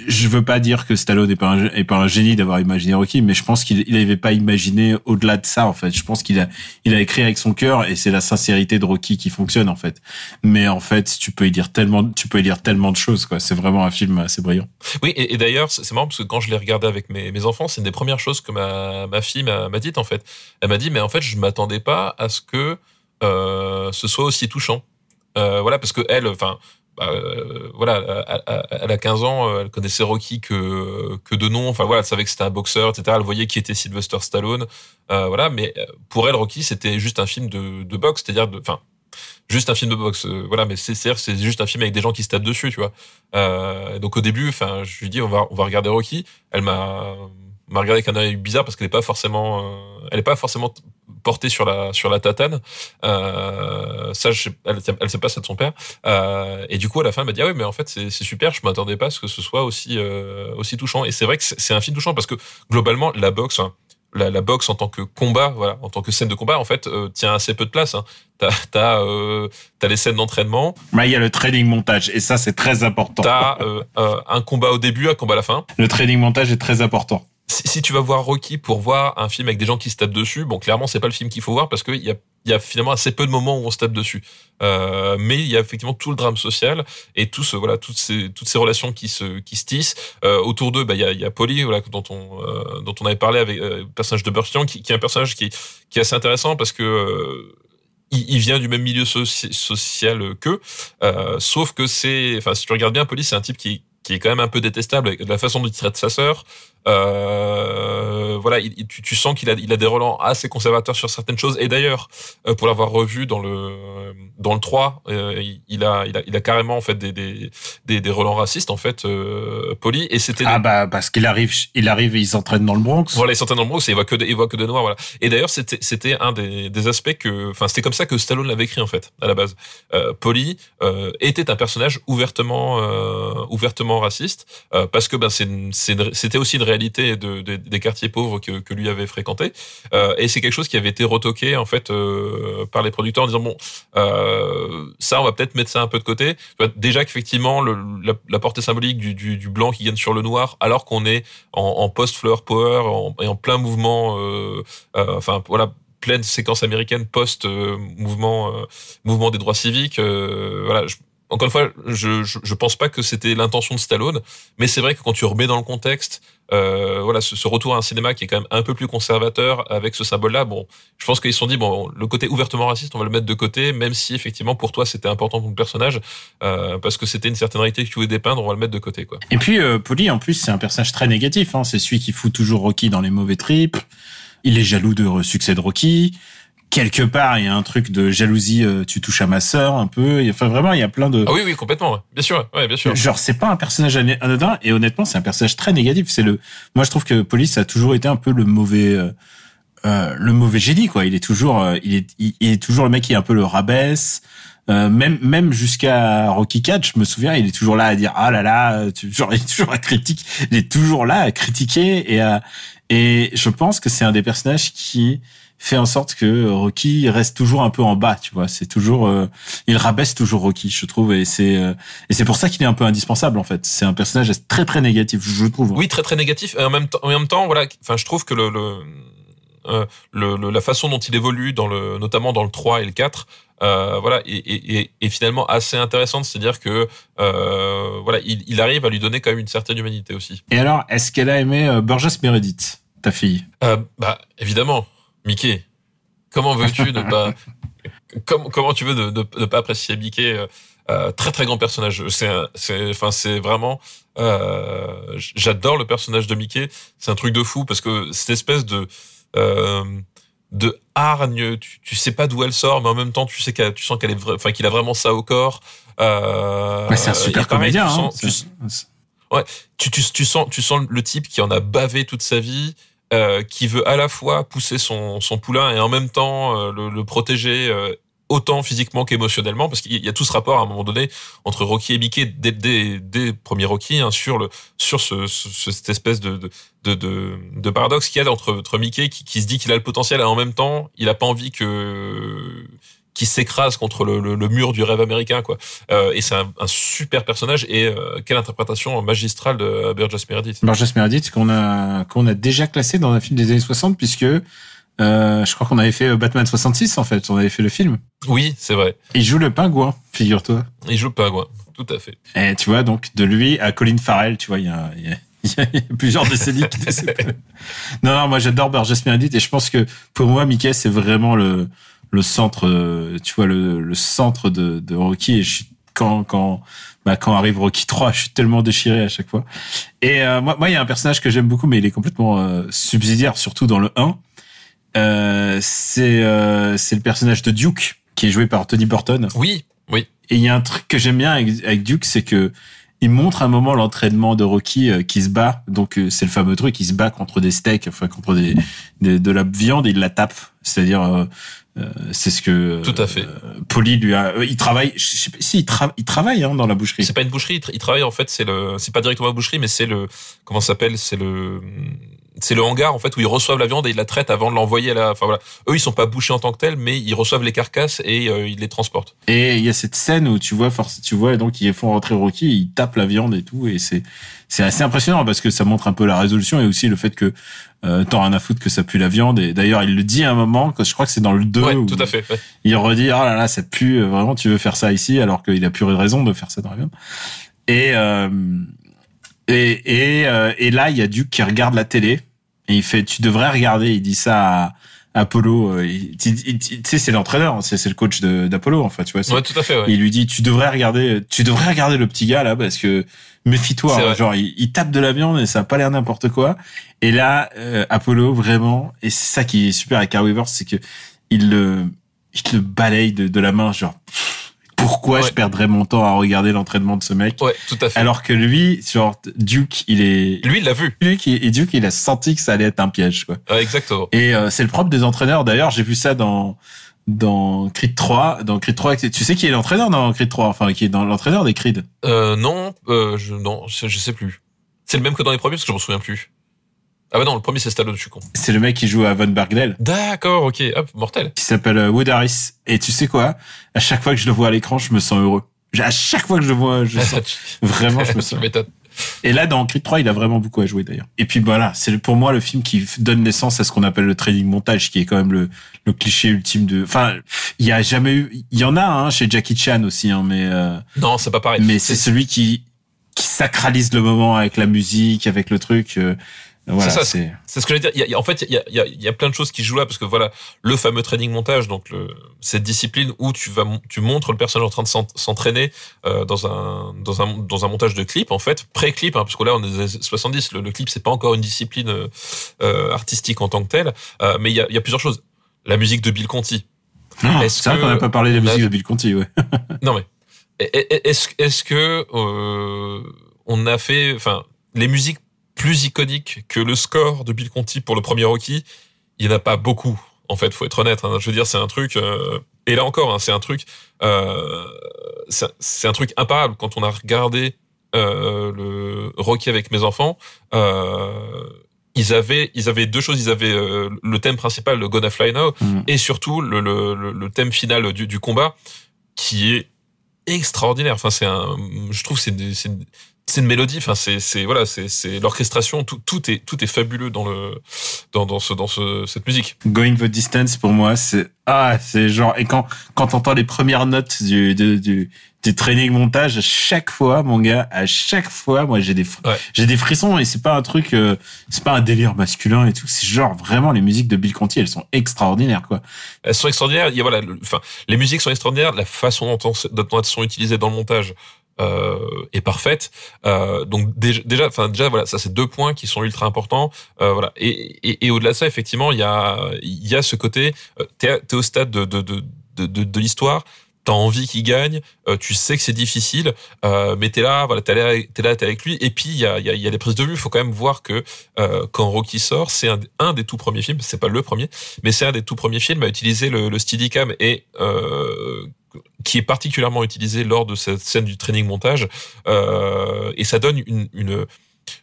je veux pas dire que Stallone n'est pas un, est pas un génie d'avoir imaginé Rocky, mais je pense qu'il il avait pas imaginé au-delà de ça en fait. Je pense qu'il a écrit avec son cœur et c'est la sincérité de Rocky qui fonctionne en fait. Mais en fait, tu peux y dire tellement tu peux y dire tellement de choses. C'est vraiment un film assez brillant. Oui, et, d'ailleurs c'est marrant parce que quand je l'ai regardé avec mes, enfants, c'est une des premières choses que ma ma fille m'a dit en fait. Elle m'a dit mais en fait je m'attendais pas à ce que euh, ce soit aussi touchant. Euh, voilà parce que elle, enfin euh, voilà, elle a 15 ans, elle connaissait Rocky que que de nom. Enfin voilà, elle savait que c'était un boxeur, etc. Elle voyait qui était Sylvester Stallone. Euh, voilà, mais euh, pour elle, Rocky, c'était juste un film de, de boxe, c'est-à-dire enfin, juste un film de boxe. Euh, voilà, mais c'est c'est juste un film avec des gens qui se tapent dessus, tu vois. Euh, donc au début, enfin, je lui dis on va on va regarder Rocky. Elle m'a m'a regardé avec un œil bizarre parce qu'elle est pas forcément, euh, elle est pas forcément portée sur la sur la tatane. Euh, ça, je, elle, elle sait pas ça de son père. Euh, et du coup, à la fin, elle m'a dit ah oui, mais en fait, c'est super. Je m'attendais pas à ce que ce soit aussi euh, aussi touchant. Et c'est vrai que c'est un film touchant parce que globalement, la boxe. Hein, la, la, boxe en tant que combat, voilà, en tant que scène de combat, en fait, euh, tient assez peu de place. Hein. T'as t'as euh, les scènes d'entraînement. Mais il y a le training montage et ça c'est très important. T'as euh, un combat au début, un combat à la fin. Le training montage est très important si, tu vas voir Rocky pour voir un film avec des gens qui se tapent dessus, bon, clairement, c'est pas le film qu'il faut voir parce qu'il y a, finalement assez peu de moments où on se tape dessus. Euh, mais il y a effectivement tout le drame social et tout voilà, toutes ces, toutes ces relations qui se, qui se tissent. Euh, autour d'eux, bah, il y a, y a Polly, dont on, euh, dont on avait parlé avec le personnage de Burstian, qui, est un personnage qui, qui est assez intéressant parce que, il, vient du même milieu soci social qu'eux, sauf que c'est, enfin, si tu regardes bien, Polly, c'est un type qui qui est quand même un peu détestable avec la façon dont il traite sa sœur. Euh, voilà, il, tu, tu, sens qu'il a, il a des relents assez conservateurs sur certaines choses. Et d'ailleurs, euh, pour l'avoir revu dans le dans le 3, euh, il, a, il a il a carrément en fait des des des, des relents racistes en fait euh, poli. Et c'était ah bah parce qu'il arrive, il arrive, et il s'entraîne dans le Bronx. Voilà, il s'entraîne dans le Bronx et il voit que il voit que des noirs. Voilà. Et d'ailleurs, c'était c'était un des, des aspects que, enfin, c'était comme ça que Stallone l'avait écrit en fait à la base. Euh, Polly euh, était un personnage ouvertement euh, raciste parce que ben c'était aussi une réalité de, des quartiers pauvres que, lui avait fréquenté. Euh, et c'est quelque chose qui avait été retoqué en fait euh, par les producteurs en disant bon, euh, ça on va peut-être mettre ça un peu de côté. Déjà qu'effectivement la, portée symbolique du, blanc qui gagne sur le noir, alors qu'on est en, en post-flower power et en plein mouvement, euh, euh, enfin voilà pleine séquence américaine post mouvement mouvement des droits civiques voilà encore une fois, je, je, pense pas que c'était l'intention de Stallone, mais c'est vrai que quand tu remets dans le contexte, euh, voilà, ce, retour à un cinéma qui est quand même un peu plus conservateur avec ce symbole-là, bon, je pense qu'ils se sont dit bon, le côté ouvertement raciste, on va le mettre de côté, même si effectivement pour toi c'était important pour le personnage, euh, parce que c'était une certaine réalité que tu voulais dépeindre, on va le mettre de côté, quoi. Et puis euh, Polly, en plus, c'est un personnage très négatif. Hein, c'est celui qui fout toujours Rocky dans les mauvais trips. Il est jaloux de succès de Rocky quelque part, il y a un truc de jalousie, euh, tu touches à ma sœur un peu. Enfin, vraiment, il y a plein de. Ah oui, oui, complètement. Bien sûr, ouais, bien sûr. Genre, c'est pas un personnage anodin et honnêtement, c'est un personnage très négatif. C'est le. Moi, je trouve que Police a toujours été un peu le mauvais. Euh, euh le mauvais génie quoi il est toujours euh, il est il, est toujours le mec qui est un peu le rabaisse euh, même même jusqu'à Rocky 4 je me souviens il est toujours là à dire ah là là tu, genre il est toujours à critiquer il est toujours là à critiquer et à, et je pense que c'est un des personnages qui fait en sorte que Rocky reste toujours un peu en bas, tu vois. C'est toujours, euh, il rabaisse toujours Rocky, je trouve, et c'est euh, et c'est pour ça qu'il est un peu indispensable en fait. C'est un personnage très très négatif, je trouve. Oui, très très négatif. Et en même temps, en même temps, voilà. Enfin, je trouve que le, le euh, le, la façon dont il évolue dans le notamment dans le 3 et le 4 euh, voilà est, est, finalement assez intéressante c'est à dire que euh, voilà il, il, arrive à lui donner quand même une certaine humanité aussi et alors est-ce qu'elle a aimé Burgess Meredith ta fille? Bah évidemment Mickey, comment veux-tu ne pas comment, comment tu veux ne, ne, pas apprécier Mickey euh, euh, très très grand personnage. C'est c'est enfin c'est vraiment euh, j'adore le personnage de Mickey. C'est un truc de fou parce que cette espèce de euh, de hargne, tu, tu sais pas d'où elle sort, mais en même temps tu sais qu'elle, tu sens qu'elle est, enfin qu'il a vraiment ça au corps. C'est un super comédien. Tu hein, tu, ouais, tu, tu, tu sens, tu sens le type qui en a bavé toute sa vie, euh, qui veut à la fois pousser son, son poulain et en même temps euh, le, le, protéger euh, autant physiquement qu'émotionnellement, parce qu'il y a tout ce rapport à un moment donné entre Rocky et Mickey dès, dès, dès premier Rocky hein, sur le sur ce, ce cette espèce de de, de, de paradoxe qu'il y a entre, entre Mickey qui, qui se dit qu'il a le potentiel et en même temps il a pas envie que qui s'écrase contre le, le, le, mur du rêve américain quoi. Euh, et c'est un, un, super personnage. Et euh, quelle interprétation magistrale de Burgess Meredith. Burgess Meredith qu'on a qu'on a déjà classé dans un film des années 60 puisque euh, je crois qu'on avait fait Batman 66 en fait. On avait fait le film. Oui c'est vrai. Il joue le pingouin figure-toi. Il joue le pingouin. Tout à fait. Et tu vois donc de lui à Colin Farrell tu vois il y a, il y a *laughs* il y a plusieurs décennies qui *laughs* Non, non, moi j'adore Burgess Meredith et je pense que pour moi, Mickey, c'est vraiment le, le centre, euh, tu vois, le, le centre de, de, Rocky. Et je suis, quand, quand, bah, quand arrive Rocky 3, je suis tellement déchiré à chaque fois. Et euh, moi, moi, il y a un personnage que j'aime beaucoup, mais il est complètement euh, subsidiaire, surtout dans le 1. Euh, c'est euh, c'est le personnage de Duke qui est joué par Tony Burton. Oui, oui. Et il y a un truc que j'aime bien avec, avec Duke, c'est que il montre un moment l'entraînement de Rocky qui se bat. Donc c'est le fameux truc, il se bat contre des steaks, enfin contre des, des de la viande et il la tape. C'est-à-dire euh, c'est ce que tout à fait. Euh, lui a. Euh, il travaille. Je sais pas, si il, il travaille hein, dans la boucherie. C'est pas une boucherie. Il, travaille en fait. C'est le. C'est pas directement la boucherie, mais c'est le. Comment ça s'appelle C'est le c'est le hangar en fait où ils reçoivent la viande et ils la traitent avant de l'envoyer à la. Enfin voilà, eux ils sont pas bouchés en tant que tels, mais ils reçoivent les carcasses et euh, ils les transportent. Et il y a cette scène où tu vois, force, tu vois donc ils font rentrer Rocky, ils tapent la viande et tout, et c'est c'est assez impressionnant parce que ça montre un peu la résolution et aussi le fait que euh, t'en rien à foutre que ça pue la viande. Et d'ailleurs il le dit à un moment, que je crois que c'est dans le 2 ouais, tout à fait. Il redit oh là là ça pue euh, vraiment, tu veux faire ça ici alors qu'il a plus raison de faire ça dans la viande. Et euh, et et, euh, et là il y a Duke qui regarde la télé et il fait, tu devrais regarder. Il dit ça Apollo, euh, il- tu sais, c'est l'entraîneur, c'est c'est le coach d'Apollo, en fait, tu vois. Ouais, tout à fait. Ouais. Il lui dit, tu devrais regarder, tu devrais regarder le petit gars là, parce que méfie-toi, hein, genre il, il tape de la viande et ça a pas l'air n'importe quoi. Et là, euh, Apollo vraiment, et c'est ça qui est super avec Carl Weaver, c'est que il le, il le balaye de, de la main, genre pff, pourquoi Ouais. je perdrais mon temps à regarder l'entraînement de ce mec Ouais, tout à fait. alors que lui, genre Duke, il est, Lui, il l'a vu. Duke et Duke, il a senti que ça allait être un piège, quoi. Ouais, exactement. Et euh, c'est le propre des entraîneurs. D'ailleurs, j'ai vu ça dans dans Creed 3. Dans Creed 3, tu sais qui est l'entraîneur dans Creed 3 Enfin, qui est dans l'entraîneur des Creed. Euh, non, euh, je, non, je, je sais plus. C'est le même que dans les premiers parce que je m'en souviens plus. Ah bah non, le premier c'est Stallone, je suis con. C'est le mec qui joue à Von Bergdale, D'accord, ok, hop, mortel. qui s'appelle euh, Wood Harris. Et tu sais quoi? À chaque fois que je le vois à l'écran, je me sens heureux. À chaque fois que je le vois, je sens *laughs* vraiment, je *laughs* me sens. Et là, dans Creed 3, il a vraiment beaucoup à jouer d'ailleurs. Et puis voilà, c'est pour moi le film qui donne naissance à ce qu'on appelle le training montage, qui est quand même le, le cliché ultime de. Enfin, il y a jamais eu. Il y en a un chez Jackie Chan aussi, hein, mais euh, Non, c'est pas pareil. mais c'est celui qui qui sacralise le moment avec la musique, avec le truc. euh, voilà, C'est ça, c'est. C'est ce que je veux dire. Il y a- en fait, il y a, il y, a, il y a plein de choses qui jouent là parce que voilà, le fameux training montage, donc le, cette discipline où tu vas, tu montres le personnage en train de s'en- s'entraîner euh, dans un dans un dans un montage de clip en fait, pré-clip, hein, parce que là on est dans les années 70, le, le clip c'est pas encore une discipline euh, euh, artistique en tant que telle, euh, mais il y a, il y a plusieurs choses. La musique de Bill Conti. Ah, Est-ce c'est vrai qu'on n'a pas parlé de la musique de Bill Conti, ouais. *laughs* Non mais est-ce est-ce que euh, on a fait enfin les musiques plus iconiques que le score de Bill Conti pour le premier Rocky, il n'y en a pas beaucoup en fait, faut être honnête hein. je veux dire c'est un truc euh, et là encore hein, c'est un truc euh, c'est un truc imparable quand on a regardé euh, le Rocky avec mes enfants ils avaient ils avaient deux choses ils avaient le thème principal le Gonna Fly Now Mm. et surtout le, le, le, le thème final du, du combat qui est extraordinaire. Enfin, c'est un, je trouve que c'est c'est une, mélodie. Enfin, c'est c'est voilà, c'est c'est l'orchestration. Tout tout est tout est fabuleux dans le dans dans ce dans ce cette musique. Going the distance pour moi, c'est ah, c'est genre et quand quand t'entends les premières notes du du du, du training montage, à chaque fois, mon gars, à chaque fois, moi j'ai des Ouais. j'ai des frissons et c'est pas un truc, euh, c'est pas un délire masculin et tout. C'est genre vraiment les musiques de Bill Conti, elles sont extraordinaires quoi. Elles sont extraordinaires. Il y a voilà, le- enfin, les musiques sont extraordinaires. La façon dont, on- dont elles sont utilisées dans le montage. Euh, est parfaite. Euh, donc déjà, enfin déjà voilà, ça c'est deux points qui sont ultra importants. Euh, voilà. Et, et, et au-delà de ça, effectivement, il y a il y a ce côté. Euh, t'es, t'es au stade de de de de, de, l'histoire. T'as envie qu'il gagne, euh, tu sais que c'est difficile, euh, mais t'es là, voilà, t'es là, t'es là, avec lui. Et puis il y a, y, a, y a des prises de vue. Il faut quand même voir que quand Rocky sort, c'est un, un des tout premiers films, c'est pas le premier, mais c'est un des tout premiers films à utiliser le, le Steadicam et euh, qui est particulièrement utilisé lors de cette scène du training montage euh, et ça donne une,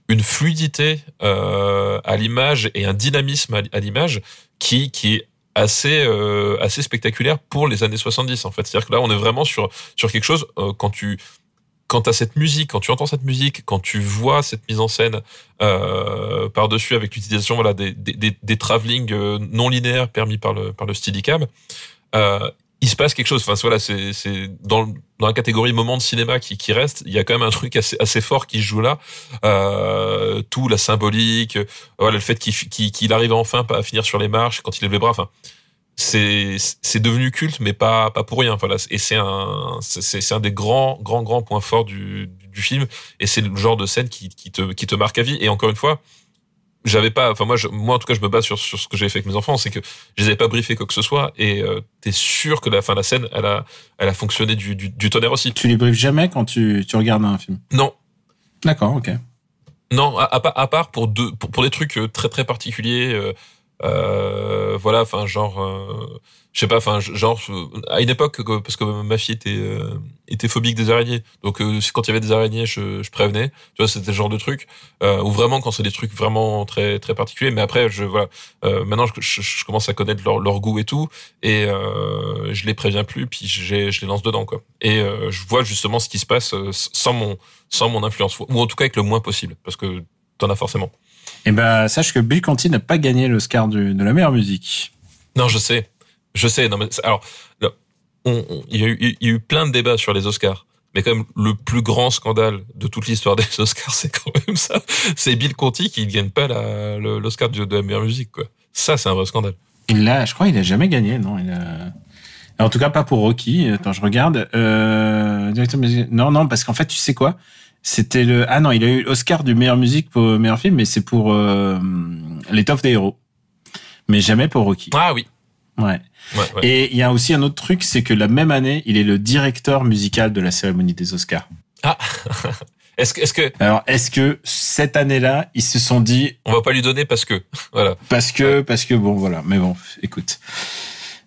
une fluidité euh, à l'image et un dynamisme à, l'image qui qui est assez euh, assez spectaculaire pour les années 70 en fait. C'est-à-dire que là on est vraiment sur sur quelque chose quand tu quand cette musique, quand tu entends cette musique, quand tu vois cette mise en scène par-dessus avec l'utilisation voilà, des, des, des, des non linéaires permis par le, par le Steadicam, il se passe quelque chose. Enfin, voilà, c'est, dans, dans la catégorie moment de cinéma qui, qui reste, il y a quand même un truc assez, assez fort qui se joue là. Euh, tout, la symbolique, voilà, le fait qu'il, qu'il, arrive enfin à finir sur les marches quand il lève les bras. Enfin, c'est devenu culte mais pas pas pour rien voilà et c'est un c'est un des grands grands grands points forts du du film et c'est le genre de scène qui qui te qui te marque à vie et encore une fois j'avais pas enfin moi je, moi en tout cas je me base sur sur ce que j'ai fait avec mes enfants c'est que je les avais pas briefés quoi que ce soit et euh, t'es sûr que la fin la scène elle a elle a fonctionné du du, du tonnerre aussi Tu les briefes jamais quand tu tu regardes un film? non D'accord, ok. Non, à, à, part- à part pour deux, pour, pour des trucs euh, très très particuliers, euh, euh, voilà, enfin genre, euh, je sais pas, enfin genre euh, à une époque que- parce que ma fille était euh, était phobique des araignées, donc euh, quand il y avait des araignées, je, je prévenais, tu vois, c'était le genre de truc, euh, ou vraiment quand c'est des trucs vraiment très très particuliers, mais après je voilà, euh, maintenant je, je, je commence à connaître leur, leur goût et tout, et euh, je les préviens plus, puis je, je les lance dedans quoi, et euh, je vois justement ce qui se passe sans mon sans mon influence, ou en tout cas avec le moins possible, parce que t'en as forcément. Et ben sache que Bill Conti n'a pas gagné l'Oscar de la meilleure musique. Non, je sais, je sais. Non, mais alors, là, on- on- il y, a eu, il y a eu plein de débats sur les Oscars, mais quand même le plus grand scandale de toute l'histoire des *laughs* Oscars, c'est quand même ça. C'est Bill Conti qui ne gagne pas l'Oscar de, de la meilleure musique, quoi. Ça, c'est un vrai scandale. Il l'a, je crois, il a jamais gagné, non il a... En tout cas, pas pour Rocky. Attends, je regarde. Euh, non, non, parce qu'en fait, tu sais quoi? C'était le. Ah non, il a eu l'Oscar du meilleure musique pour le meilleur film, mais c'est pour euh, l'étoffe des héros. Mais jamais pour Rocky. Ah oui. Ouais. Ouais, ouais. Et il y a aussi un autre truc, c'est que la même année, il est le directeur musical de la cérémonie des Oscars. *laughs* Est-ce que, est-ce que Alors, est-ce que cette année-là, ils se sont dit on va pas lui donner parce que *laughs* voilà. parce que parce que bon voilà, mais bon, écoute.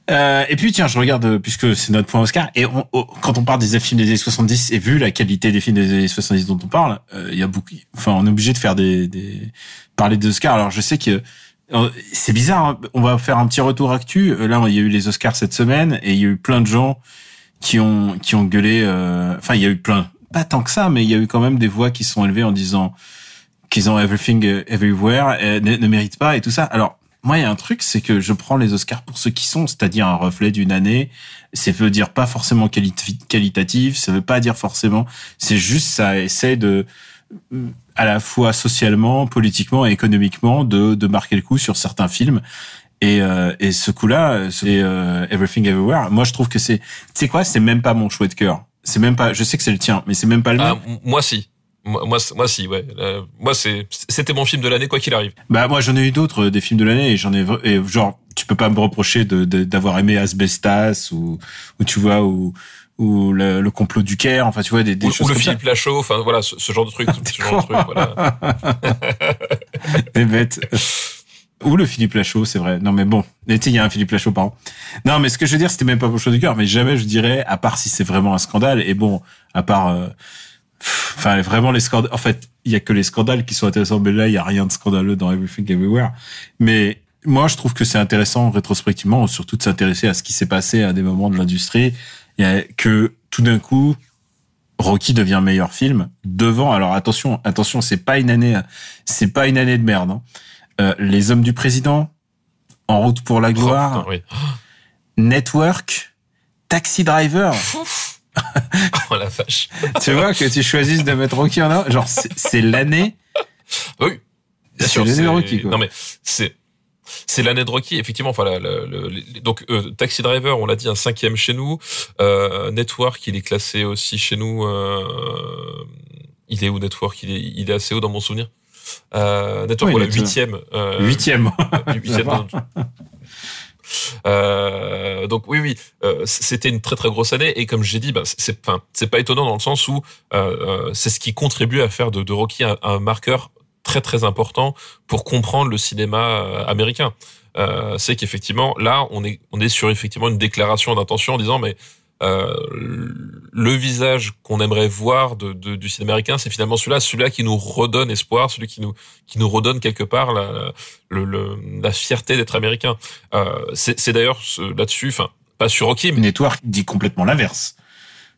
Euh, et puis tiens, je regarde euh, puisque c'est notre point Oscar et on, oh, quand on parle des films des années 70 et vu la qualité des films des années 70 dont on parle, euh, il y a beaucoup. Enfin, on est obligé de faire des, des parler des Oscars. Alors je sais que c'est bizarre. hein, on va faire un petit retour actu. Euh, Là, il y a eu les Oscars cette semaine et il y a eu plein de gens qui ont qui ont gueulé. euh, Enfin, il y a eu plein, pas tant que ça, mais il y a eu quand même des voix qui sont élevées en disant qu'ils ont Everything euh, Everywhere ne, ne méritent pas et tout ça. Alors moi, il y a un truc, c'est que je prends les Oscars pour ce qu'ils sont, c'est-à-dire un reflet d'une année. Ça veut dire pas forcément quali- qualitatif, ça veut pas dire forcément. C'est juste ça essaie de à la fois socialement, politiquement et économiquement de, de marquer le coup sur certains films. Et, euh, et ce coup-là, c'est euh, Everything Everywhere. Moi, je trouve que c'est, tu sais quoi, c'est même pas mon choix de cœur. C'est même pas. Je sais que c'est le tien, mais c'est même pas le Ah, mien. moi si. Moi, moi, moi si, ouais. Euh, moi, c'est, c'était mon film de l'année, quoi qu'il arrive. Bah moi j'en ai eu d'autres euh, des films de l'année et j'en ai et genre tu peux pas me reprocher de- d'avoir aimé Asbestas ou ou tu vois ou ou le, le complot du Caire enfin tu vois des, des Ou, ou choses le comme Philippe Lachaud, enfin voilà, ce, ce genre de truc, ce genre de truc, voilà. ça *laughs* des bêtes. Ou le Philippe Lachaud c'est vrai. Non mais bon. Mais tu sais il y a un Philippe Lachaud par an. Non mais ce que je veux dire c'était même pas pour le choix du cœur mais jamais je dirais à part si c'est vraiment un scandale. Et bon à part euh, pff, enfin vraiment les scandales en fait il y a que les scandales qui sont intéressants mais là il y a rien de scandaleux dans Everything Everywhere. Mais moi je trouve que c'est intéressant rétrospectivement surtout de s'intéresser à ce qui s'est passé à des moments de l'industrie que tout d'un coup Rocky devient meilleur film devant alors attention attention c'est pas une année c'est pas une année de merde hein. Euh, les hommes du président en route pour la Oh, gloire putain, oui. Network Taxi Driver *laughs* Oh la vache. tu vois que tu choisisses de mettre Rocky en avant genre c'est l'année Oui. Bien C'est sûr. c'est- Rocky, quoi. Non mais c'est c'est l'année de Rocky, effectivement. Enfin, la- donc euh, Taxi Driver, on l'a dit, un cinquième chez nous. Euh, Network, il est classé aussi chez nous. euh, il est où Network? Il est il est assez haut dans mon souvenir. Euh, Network, Oui, Network. huitième. euh, huitième huitième va. dans- Euh, donc oui, oui, euh, c'était une très très grosse année et comme j'ai dit, bah, c'est, enfin, c'est pas étonnant dans le sens où euh, euh, c'est ce qui contribue à faire de, de Rocky un, un marqueur très très important pour comprendre le cinéma euh, américain. Euh, c'est qu'effectivement là, on est on est sur effectivement une déclaration d'intention en disant mais euh, le visage qu'on aimerait voir de, de- du cinéma américain, c'est finalement celui-là, celui-là qui nous redonne espoir, celui qui nous qui nous redonne quelque part la le- la fierté d'être américain. Euh, c'est d'ailleurs là-dessus, enfin pas sur Rocky, mais Network dit complètement l'inverse.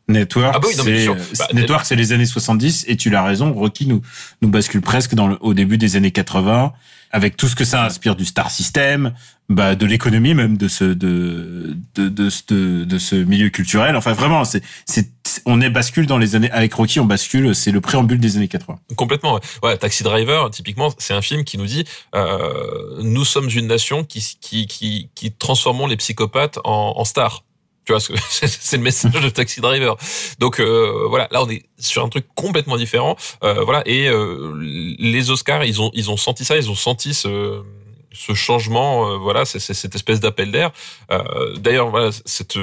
Network, Ah bah oui, c'est Bah, Network, c'est les années 70 et tu l'as raison. Rocky nous nous bascule presque dans le, au début des années 80 avec tout ce que ça inspire du star system, bah de l'économie même de ce de de de, de, de ce milieu culturel. Enfin vraiment, c'est c'est on est bascule dans les années avec Rocky, on bascule. C'est le préambule des années 80. Complètement. Ouais. Ouais, Taxi Driver, typiquement, c'est un film qui nous dit euh, nous sommes une nation qui qui qui, qui transformons les psychopathes en, en stars. Tu vois, *laughs* c'est le message de Taxi Driver. Donc euh, voilà, là on est sur un truc complètement différent. Euh, voilà, et euh, les Oscars, ils ont ils ont senti ça, ils ont senti ce ce changement, euh, voilà, c'est cette espèce d'appel d'air. Euh, D'ailleurs, voilà, c'est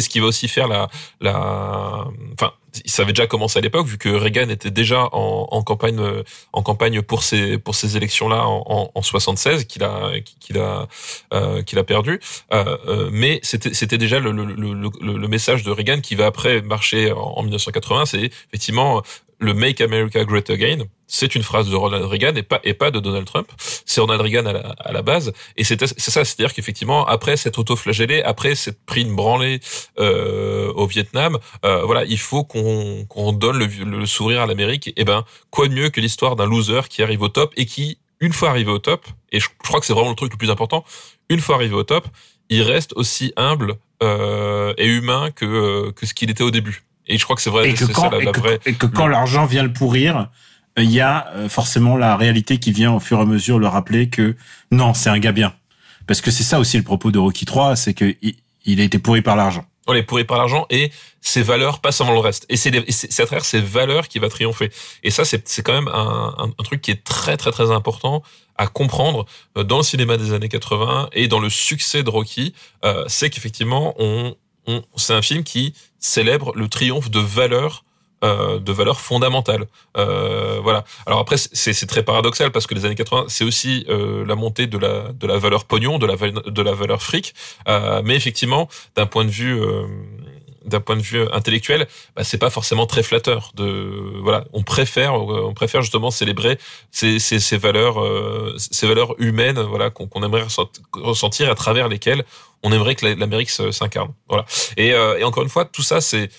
ce qui va aussi faire la la, enfin, ça avait déjà commencé à l'époque vu que Reagan était déjà en, en campagne en campagne pour ces pour ces élections là en, en, en 76 qu'il a qu'il a euh, qu'il a perdu. Euh, euh, mais c'était c'était déjà le, le, le, le, message de Reagan qui va après marcher en 1980. C'est effectivement le Make America Great Again. C'est une phrase de Ronald Reagan et pas et pas de Donald Trump. C'est Ronald Reagan à la, à la base. Et c'est ça, c'est-à-dire qu'effectivement après cette auto-flagellé, après cette pris une branlée euh, au Vietnam, euh, voilà, il faut qu'on qu'on donne le, le sourire à l'Amérique. Et ben quoi de mieux que l'histoire d'un loser qui arrive au top et qui une fois arrivé au top, et je, je crois que c'est vraiment le truc le plus important, une fois arrivé au top, il reste aussi humble euh, et humain que euh, que ce qu'il était au début. Et je crois que c'est vrai, et que quand, ça la, et la que, vraie. et que quand l'argent vient le pourrir, il y a euh, forcément la réalité qui vient au fur et à mesure le rappeler que non, c'est un gars bien. parce que c'est ça aussi le propos de Rocky 3, c'est que il, il a été pourri par l'argent. On est pourri par l'argent et ses valeurs passent avant le reste. Et c'est à travers ces valeurs qui va triompher. Et ça, c'est quand même un, un, un truc qui est très très très important à comprendre euh, dans le cinéma des années 80 et dans le succès de Rocky. Euh, c'est qu'effectivement, on c'est un film qui célèbre le triomphe de valeurs euh, de valeurs fondamentales. Euh, voilà. Alors après, c'est très paradoxal parce que les années 80, c'est aussi euh, la montée de la de la valeur pognon, de la de la valeur fric. Euh, mais effectivement, d'un point de vue euh, d'un point de vue intellectuel, bah, c'est pas forcément très flatteur. De voilà, on préfère on préfère justement célébrer ces, valeurs euh, ces valeurs humaines voilà qu'on aimerait ressent- ressentir à travers lesquelles on aimerait que la- l'Amérique s'incarne. Voilà. Et, euh, et encore une fois, tout ça c'est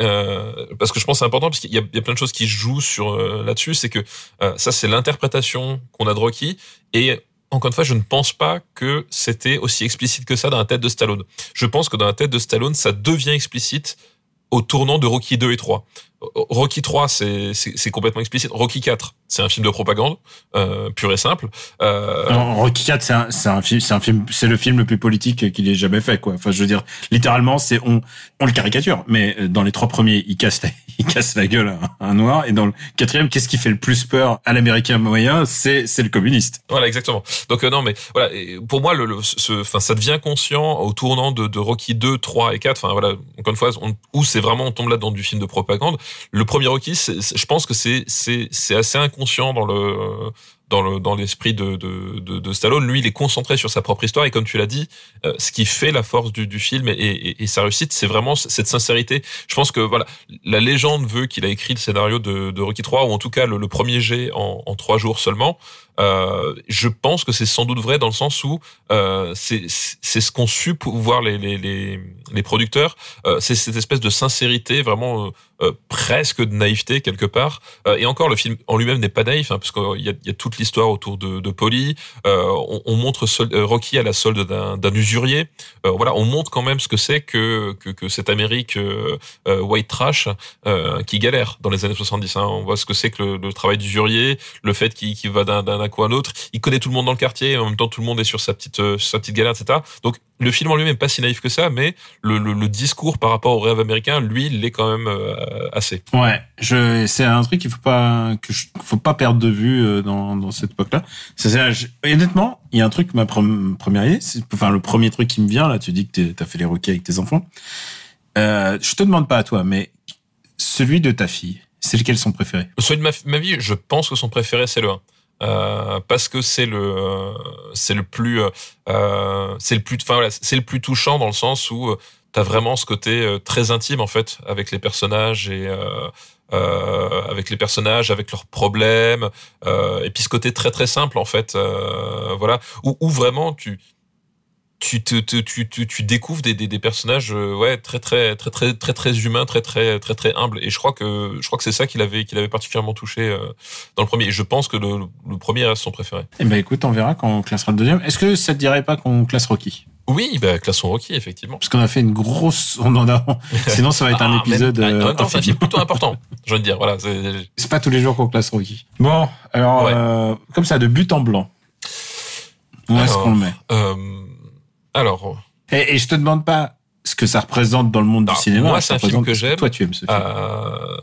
euh, parce que je pense c'est important parce qu'il y, y a plein de choses qui jouent sur euh, là-dessus, c'est que euh, ça c'est l'interprétation qu'on a de Rocky et encore une fois, je ne pense pas que c'était aussi explicite que ça dans la tête de Stallone. Je pense que dans la tête de Stallone, ça devient explicite au tournant de Rocky 2 et 3. Rocky 3, c'est complètement explicite. Rocky 4, c'est un film de propagande euh, pur et simple. Euh, Non, Rocky 4, c'est un, c'est un film, c'est un film, c'est le film le plus politique qu'il ait jamais fait, quoi. Enfin, je veux dire, littéralement, c'est on, on le caricature, mais euh, dans les trois premiers, il casse, la, *laughs* il casse la gueule à un, un noir, et dans le quatrième, qu'est-ce qui fait le plus peur à l'américain moyen C'est, c'est le communiste. Voilà, exactement. Donc euh, non, mais voilà, et pour moi, le, le- ce, enfin, ça devient conscient au tournant de, de Rocky 2, 3 et 4. Enfin voilà, encore une fois, on, où c'est vraiment on tombe là dans du film de propagande. Le premier c'est- je pense que c'est c'est c'est assez inconscient dans le dans le dans l'esprit de, de, de Stallone. Lui, il est concentré sur sa propre histoire et comme tu l'as dit, euh, ce qui fait la force du, du film et, sa réussite, c'est vraiment cette sincérité. Je pense que voilà, la légende veut qu'il a écrit le scénario de, Rocky 3 ou en tout cas le, premier jet en trois jours seulement. Euh, je pense que c'est sans doute vrai dans le sens où euh, c'est ce qu'ont su pouvoir les les les, producteurs. Euh, c'est cette espèce de sincérité, vraiment euh, presque de naïveté quelque part. Et encore, le film en lui-même n'est pas naïf, hein, parce qu'il y a, toute l'histoire autour de, de Polly. On, on montre Rocky à la solde d'un usurier. Voilà, on montre quand même ce que c'est que, que que cette Amérique white trash qui galère dans les années 70. Hein. On voit ce que c'est que le, travail d'usurier, le fait qu'il va d'un d'un coup à. Il connaît tout le monde dans le quartier, et en même temps tout le monde est sur sa petite euh, sa petite galère, etc. Donc le film en lui-même n'est pas si naïf que ça, mais le, le, le discours par rapport au rêve américain, lui, il l'est quand même euh, assez. Ouais, je, c'est un truc qu'il faut pas, que je, faut pas perdre de vue euh, dans, dans cette époque-là. Honnêtement, il y a un truc, ma première idée, enfin, le premier truc qui me vient, là, tu dis que t'as fait les roquets avec tes enfants. Euh, je te demande pas à toi, mais celui de ta fille, c'est lequel son préféré? Celui de ma, ma vie, je pense que son préféré c'est le 1. Euh, parce que c'est le c'est le plus euh, c'est le plus enfin voilà c'est le plus touchant dans le sens où euh, t'as vraiment ce côté euh, très intime en fait avec les personnages et euh, euh, avec les personnages avec leurs problèmes et puis ce côté très très simple en fait voilà où, où vraiment tu tu te, te- tu, tu, tu découvres des, des, des personnages euh, ouais très très très très très très humains très très très très humbles et je crois que je crois que c'est ça qu'il avait qu'il avait particulièrement touché euh, dans le premier et je pense que le, le premier reste son préféré Eh ben, écoute, on verra quand on classera le deuxième. Est-ce que ça te dirait pas qu'on classe Rocky? oui bah classons Rocky effectivement Parce qu'on a fait une grosse, on en a, *laughs* sinon ça va être un Ah, épisode, même- euh, c'est un film plutôt important je veux dire voilà *laughs* c'est- pas tous les jours qu'on classe Rocky. Bon, alors, Ouais. euh, comme ça, de but en blanc. Où est-ce qu'on le met? Alors Et, et je te demande pas ce que ça représente dans le monde Ah, du cinéma. moi, c'est un film que j'aime. Toi, tu aimes ce film. Euh,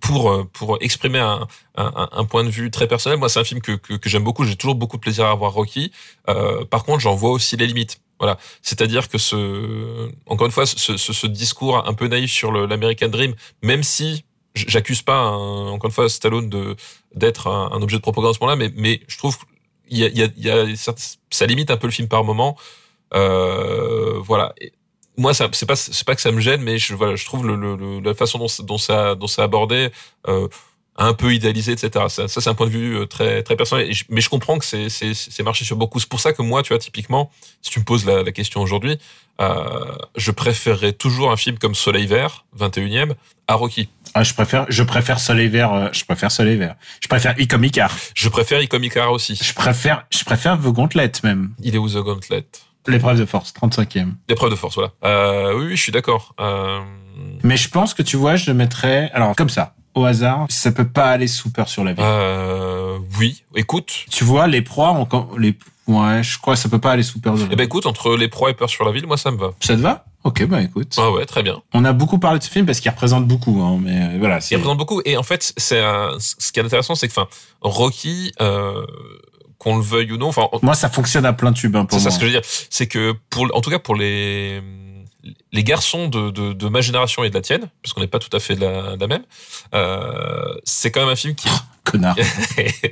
pour euh, pour exprimer un, un, un point de vue très personnel, moi c'est un film que que, que j'aime beaucoup. J'ai toujours beaucoup de plaisir à voir Rocky. Euh, par contre, j'en vois aussi les limites. Voilà, c'est-à-dire que ce, encore une fois, ce, ce, ce discours un peu naïf sur l'American Dream, même si j'accuse pas, un- encore une fois, Stallone de d'être un, un objet de propagande à ce moment-là, mais mais je trouve il y a, il y a, y a ça limite un peu le film par moment. Euh, voilà. Et moi, ça, c'est pas, c'est pas que ça me gêne, mais je, voilà, je trouve le, le, le- la façon dont, ça, dont ça abordé, euh, un peu idéalisé, etc. Ça, ça, c'est un point de vue euh, très, très personnel. Je- mais je comprends que c'est, c'est, c'est marché sur beaucoup. C'est pour ça que moi, tu vois, typiquement, si tu me poses la, la question aujourd'hui, euh, je préférerais toujours un film comme Soleil Vert, 21e, à Rocky. Ah, je préfère, je préfère Soleil Vert, euh, je préfère Soleil Vert. Je préfère Icom Icar. Je préfère Icomicara aussi. Je préfère, je préfère The Gauntlet, même. Il est où The Gauntlet? L'épreuve de force, 35e. L'épreuve de force, voilà. Euh, oui, oui, je suis d'accord. Euh, Mais je pense que tu vois, je le mettrais, alors, comme ça. au hasard, ça peut pas aller sous peur sur la ville. Euh, oui, écoute. Tu vois, les proies, quand- les, ouais, je crois que ça peut pas aller sous peur. sur la Eh ben écoute, entre les proies et peur sur la ville, moi ça me va. Ça te va? Ok, bah écoute. Ah ouais, très bien. On a beaucoup parlé de ce film parce qu'il représente beaucoup, hein, mais euh, voilà. Il représente beaucoup. Et en fait, c'est un- ce qui est intéressant, c'est que, enfin, Rocky, euh, qu'on le veuille ou non, enfin, Moi, ça fonctionne à plein tube hein, c'est ça ce que je veux dire, c'est que pour, en tout cas pour les les garçons de, de, de ma génération et de la tienne, parce qu'on n'est pas tout à fait de la, de la même, euh, c'est quand même un film qui. Connard.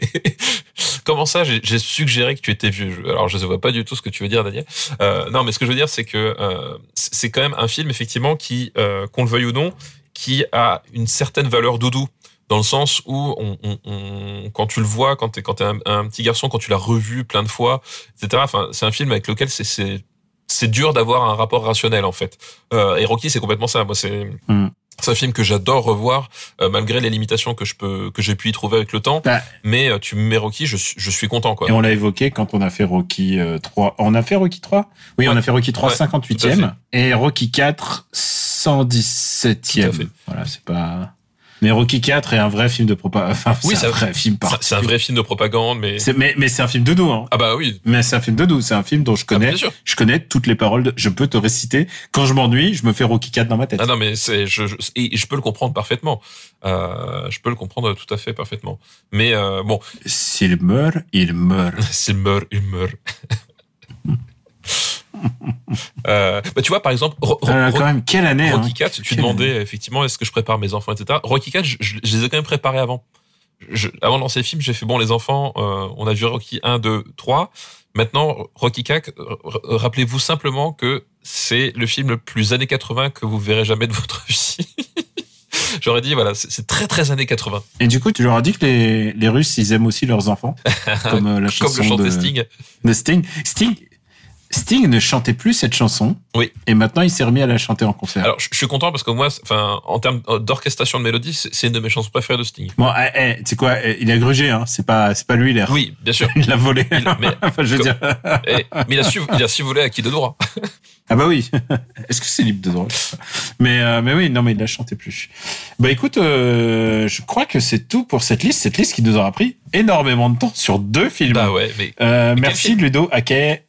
*laughs* Comment ça? J'ai suggéré que tu étais vieux. Alors je ne vois pas du tout ce que tu veux dire, Daniel. Euh, non, mais ce que je veux dire, c'est que euh, c'est c'est quand même un film effectivement qui, euh, qu'on le veuille ou non, qui a une certaine valeur doudou dans le sens où on, on- on- quand tu le vois, quand t'es quand t'es un, un petit garçon, quand tu l'as revu plein de fois, etc. Enfin, c'est un film avec lequel c'est c'est dur d'avoir un rapport rationnel en fait. Euh, et Rocky, c'est complètement ça. Moi, c'est Hmm. c'est un film que j'adore revoir euh, malgré les limitations que je peux que j'ai pu y trouver avec le temps. Bah, Mais euh, tu me mets Rocky, je, suis- je suis content quoi. Et on l'a évoqué quand on a fait Rocky euh, 3. On a fait Rocky 3 Oui, on a fait Rocky 3 Ouais, tout à 58e et Rocky 4 Tout à 117e. fait. Voilà, c'est pas Mais Rocky 4 est un vrai film de propagande. *laughs* Enfin, Oui, c'est un vrai film C'est- un vrai film de propagande, mais mais mais c'est un film de dos hein. ah bah oui, Mais c'est un film de dos, c'est un film dont je Ah, connais je connais toutes les paroles de- je peux te réciter quand je m'ennuie, je me fais Rocky 4 dans ma tête. Ah non mais c'est je, je- et je peux le comprendre parfaitement. Euh, je peux le comprendre tout à fait parfaitement. Mais euh, bon, S'il meurt, il meurt. *laughs* s'il meurt, il meurt. *laughs* *laughs* euh, bah tu vois par exemple Ro- Ro- Euh, quand même quelle année Rocky hein. 4, tu demandais effectivement est-ce que je prépare mes enfants, etc. Rocky 4, je, je- je les ai quand même préparés avant. Je- avant de lancer le film, j'ai fait bon les enfants, euh, on a vu Rocky 1, 2, 3. Maintenant, Rocky 4, euh, r- rappelez-vous simplement que c'est le film le plus années 80 que vous verrez jamais de votre *laughs* vie. J'aurais dit, voilà, c'est très très années 80. Et du coup, tu leur as dit que les, les Russes, ils aiment aussi leurs enfants, *laughs* comme la Comme chanson le chantait de, Sting. de Sting. Sting. Sting ne chantait plus cette chanson. Oui. Et maintenant, il s'est remis à la chanter en concert. Alors, je je suis content parce que moi, enfin, en termes d'orchestration de mélodie, c'est une de mes chansons préférées de Sting. bon, eh, eh, tu sais quoi, eh, il a grugé, hein. C'est pas, c'est pas lui, l'air. Oui, bien sûr. *laughs* Il l'a volé. Il- mais- *laughs* enfin, je veux dire. *laughs* Eh, mais il a su, il a su voler à qui de droit. Ah bah oui. Est-ce que c'est libre de droit? Mais euh, mais oui, non mais il la chantait plus. Bah écoute, euh, je crois que c'est tout pour cette liste. Cette liste qui nous aura pris énormément de temps sur deux films. Bah ouais, mais Euh, merci film? Ludo, Ake,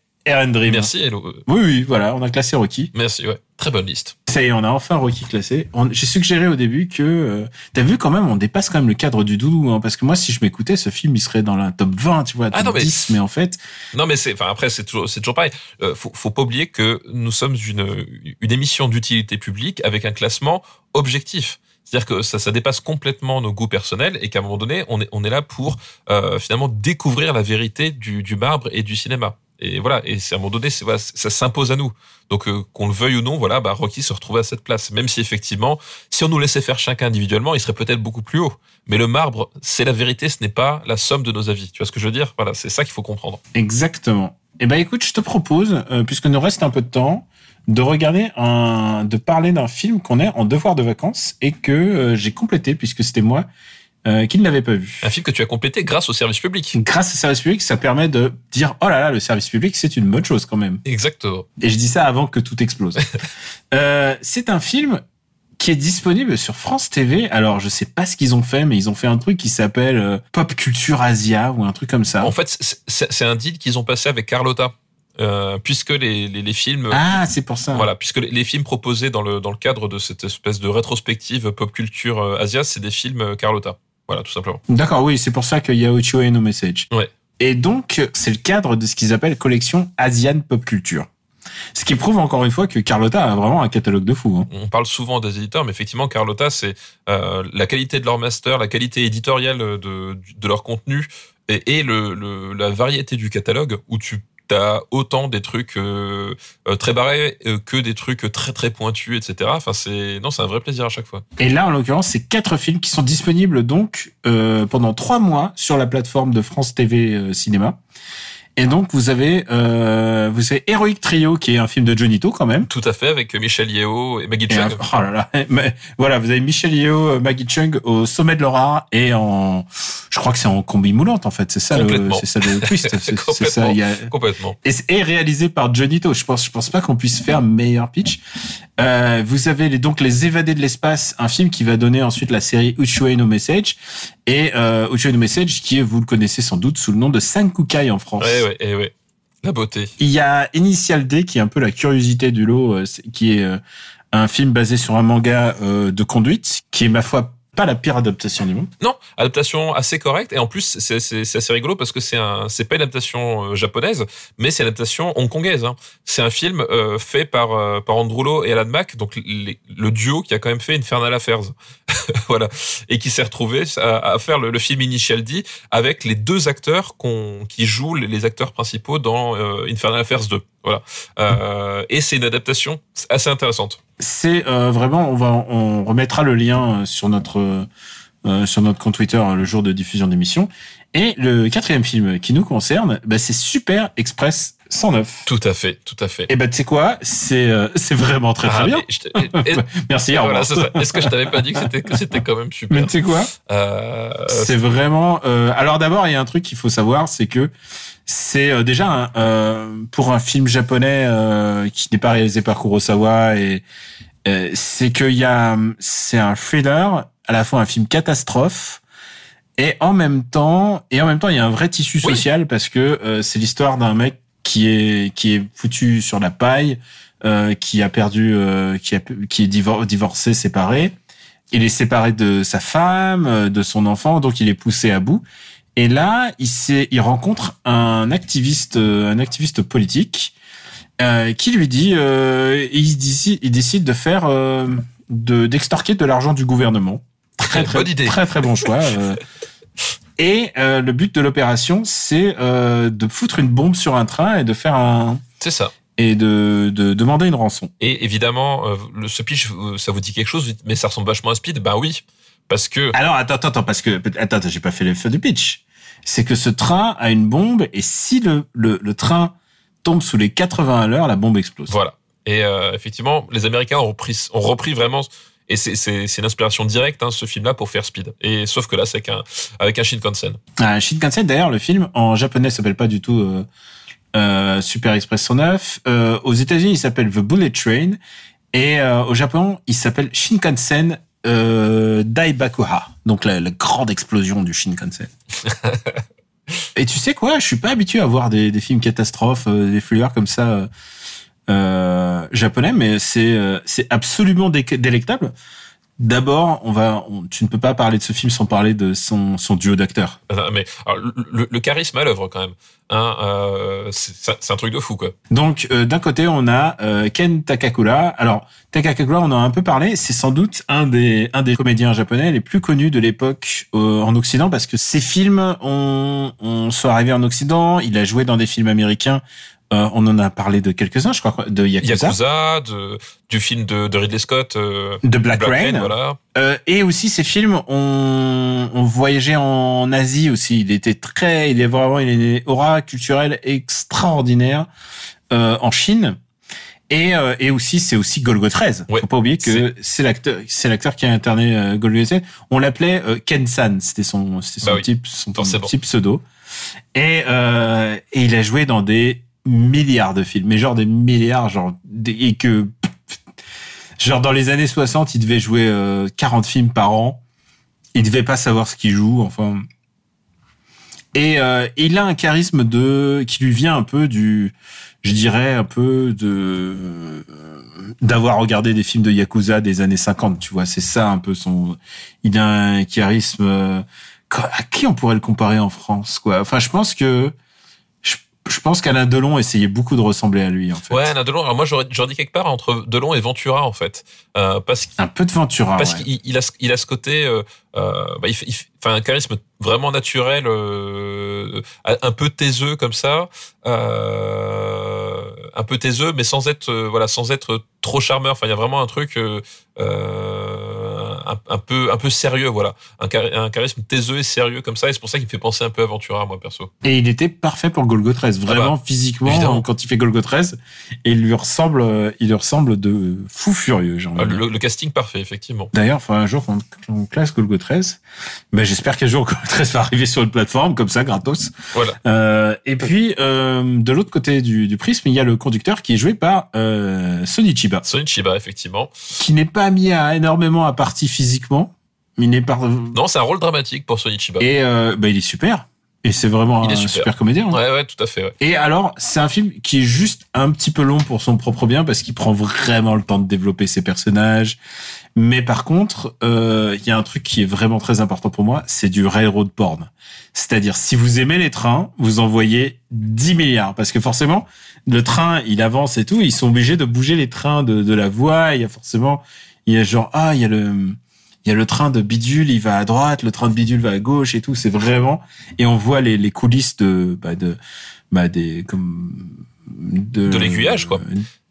Dream. merci, Hello. Oui oui, voilà, on a classé Rocky. Merci, ouais. Très bonne liste. Ça y est, on a enfin Rocky classé. J'ai suggéré au début que euh, t'as vu quand même, on dépasse quand même le cadre du doudou, hein, parce que moi si je m'écoutais, ce film il serait dans la top 20, tu vois, top Ah non, mais- 10, mais en fait, Non, mais c'est, enfin, après, c'est toujours, c'est toujours pareil. Euh, faut, faut pas oublier que nous sommes une, une émission d'utilité publique avec un classement objectif. C'est-à-dire que ça, ça dépasse complètement nos goûts personnels et qu'à un moment donné, on est, on est là pour euh, finalement découvrir la vérité du, du marbre et du cinéma. Et voilà, et à un moment donné, voilà, ça s'impose à nous. Donc euh, qu'on le veuille ou non, voilà, bah, Rocky se retrouvait à cette place. Même si effectivement, si on nous laissait faire chacun individuellement, il serait peut-être beaucoup plus haut. Mais le marbre, c'est la vérité, ce n'est pas la somme de nos avis. Tu vois ce que je veux dire? Voilà, c'est ça qu'il faut comprendre. Exactement. Eh ben écoute, je te propose, euh, puisque nous reste un peu de temps, de regarder un, de parler d'un film qu'on est en devoir de vacances et que euh, j'ai complété puisque c'était moi euh, qui ne l'avais pas vu. Un film que tu as complété grâce au service public. Grâce au service public, ça permet de dire oh là là, le service public c'est une bonne chose quand même. Exactement. Et je dis ça avant que tout explose. *laughs* euh, c'est un film qui est disponible sur France TV. Alors je sais pas ce qu'ils ont fait, mais ils ont fait un truc qui s'appelle euh, Pop Culture Asia ou un truc comme ça. En fait, c'est- un deal qu'ils ont passé avec Carlotta. Euh, puisque les, les, les films Ah, c'est pour ça. voilà puisque les, les films proposés dans le dans le cadre de cette espèce de rétrospective pop culture Asia c'est des films Carlotta voilà tout simplement D'accord, oui, c'est pour ça qu'il y a Ocho et No Message. Ouais. Et donc, c'est le cadre de ce qu'ils appellent collection Asian Pop Culture. Ce qui prouve encore une fois que Carlotta a vraiment un catalogue de fou. Hein. on parle souvent des éditeurs mais effectivement Carlotta c'est euh, la qualité de leur master la qualité éditoriale de de leur contenu et, et le, le la variété du catalogue où tu T'as autant des trucs euh, euh, très barrés euh, que des trucs très très pointus, etc. Enfin, c'est non, c'est un vrai plaisir à chaque fois. Et là, en l'occurrence, c'est quatre films qui sont disponibles donc pendant trois mois sur la plateforme de France TV Cinéma. Et donc vous avez euh, vous avez Heroic Trio qui est un film de Johnny To quand même. Tout à fait, avec Michel Yeo et Maggie Et un- Chung. *laughs* oh là là. Mais voilà, vous avez Michel Yeo, euh, Maggie Chung au sommet de leur art et en, je crois que c'est en combi moulante en fait. C'est ça le, c'est ça le twist. *laughs* C'est- ça. Complètement. Il y a, Complètement. et, et réalisé par Johnny To. Je pense, je pense pas qu'on puisse faire meilleur pitch. Euh, vous avez les, donc les évadés de l'espace, un film qui va donner ensuite la série Uchue no Message et euh, no Message qui est, vous le connaissez sans doute sous le nom de Sankukai en France. Ouais, ouais, eh ouais. La beauté. Il y a Initial D qui est un peu la curiosité du lot, euh, qui est euh, un film basé sur un manga euh, de conduite, qui est ma foi pas la pire adaptation du monde. Non, adaptation assez correcte et en plus c'est assez rigolo parce que c'est un c'est pas une adaptation euh, japonaise mais c'est une adaptation hongkongaise. Hein. C'est un film euh, fait par euh, par Andrew Lo et Alan Mack donc le duo qui a quand même fait Infernal Affairs *laughs* voilà et qui s'est retrouvé à, faire le, film Initial D avec les deux acteurs qu'on qui jouent les, les acteurs principaux dans euh, Infernal Affairs 2 voilà euh, et c'est une adaptation assez intéressante. C'est euh, vraiment, on va, on remettra le lien euh, sur notre euh, sur notre compte Twitter euh, le jour de diffusion d'émission. Et le quatrième film qui nous concerne, bah, c'est Super Express 109. Tout à fait, tout à fait. Et bah tu sais quoi, c'est euh, c'est vraiment très très Ah, bien. je te- et- et- *laughs* Merci. Voilà. Est-ce que je t'avais pas dit que c'était que c'était quand même super? Mais tu sais quoi, euh, c'est vraiment. euh, alors d'abord, il y a un truc qu'il faut savoir, c'est que c'est euh, déjà un, euh, pour un film japonais euh, qui n'est pas réalisé par Kurosawa et euh, c'est qu'il y a c'est un thriller à la fois un film catastrophe et en même temps et en même temps il y a un vrai tissu Oui. social parce que euh, c'est l'histoire d'un mec qui est qui est foutu sur la paille euh, qui a perdu euh, qui a qui est divor- divorcé séparé il est séparé de sa femme de son enfant donc il est poussé à bout et là il il rencontre un activiste euh, un activiste politique euh, qui lui dit euh, il décide il décide de faire euh, de d'extorquer de l'argent du gouvernement très très Bonne idée. très très bon choix *laughs* et le but de l'opération c'est de foutre une bombe sur un train et de faire un c'est ça. et de, de demander une rançon Et évidemment, euh, le ce pitch, ça vous dit quelque chose, mais ça ressemble vachement à Speed. Ben oui, parce que Alors attends, attends, attends, parce que attends, j'ai pas fait l'effet du pitch. C'est que ce train a une bombe et si le, le, le train tombe sous les 80 à l'heure, la bombe explose. voilà. Et euh, effectivement, les Américains ont repris, ont repris vraiment. Et c'est c'est c'est l'inspiration directe, hein, ce film-là, pour faire Speed. Et sauf que là, c'est qu'un avec un Shinkansen. Ah, Shinkansen, d'ailleurs, le film en japonais s'appelle pas du tout euh, euh, Super Express 109. Euh, aux États-Unis, il s'appelle The Bullet Train et euh, au Japon, il s'appelle Shinkansen euh, Daibakuha. Donc la, la grande explosion du Shinkansen. *laughs* et tu sais quoi, je suis pas habitué à voir des, des films catastrophes, euh, des thrillers comme ça. euh, euh, japonais, mais c'est c'est absolument dé- délectable. D'abord, on va, on- tu ne peux pas parler de ce film sans parler de son, son duo d'acteurs. Ah, Mais alors, le, charisme à l'œuvre quand même. Hein, euh, c'est un truc de fou quoi. Donc, euh, d'un côté, on a euh, Ken Takakura. Alors, Takakura, on en a un peu parlé. C'est sans doute un des un des comédiens japonais les plus connus de l'époque euh, en Occident parce que ses films ont, ont sont arrivés en Occident. Il a joué dans des films américains. Euh, on en a parlé de quelques-uns, je crois, de Yakuza, Yakuza, de, du film de, de Ridley Scott, euh, de Black, Rain. voilà. Euh, et aussi ces films ont, ont voyagé en Asie aussi. Il était très, il est vraiment, il a une aura culturelle extraordinaire euh, en Chine. Et, euh, et aussi, c'est aussi Golgo 13. Ouais. Faut pas oublier que c'est l'acteur, c'est l'acteur qui a interné euh, Golgo 13. On l'appelait euh, Ken San. C'était son, c'était son Bah oui, type, son petit pseudo. Et, euh, et il a joué dans des milliards de films, mais genre des milliards, genre et que genre dans les années 60, il devait jouer euh, 40 films par an. Il devait pas savoir ce qu'il joue, enfin. Et euh, il a un charisme de qui lui vient un peu du, je dirais un peu de d'avoir regardé des films de yakuza des années 50. Tu vois, c'est ça un peu son. Il a un charisme. euh, à qui on pourrait le comparer en France, quoi Enfin, je pense que je, pense qu'Alain Delon essayait beaucoup de ressembler à lui, en fait. Ouais, Alain Delon. Alors moi, j'aurais dit quelque part entre Delon et Ventura en fait, euh, parce Un peu de Ventura. parce ouais. qu'il il a ce- il a ce côté euh, euh, bah, il il enfin un charisme vraiment naturel euh, un peu taiseux comme ça un peu taiseux mais sans être voilà sans être trop charmeur enfin il y a vraiment un truc euh, un, un peu un peu sérieux, voilà, un, un charisme taiseux et sérieux comme ça. Et c'est pour ça qu'il me fait penser un peu à Ventura, moi perso. Et il était parfait pour Golgo 13, vraiment bah, physiquement évidemment. quand il fait Golgo 13, et il lui ressemble, euh, il lui ressemble de fou furieux. envie Ah, le, le casting parfait, effectivement. D'ailleurs, il faudra un jour qu'on classe Golgo 13. Ben, j'espère qu'un jour *laughs* Golgo 13 va arriver sur une plateforme comme ça, gratos. Voilà. Euh, et puis, euh, de l'autre côté du, du prisme, il y a le conducteur qui est joué par euh, Sonny Chiba, Sonny Chiba, effectivement. qui n'est pas mis à énormément à partie physiquement, il n'est pas. Non, c'est un rôle dramatique pour Sonny Chiba. Et euh, ben, il est super. Et c'est vraiment Il est un super. super, comédien. hein. Ouais, ouais, tout à fait. Ouais. Et alors, c'est un film qui est juste un petit peu long pour son propre bien parce qu'il prend vraiment le temps de développer ses personnages. Mais par contre, euh, il y a un truc qui est vraiment très important pour moi, c'est du railroad porn. C'est-à-dire, si vous aimez les trains, vous en voyez 10 milliards. Parce que forcément, le train, il avance et tout, ils sont obligés de bouger les trains de, de la voie. Il y a forcément, il y a genre, ah, il y a le... Il y a le train de bidule, il va à droite, le train de bidule va à gauche et tout. C'est vraiment et on voit les, les coulisses de bah de bah des comme de De l'aiguillage, quoi.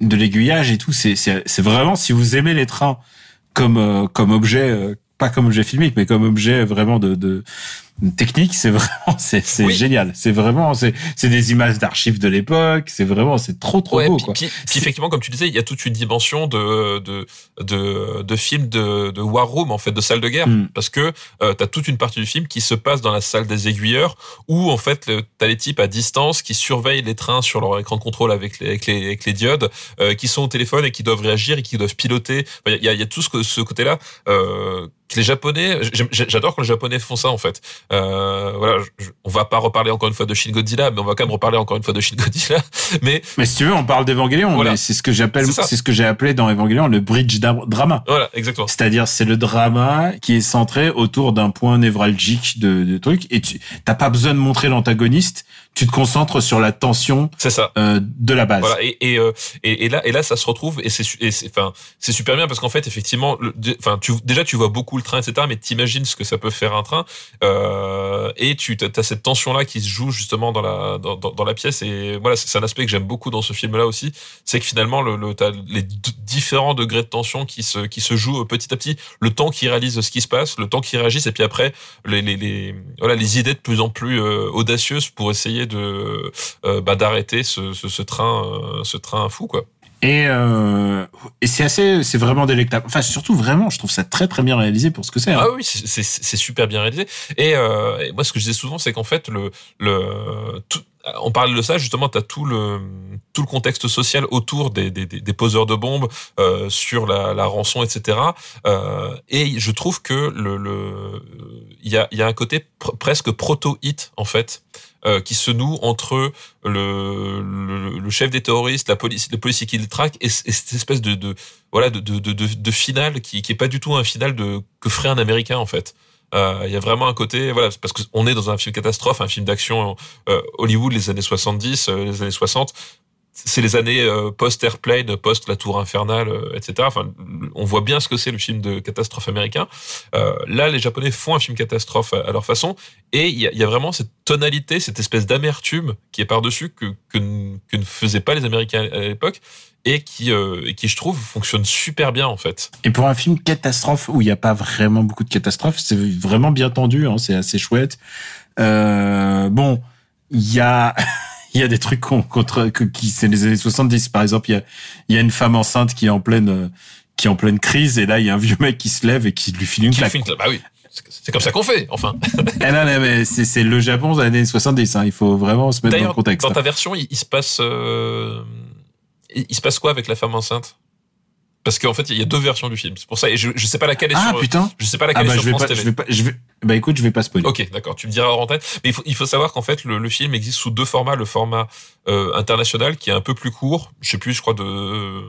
de l'aiguillage et tout. C'est c'est c'est vraiment si vous aimez les trains comme euh, comme objet euh, pas comme objet filmique mais comme objet vraiment de de technique c'est vraiment *laughs* c'est c'est Oui. génial c'est vraiment c'est c'est des images d'archives de l'époque c'est vraiment c'est trop trop Ouais, beau puis, quoi puis- puis effectivement, comme tu disais, il y a toute une dimension de de de, de film de, de war room en fait, de salle de guerre, Mm. parce que euh, t'as toute une partie du film qui se passe dans la salle des aiguilleurs, où en fait le- t'as les types à distance qui surveillent les trains sur leur écran de contrôle avec les avec les, avec les diodes, euh, qui sont au téléphone et qui doivent réagir et qui doivent piloter. Enfin, Il y a, y a tout ce, que- ce côté-là. Euh, que les Japonais, j'adore quand les Japonais font ça en fait. Euh, voilà, je- on va pas reparler encore une fois de Shin Godzilla, mais on va quand même reparler encore une fois de Shin Godzilla. *laughs* Mais mais si tu veux on parle d'Evangélion Voilà. c'est ce que j'appelle C'est ce que j'ai appelé dans Evangélion le bridge dra- drama voilà, exactement. C'est-à-dire, c'est le drama qui est centré autour d'un point névralgique de, de trucs. Et tu t'as pas besoin de montrer l'antagoniste. Tu te concentres sur la tension ça. euh, de la base. Voilà et et, euh, et et là et là ça se retrouve et c'est enfin c'est super bien parce qu'en fait effectivement enfin tu déjà tu vois beaucoup le train etc mais t'imagines ce que ça peut faire un train euh, et tu as cette tension là qui se joue justement dans la dans, dans, dans la pièce et voilà c'est un aspect que j'aime beaucoup dans ce film là aussi c'est que finalement le, le t'as les différents degrés de tension qui se qui se jouent petit à petit le temps qui réalise ce qui se passe le temps qui réagissent et puis après les les, les voilà les idées de plus en plus euh, audacieuses pour essayer de euh, bah, d'arrêter ce, ce, ce train euh, ce train fou quoi Et, euh, et c'est assez, c'est vraiment délectable. Enfin, surtout vraiment, je trouve ça très très bien réalisé pour ce que c'est. hein. Ah oui, c'est- super bien réalisé. Et, euh, et moi, ce que je disais souvent, c'est qu'en fait, le, le, tout, on parle de ça justement. T'as tout le tout le contexte social autour des des, des, poseurs de bombes euh, sur la, la rançon, etc. Et je trouve que le le il y a il y a un côté pr- presque proto hit en fait. Euh, qui se noue entre le, chef des terroristes, la police, le policier qui le traque, et, cette espèce de, voilà de, de, finale qui, qui est pas du tout un final de que ferait un Américain en fait. Euh, Il y a vraiment un côté voilà parce qu'on est dans un film catastrophe, un film d'action euh, Hollywood les années 70, euh, les années 60 c'est les années euh, post-Airplane, post La Tour Infernale, euh, etc. Enfin, on voit bien ce que c'est le film de catastrophe américain. Euh, là, les Japonais font un film catastrophe à, leur façon, et il y a, vraiment cette tonalité, cette espèce d'amertume qui est par-dessus que, que, ne faisaient pas les Américains à l'époque, et qui, qui, je trouve, fonctionne super bien, en fait. Et pour un film catastrophe où il n'y a pas vraiment beaucoup de catastrophes, c'est vraiment bien tendu, hein, c'est assez chouette. Bon, il y a *laughs* il y a des trucs qu'on- contre que, qui c'est les années 70 par exemple, il y a il y a une femme enceinte qui est en pleine qui est en pleine crise et là il y a un vieux mec qui se lève et qui lui file une Qui claque. bah oui, c'est- comme ça qu'on fait, enfin. *laughs* Eh non, non, mais c'est le Japon des années 70 hein, il faut vraiment se mettre dans le contexte. dans ta version, il, il se passe, euh, il, il se passe quoi avec la femme enceinte? Parce qu'en fait, il y a deux versions du film. C'est pour ça, et je, je sais pas laquelle est Ah sur, putain. je sais pas Ah laquelle bah est je sur vais France pas TV. je vais pas je vais bah écoute, je vais pas spoiler. Ok, d'accord. Tu me diras en tête. Mais il faut, il faut savoir qu'en fait, le, le film existe sous deux formats. Le format euh, international, qui est un peu plus court, je sais plus, je crois de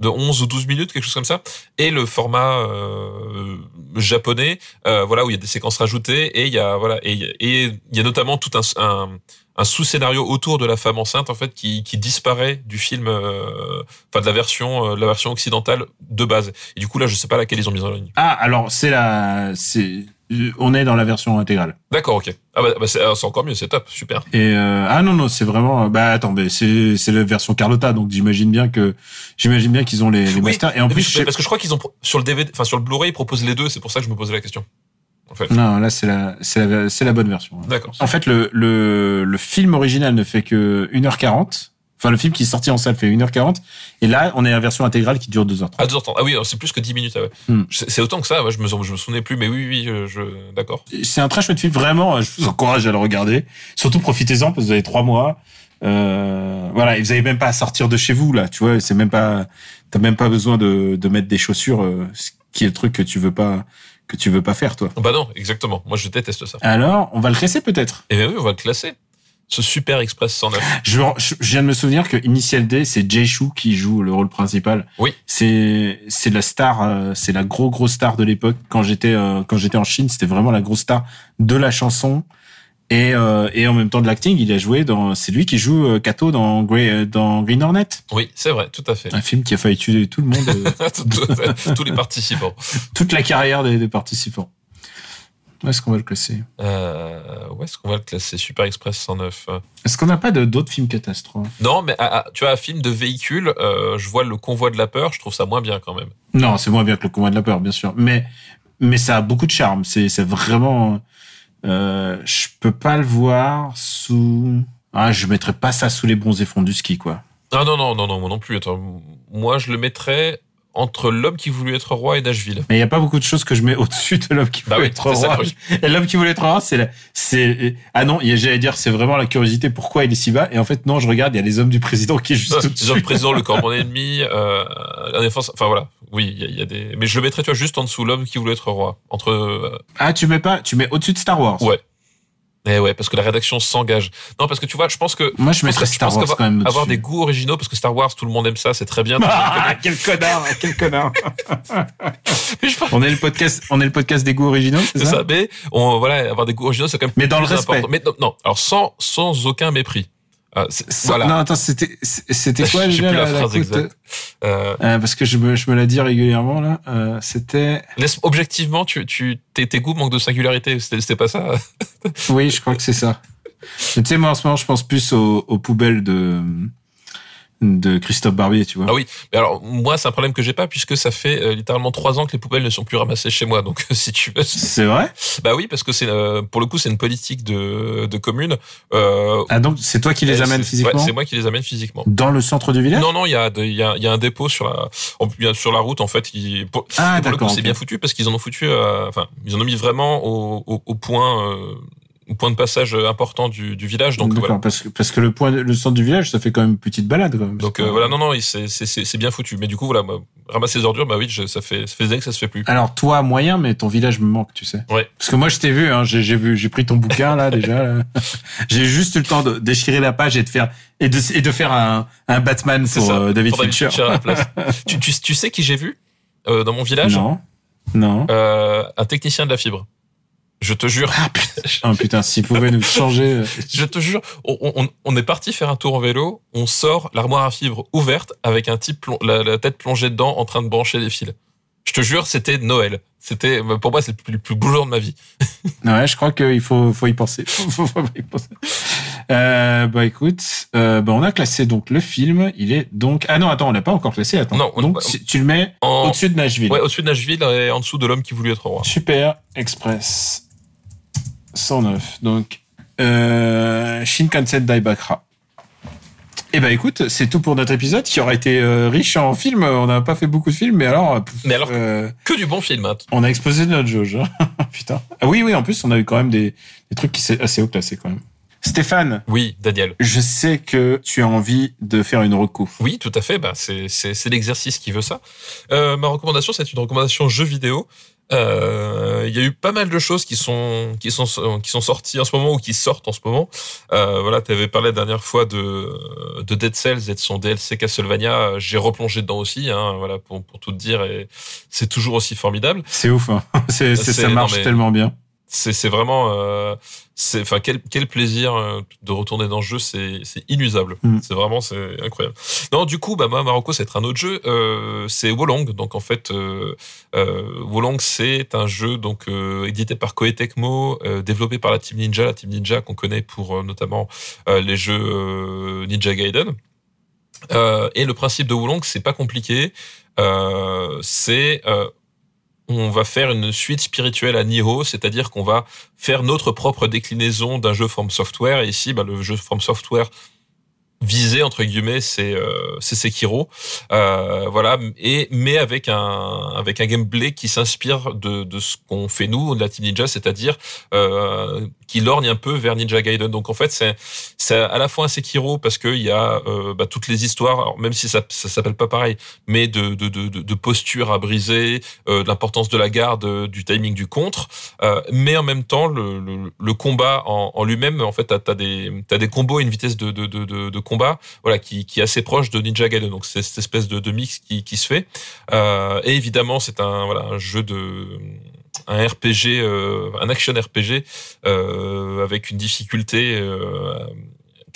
de 11 ou 12 minutes, quelque chose comme ça, et le format euh, japonais, euh, voilà, où il y a des séquences rajoutées, et il y a voilà, et il y a notamment tout un, un, un sous-scénario autour de la femme enceinte en fait qui, qui disparaît du film, euh, enfin de la version, euh, de la version occidentale de base. Et du coup là, je sais pas laquelle ils ont mis en ligne. Ah alors c'est la c'est euh, on est dans la version intégrale. D'accord, ok. Ah bah, bah, c'est ah, c'est encore mieux, c'est top, super. Et euh, ah non non, c'est vraiment bah attends, mais c'est c'est la version Carlotta, donc j'imagine bien que j'imagine bien qu'ils ont les, les Oui, masters. Et en plus, parce que je crois qu'ils ont sur le DVD, enfin sur le Blu-ray, ils proposent les deux. C'est pour ça que je me posais la question. En fait. non, là c'est la c'est la c'est la bonne version. D'accord. En fait, le, le, le film original ne fait que 1h40. Enfin, le film qui est sorti en salle fait 1h40. Et là, on est à la version intégrale qui dure 2h30. Ah, deux heures trente. Ah oui, c'est plus que 10 minutes. Ah ouais. Hmm. C'est autant que ça. ouais, je me je me souvenais plus, mais oui, oui, je, d'accord. C'est un très chouette film, vraiment. Je vous encourage à le regarder. Surtout, profitez-en parce que vous avez trois mois. Euh, voilà, et vous avez même pas à sortir de chez vous, là. Tu vois, c'est même pas, t'as même pas besoin de, de mettre des chaussures, euh, ce qui est le truc que tu veux pas, que tu veux pas faire, toi. Bah non, exactement. Moi, je déteste ça. Alors, on va le classer peut-être. Et ben oui, on va le classer. Ce Super Express 109. Je, je viens de me souvenir que Initial D, c'est Jay Chou qui joue le rôle principal. Oui. C'est c'est la star, euh, c'est la gros gros star de l'époque. Quand j'étais euh, quand j'étais en Chine, c'était vraiment la grosse star de la chanson et euh, et en même temps de l'acting. Il a joué dans, c'est lui qui joue euh, Kato dans Grey, euh, dans Green Hornet, Oui, c'est vrai, tout à fait. un film qui a failli tuer tout le monde, *laughs* Tous les participants. toute la carrière des, des participants. Où est-ce qu'on va le classer? Euh, où est-ce qu'on va le classer? Super Express 109. Est-ce qu'on n'a pas d'autres films catastrophes? Non, mais ah, ah, tu vois, un film de véhicule, euh, je vois le convoi de la peur, je trouve ça moins bien quand même. Non, c'est moins bien que le combat de la peur, bien sûr. Mais, mais ça a beaucoup de charme. C'est, c'est vraiment, euh, je peux pas le voir sous, ah, je mettrais pas ça sous les bronzés fonds du ski, quoi. Ah non, non, non, non, moi non plus. Attends, moi, je le mettrais entre l'homme qui voulut être roi et Nashville. Mais il y a pas beaucoup de choses que je mets *laughs* au-dessus de l'homme qui Bah voulait oui, être roi. l'homme qui voulait être roi, c'est la, c'est, ah non, j'allais dire, c'est vraiment la curiosité pourquoi il est si bas? Et en fait, non, je regarde, il y a les hommes du président qui est juste au-dessus. président, le corps *laughs* mon ennemi, euh, la défense. Enfin voilà, oui, il y, a- il y a des. Mais je le mettrais, tu vois, juste en dessous l'homme qui voulait être roi. Entre. euh, Ah, tu mets pas, tu mets au-dessus de Star Wars? Ouais. Eh ouais, parce que la rédaction s'engage. Non, parce que tu vois, je pense que. Moi, je mettrais Star pense Wars qu'avoir- quand même Avoir des goûts originaux, parce que Star Wars, tout le monde aime ça, c'est très bien. Ah, *laughs* quel connard, quel connard. *laughs* Mais je pense- on est le podcast, on est le podcast des goûts originaux, c'est ça? ça, mais on, voilà, avoir des goûts originaux, c'est quand même Mais dans le respect. important. Mais non, non, alors sans, sans aucun mépris. Euh, Ça- voilà. Non, attends, c'était, c'était *laughs* quoi déjà plus la la, phrase exacte. Euh, Euh, Parce que je me, je me la dis régulièrement là. Euh, c'était, objectivement, tu, tu, tes, tes goûts manquent de singularité. C'était c'était pas ça. oui, je crois que c'est ça. Mais tu sais, moi en ce moment, je pense plus aux, aux poubelles de de Christophe Barbier, tu vois. Ah oui. Mais alors, moi, c'est un problème que j'ai pas puisque ça fait euh, littéralement trois ans que les poubelles ne sont plus ramassées chez moi. Donc, *laughs* si tu veux, c'est- vrai? Bah oui, parce que c'est euh, pour le coup, c'est une politique de, de commune. Euh, Ah donc c'est toi qui les amènes physiquement? ouais, C'est moi qui les amène physiquement. dans le centre du village? Non, non, il y a, il y a, y a un dépôt sur la, sur la route en fait. Qui, pour, Ah d'accord. c'est bien foutu parce qu'ils en ont foutu, euh, enfin, ils en ont mis vraiment au, au, au point, euh, point de passage important du, du village. Donc voilà. parce que parce que le point, le centre du village, ça fait quand même une petite balade. Quand même. Donc euh, voilà, non, non, c'est bien foutu. Mais du coup, voilà, moi, ramasser les ordures, bah oui, je- ça fait, ça fait des années que ça se fait plus. Alors toi moyen, mais ton village me manque, tu sais. Ouais. Parce que moi je t'ai vu, hein, j'ai j'ai vu, j'ai pris ton bouquin là déjà. *laughs* J'ai juste eu le temps de déchirer la page et de faire et de et de faire un, un Batman pour ça, euh, David pour Fincher. à la place. *laughs* tu, tu, tu sais qui j'ai vu euh, dans mon village? Non, non. Euh, Un technicien de la fibre. Je te jure. Ah putain, oh, putain, s'il pouvait nous changer. euh, *laughs* Je te jure, on, on, on est parti faire un tour en vélo, on sort l'armoire à fibre ouverte avec un type la, la tête plongée dedans en train de brancher des fils. Je te jure, c'était Noël. C'était pour moi c'est le plus, le plus beau jour de ma vie. *laughs* Ouais, je crois qu'il faut faut y penser. *laughs* Faut, faut y penser. Euh, bah écoute, euh, bah on a classé donc le film. Il est donc ah non attends, on l'a pas encore classé. Attends. Non, on- donc tu le mets En, au-dessus de Nashville. ouais, au-dessus de Nashville et en dessous de l'homme qui voulut être roi. Super Express 109. Donc, euh, Shinkansen Daibakra. Eh ben écoute, c'est tout pour notre épisode qui aura été euh, riche en films. On n'a pas fait beaucoup de films, mais alors, Mais alors, euh, que du bon film. hein. on a explosé notre jauge. hein. *laughs* Putain. Ah oui, oui. En plus, on a eu quand même des, des trucs qui sont assez haut classés quand même. Stéphane, Oui, Daniel. je sais que tu as envie de faire une reco. Oui, tout à fait. Bah, c'est l'exercice qui veut ça. Euh, ma recommandation, c'est une recommandation jeu vidéo. Euh, Il y a eu pas mal de choses qui sont qui sont qui sont sorties en ce moment ou qui sortent en ce moment. Euh, voilà, tu avais parlé la dernière fois de de Dead Cells et de son DLC Castlevania. J'ai replongé dedans aussi. Hein, voilà, pour pour tout te dire, et c'est toujours aussi formidable. C'est ouf. Hein. *laughs* C'est, C'est- ça non, marche mais- tellement bien. C'est vraiment euh, c'est enfin quel quel plaisir euh, de retourner dans ce jeu. C'est c'est inusable. Mm. c'est vraiment c'est incroyable. Non du coup bah moi Marocco c'est un autre jeu. Euh, c'est Wolong. Donc en fait euh, euh, Wolong c'est un jeu donc euh, édité par Koei Tecmo euh, développé par la Team Ninja la Team Ninja qu'on connaît pour notamment euh, les jeux euh, Ninja Gaiden. Euh, et le principe de Wolong c'est pas compliqué. Euh, c'est euh, on va faire une suite spirituelle à Nioh, c'est-à-dire qu'on va faire notre propre déclinaison d'un jeu From Software. Et ici, bah, le jeu From Software visé entre guillemets, c'est euh, c'est Sekiro, euh, voilà. Et mais avec un avec un gameplay qui s'inspire de de ce qu'on fait nous de la Team Ninja, c'est-à-dire euh, qui lorgne un peu vers Ninja Gaiden. Donc en fait, c'est c'est à la fois un Sekiro parce qu'il y a euh, bah, toutes les histoires, alors même si ça ça s'appelle pas pareil, mais de de de, de, posture à briser, euh, de l'importance de la garde, euh, du timing du contre, euh, mais en même temps le, le, le combat en, en lui-même, en fait, t'as as des t'as des combos et une vitesse de de de, de, de combat, voilà, qui qui est assez proche de Ninja Gaiden. Donc c'est cette espèce de, de mix qui qui se fait. Euh, et évidemment, c'est un voilà un jeu de un RPG, euh, un action RPG euh, avec une difficulté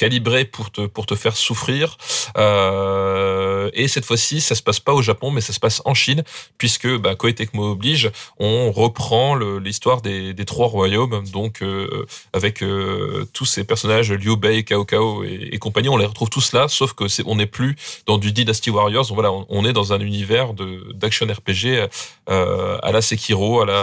calibrée pour te pour te faire souffrir. Euh, et cette fois-ci, ça se passe pas au Japon, mais ça se passe en Chine, puisque bah, Koei Tecmo oblige, on reprend l'histoire des, des trois royaumes, donc euh, avec euh, tous ces personnages Liu Bei, Cao Cao et, et compagnie, on les retrouve tous là, sauf que c'est on n'est plus dans du Dynasty Warriors. Donc voilà, on, on est dans un univers de d'action RPG euh, à la Sekiro, à la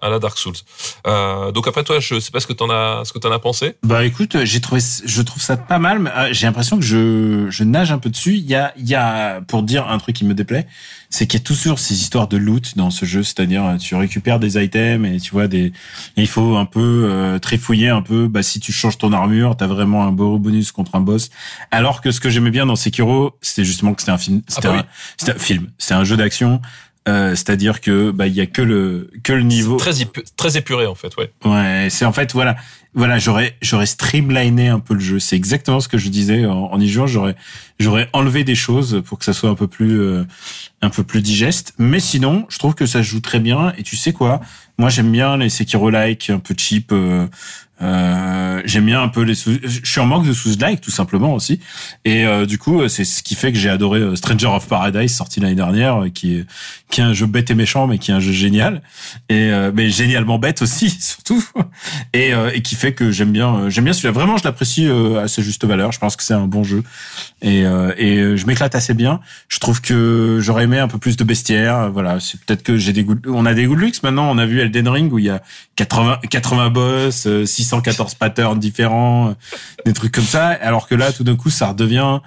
à la Dark Souls. Euh, donc après toi, je sais pas ce que t'en as ce que t'en as pensé. Bah écoute, j'ai trouvé, je trouve ça pas mal. mais, euh, J'ai l'impression que je, je nage un peu dessus. Il y a, il y a, pour dire un truc qui me déplaît, c'est qu'il y a toujours ces histoires de loot dans ce jeu, c'est-à-dire euh, tu récupères des items et tu vois des, et il faut un peu euh, trifouiller un peu. Bah si tu changes ton armure, t'as vraiment un beau bonus contre un boss. Alors que ce que j'aimais bien dans Sekiro, c'était justement que c'était un film, c'était bah oui. un, c'était un film, c'est un jeu d'action. Euh, c'est-à-dire que bah il y a que le que le niveau Très épu- très épuré en fait, ouais. Ouais, c'est en fait voilà, voilà, j'aurais j'aurais streamliné un peu le jeu. C'est exactement ce que je disais en, en y jouant. J'aurais j'aurais enlevé des choses pour que ça soit un peu plus euh, un peu plus digeste. Mais sinon, je trouve que ça joue très bien. Et tu sais quoi? Moi, j'aime bien les Sekiro-like un peu cheap. Euh, euh, j'aime bien un peu les. sous- Je suis en manque de sous-like tout simplement aussi. Et euh, du coup, c'est ce qui fait que j'ai adoré euh, Stranger of Paradise sorti l'année dernière, euh, qui est qui est un jeu bête et méchant, mais qui est un jeu génial. Et euh, mais génialement bête aussi *laughs* surtout. Et, euh, et qui fait que j'aime bien euh, j'aime bien celui-là. Vraiment je l'apprécie euh, à sa juste valeur. Je pense que c'est un bon jeu. Et euh, et euh, je m'éclate assez bien. Je trouve que j'aurais aimé un peu plus de bestiaire. Euh, voilà c'est peut-être que j'ai des goûts on a des goûts de luxe maintenant. On a vu Elden Ring où il y a 80 80 boss euh, 614 patterns différents euh, des trucs comme ça alors que là tout d'un coup ça redevient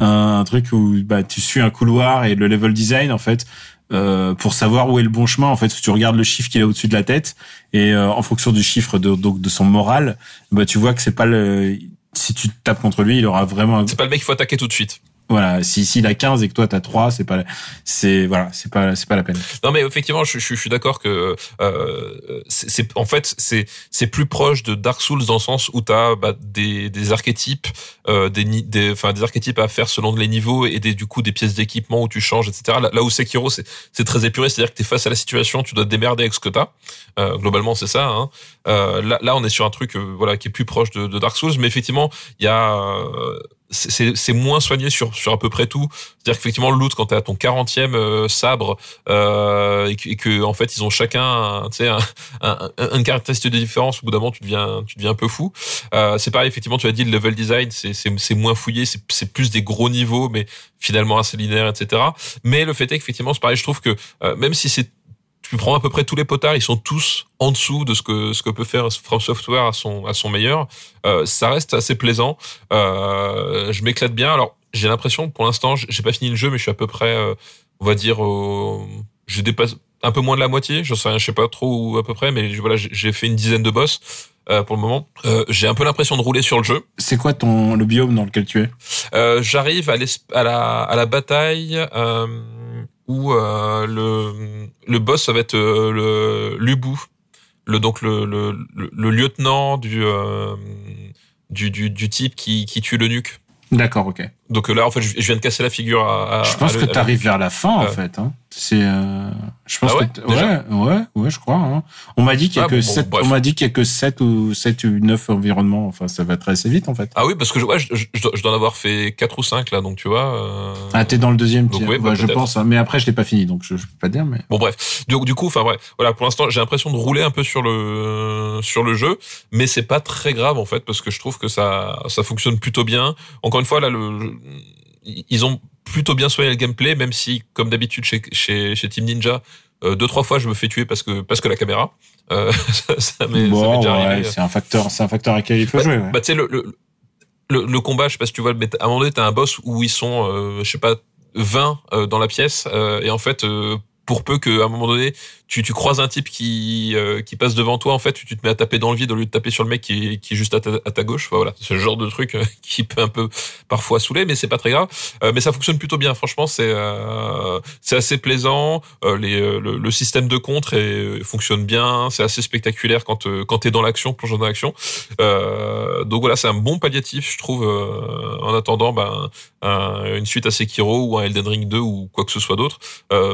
un, truc où bah tu suis un couloir et le level design en fait euh, pour savoir où est le bon chemin. En fait, tu regardes le chiffre qu'il a au-dessus de la tête et euh, en fonction du chiffre de, donc de son moral, bah tu vois que c'est pas le si tu tapes contre lui, il aura vraiment un- C'est pas le mec qu'il faut attaquer tout de suite. Voilà, si s'il a 15 et que toi t'as 3, c'est pas c'est voilà, c'est pas c'est pas la peine. Non mais effectivement, je, je, je suis d'accord que euh, c'est en fait c'est c'est plus proche de Dark Souls dans le sens où t'as bah, des des archétypes, euh, des des enfin des archétypes à faire selon les niveaux et des du coup des pièces d'équipement où tu changes etc. Là, là où Sekiro c'est c'est très épuré, c'est-à-dire que t'es face à la situation, tu dois te démerder avec ce que t'as. Euh, globalement c'est ça. Hein. Euh, là là on est sur un truc euh, voilà qui est plus proche de, de Dark Souls, mais effectivement il y a euh, c'est- moins soigné sur sur à peu près tout. C'est-à-dire qu'effectivement le loot quand t'es à ton 40e euh, sabre euh, et, que, en fait ils ont chacun un, un, un, un- caractéristique de différence. Au bout d'un moment tu deviens tu deviens un peu fou. Euh, c'est pareil effectivement tu as dit le level design c'est moins fouillé, c'est c'est plus des gros niveaux mais finalement assez linéaire etc. Mais le fait est qu'effectivement c'est pareil je trouve que euh, même si c'est tu prends à peu près tous les potards, ils sont tous en dessous de ce que ce que peut faire From Software à son à son meilleur. Euh, ça reste assez plaisant. Euh, je m'éclate bien. Alors j'ai l'impression, pour l'instant, j'ai pas fini le jeu, mais je suis à peu près, euh, on va dire, je dépasse un peu moins de la moitié. Je sais, rien, je sais pas trop où à peu près, mais voilà, j'ai fait une dizaine de boss. euh, pour le moment, Euh, j'ai un peu l'impression de rouler sur le jeu. C'est quoi ton le biome dans lequel tu es? Euh, J'arrive à, à la à la bataille euh, où euh, le le boss ça va être euh, le Lubu, le donc le le, le, lieutenant du, euh, du du du type qui qui tue le nuque. D'accord, OK. Donc euh, là en fait je, viens de casser la figure à. à Je pense à que tu arrives vers la fin en Euh, fait hein. C'est, euh, je pense Ah ouais, que ouais, ouais, ouais, je crois. hein. On m'a dit qu'il y a Ah que bon, bon, sept, bref. on m'a dit qu'il y a que 7 ou 7 ou 9 environnements. Enfin, ça va très assez vite en fait. Ah oui, parce que je, ouais, je, je, je dois- en avoir fait quatre ou cinq là, donc tu vois. euh, Ah, t'es dans le deuxième Donc oui, bah, Ouais, je pense. hein. Mais après, je l'ai pas fini, donc je, je peux pas dire. Mais Bon bref, du, du coup, enfin ouais, voilà, pour l'instant, j'ai l'impression de rouler un peu sur le sur le jeu, mais c'est pas très grave en fait parce que je trouve que ça ça fonctionne plutôt bien. Encore une fois, là, le ils ont plutôt bien soigné le gameplay, même si, comme d'habitude chez chez chez Team Ninja, euh, deux trois fois je me fais tuer parce que parce que la caméra, euh, *laughs* ça, ça m'est ça m'est bon, déjà ouais, arrivé. c'est un facteur, c'est un facteur à lequel il faut Bah, jouer. Ouais. Bah tu sais le, le le le combat, je sais pas si tu vois, mais à un moment donné t'as un boss où ils sont, euh, je sais pas, 20 euh, dans la pièce euh, et en fait euh, pour peu qu'à un moment donné tu, tu croises un type qui euh, qui passe devant toi en fait tu, te mets à taper dans le vide au lieu de taper sur le mec qui qui est juste à ta, à ta gauche. Enfin, voilà. Le genre de truc euh, *laughs* qui peut un peu parfois saouler mais c'est pas très grave. Euh, mais ça fonctionne plutôt bien. Franchement c'est euh, c'est assez plaisant. Euh, les, euh, le, le système de contre est, fonctionne bien. C'est assez spectaculaire quand quand t'es dans l'action plongeant dans l'action. Donc voilà c'est un bon palliatif je trouve en attendant ben un- une suite à Sekiro ou un Elden Ring 2 ou quoi que ce soit d'autre.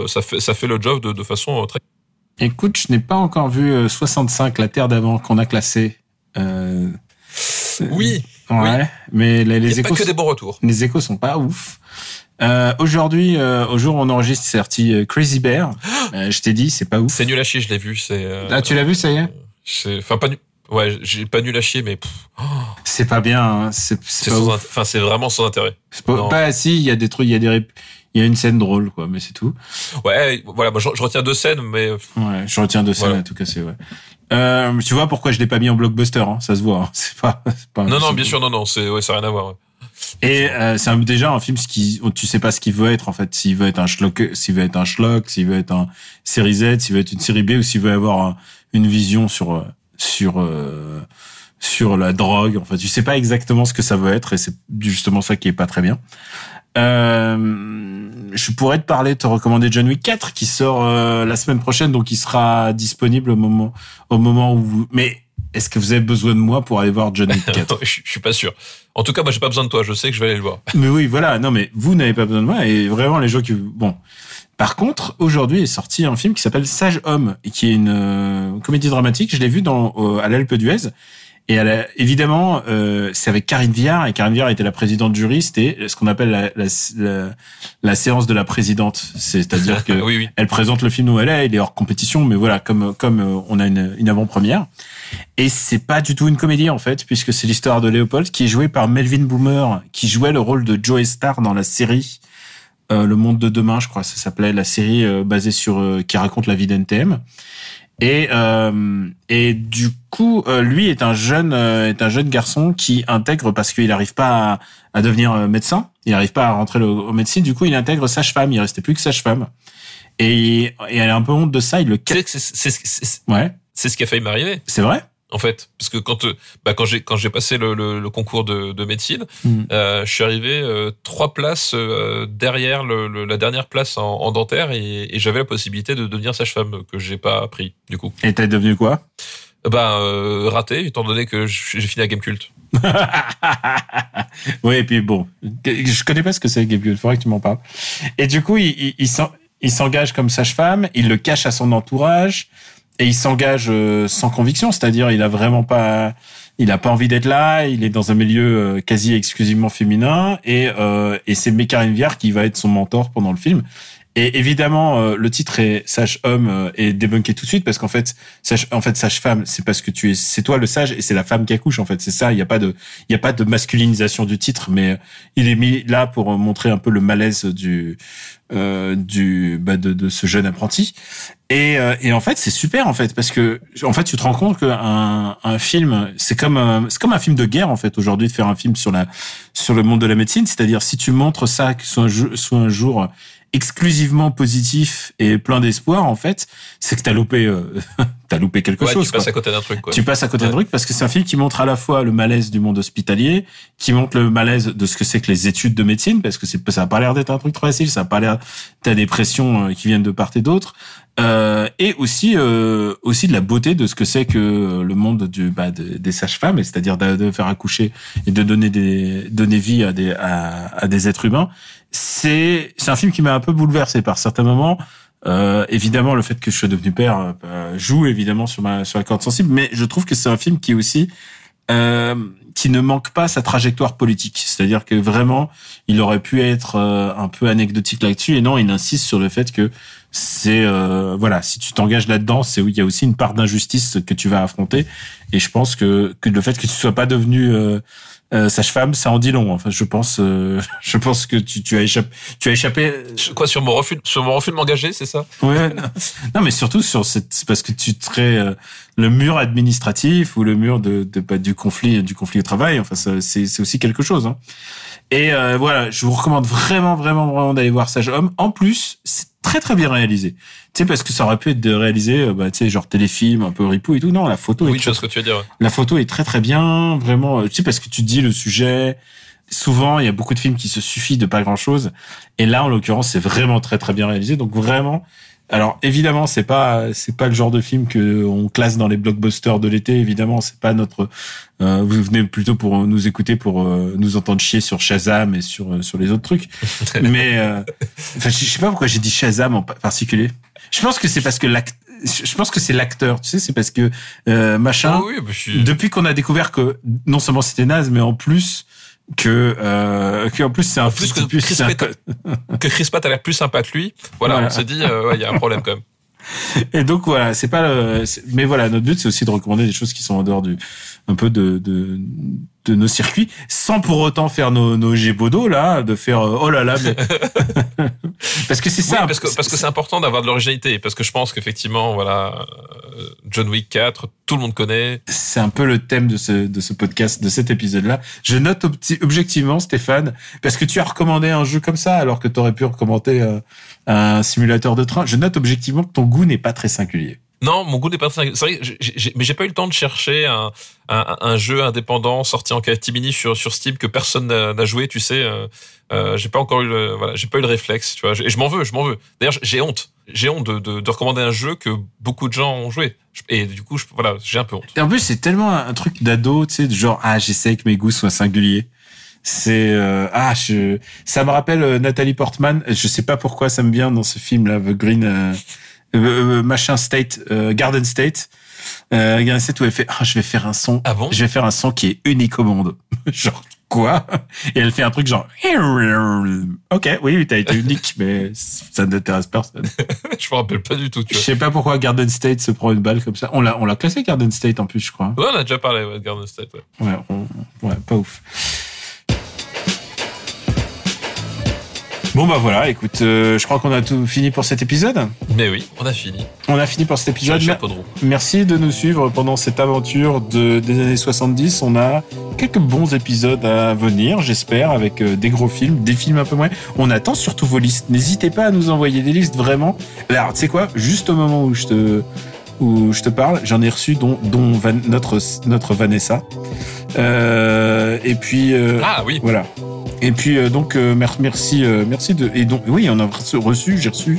Ça fait ça fait le job de, de façon euh, très Écoute, je n'ai pas encore vu euh, 65, la Terre d'avant qu'on a classé. Euh, oui Ouais, mais les, les a pas échos, que des bons retours les échos sont pas ouf. Euh, Aujourd'hui, euh, au jour où on enregistre, c'est sorti euh, Crazy Bear. *gasps* Euh, je t'ai dit, c'est pas ouf. c'est nul à chier je l'ai vu c'est euh, Ah, tu l'as vu, ça y est? c'est enfin pas nul ouais j'ai pas nul à chier mais pff, C'est pas bien. hein. C'est c'est enfin vraiment sans intérêt pas, pas si, il y a des trucs, il y a des il y a une scène drôle, quoi, mais c'est tout. ouais voilà moi je, je retiens deux scènes mais Ouais, je retiens deux scènes Voilà. à tout casser, ouais. Euh, tu vois pourquoi je l'ai pas mis en blockbuster, hein, ça se voit. hein. *laughs* C'est pas, pas. non non bien sûr non non c'est ouais ça a rien à voir ouais. Et euh, c'est un- déjà un film qui, tu sais pas ce qu'il veut être en fait. S'il veut être un schlock, s'il veut être un schlock, s'il veut être un série Z, s'il veut être une série B ou s'il veut avoir un- une vision sur euh, sur euh, sur la drogue. Enfin, tu sais pas exactement ce que ça veut être et c'est justement ça qui est pas très bien. Euh, je pourrais te parler, te recommander John Wick 4 qui sort euh, la semaine prochaine, donc il sera disponible au moment au moment où. Vous... Mais est-ce que vous avez besoin de moi pour aller voir John Wick *laughs* 4 je, je suis pas sûr en tout cas moi j'ai pas besoin de toi je sais que je vais aller le voir Mais oui, voilà. Non, mais vous n'avez pas besoin de moi. Et vraiment, les gens qui... Bon. Par contre, aujourd'hui est sorti un film qui s'appelle Sage Homme, et qui est une euh, comédie dramatique. Je l'ai vu dans, euh, à l'Alpe d'Huez. Et elle a- évidemment, euh, c'est avec Karine Viard. Et Karine Viard était la présidente jury. C'était ce qu'on appelle la, la, la, la séance de la présidente. C'est-à-dire *laughs* que oui oui elle présente le film où elle est, il est hors compétition, mais voilà, comme comme euh, on a une, une avant-première. Et c'est pas du tout une comédie en fait, puisque c'est l'histoire de Léopold qui est joué par Melvin Boomer, qui jouait le rôle de Joey Star dans la série euh, Le Monde de demain, je crois, ça s'appelait la série euh, basée sur euh, qui raconte la vie d'NTM. Et euh, et du coup, euh, lui est un jeune euh, est un jeune garçon qui intègre parce qu'il n'arrive pas à, à devenir euh, médecin, il n'arrive pas à rentrer le, au médecine. Du coup, il intègre sage-femme. Il restait plus que sage-femme. Et, et elle a un peu honte de ça. Il le tu sais cache. que c'est c'est- c'est- Ouais, c'est ce qui a failli m'arriver c'est vrai? En fait parce que quand bah quand j'ai quand j'ai passé le, le, le concours de, de médecine Mm. euh, je suis arrivé euh, trois places euh, derrière le, le- la dernière place en, en dentaire et, et j'avais la possibilité de devenir sage-femme que j'ai pas pris du coup Et t'es devenu quoi? Bah euh, raté étant donné que j'ai fini à Game Cult *laughs* Oui, et puis bon, je connais pas ce que c'est Gabriel, il faudrait que tu m'en parles. Et du coup, il, il, il s'engage comme sage-femme, il le cache à son entourage, et il s'engage euh, sans conviction, c'est-à-dire il a vraiment pas, il a pas envie d'être là, il est dans un milieu euh, quasi exclusivement féminin, et, euh, et c'est Mécarine Viard qui va être son mentor pendant le film. Et évidemment, euh, le titre est sage homme euh, est débunké tout de suite parce qu'en fait, sage, en fait, sage femme, c'est parce que tu es, c'est toi le sage et c'est la femme qui accouche. En fait, c'est ça. Il n'y a pas de, il y a pas de masculinisation du titre, mais il est mis là pour montrer un peu le malaise du, euh, du, bah, de, de ce jeune apprenti. Et, euh, et en fait, c'est super en fait parce que en fait, tu te rends compte qu'un un film, c'est comme c'est comme un film de guerre en fait aujourd'hui de faire un film sur la sur le monde de la médecine. C'est-à-dire si tu montres ça que soit un soit un jour exclusivement positif et plein d'espoir en fait, c'est que t'as loupé euh, *laughs* t'as loupé quelque ouais chose. tu quoi. passes à côté d'un truc quoi Tu passes à côté d'un truc parce que c'est un film qui montre à la fois le malaise du monde hospitalier, qui montre le malaise de ce que c'est que les études de médecine, parce que c'est ça a pas l'air d'être un truc très facile, ça a pas l'air t'as des pressions euh, qui viennent de part et d'autre, euh, et aussi euh, aussi de la beauté de ce que c'est que euh, le monde du bah, de- des sages-femmes, c'est-à-dire de, de faire accoucher et de donner des donner vie à des à, à des êtres humains. C'est c'est un film qui m'a un peu bouleversé par certains moments. Euh, évidemment, le fait que je sois devenu père euh, joue évidemment sur ma sur la corde sensible, mais je trouve que c'est un film qui aussi euh, qui ne manque pas sa trajectoire politique. C'est-à-dire que vraiment, il aurait pu être euh, un peu anecdotique là-dessus, et non, il insiste sur le fait que c'est euh, voilà, si tu t'engages là-dedans, c'est où il y a aussi une part d'injustice que tu vas affronter. Et je pense que, que le fait que tu sois pas devenu euh, euh, sage-femme, ça en dit long. Enfin, je pense, euh, *laughs* je pense que tu, tu as échappé, tu as échappé. Quoi sur mon refus, sur mon refus de m'engager, c'est ça? Ouais. non. non, mais surtout sur cette, parce que tu serais euh, le mur administratif ou le mur de, de bah, du conflit, du conflit au travail. Enfin, c'est, c'est aussi quelque chose. Hein. Et euh, voilà, je vous recommande vraiment, vraiment, vraiment d'aller voir Sage Homme. En plus, c'est très, très bien réalisé. Tu sais, parce que ça aurait pu être de réaliser, euh, bah, tu sais, genre téléfilm, un peu ripou et tout. Non, la photo Oui, est je vois ce que tu veux dire. la photo est très très bien, vraiment. euh, Tu sais parce que tu dis le sujet. Souvent, il y a beaucoup de films qui se suffit de pas grand chose, et là, en l'occurrence, c'est vraiment très très bien réalisé. Donc vraiment. Alors évidemment, c'est pas c'est pas le genre de film que on classe dans les blockbusters de l'été. Évidemment, c'est pas notre. euh, vous venez plutôt pour nous écouter pour euh, nous entendre chier sur Shazam et sur euh, sur les autres trucs. *laughs* Mais euh, je sais pas pourquoi j'ai dit Shazam en pa- particulier. Je pense que c'est parce que l'act. Je pense que c'est l'acteur. Tu sais, c'est parce que euh, machin. Oh oui, bah, je suis. Depuis qu'on a découvert que non seulement c'était naze, mais en plus que euh, que en plus c'est un plus que plus, Chris Pratt- *laughs* que Chris Pratt a l'air plus sympa que lui. Voilà, Voilà. on s'est dit, euh, ouais, il y a un problème quand même. et donc voilà, c'est pas le, mais voilà, notre but c'est aussi de recommander des choses qui sont en dehors du un peu de de, de nos circuits, sans pour autant faire nos nos gébodos là, de faire euh, oh là là, mais... *laughs* parce que c'est Oui, ça, parce que parce que c'est important d'avoir de l'originalité, parce que je pense qu'effectivement, voilà, euh, John Wick 4, tout le monde connaît. c'est un peu le thème de ce, de ce podcast, de cet épisode-là. Je note objectivement, Stéphane, parce que tu as recommandé un jeu comme ça, alors que tu aurais pu recommander euh, un simulateur de train. Je note objectivement que ton goût n'est pas très singulier. Non, mon goût n'est pas très. Mais j'ai pas eu le temps de chercher un, jeu indépendant sorti en catimini sur sur Steam que personne n'a joué. Tu sais, euh, euh, j'ai pas encore eu le voilà, j'ai pas eu le réflexe. Tu vois, et je m'en veux, je m'en veux. D'ailleurs, j'ai honte, j'ai honte de, de, de recommander un jeu que beaucoup de gens ont joué. Et du coup, voilà, j'ai un peu honte. Et en plus, c'est tellement un, truc d'ado, tu sais, de genre, ah, j'essaie que mes goûts soient singuliers. C'est euh, ah ça me rappelle euh, Nathalie Portman je sais pas pourquoi ça me vient dans ce film là The Green euh, euh, euh, machin State euh, Garden State euh, Garden State où elle fait ah je vais faire un son Ah bon? Je vais faire un son qui est unique au monde *laughs* genre quoi? Et elle fait un truc genre ok oui t'as été unique mais ça n'intéresse personne *laughs* Je me rappelle pas du tout. Tu je sais pas pourquoi Garden State se prend une balle comme ça on l'a on l'a classé Garden State en plus je crois Ouais, on a déjà parlé ouais, de Garden State. ouais. Ouais, on- ouais, pas ouf. Bon bah voilà, écoute, euh, je crois qu'on a tout fini pour cet épisode. Mais oui, on a fini. On a fini pour cet épisode. Mer- chapeau de roue. Merci de nous suivre pendant cette aventure de, des années 70. On a quelques bons épisodes à venir, j'espère, avec euh, des gros films, des films un peu moins. On attend surtout vos listes. N'hésitez pas à nous envoyer des listes vraiment. Alors, tu sais quoi? Juste au moment où je te où je te parle, j'en ai reçu dont, dont Van- notre notre Vanessa. Euh, et puis euh, Ah oui. voilà. Et puis euh, donc euh, mer- merci merci de et donc oui on a reçu j'ai reçu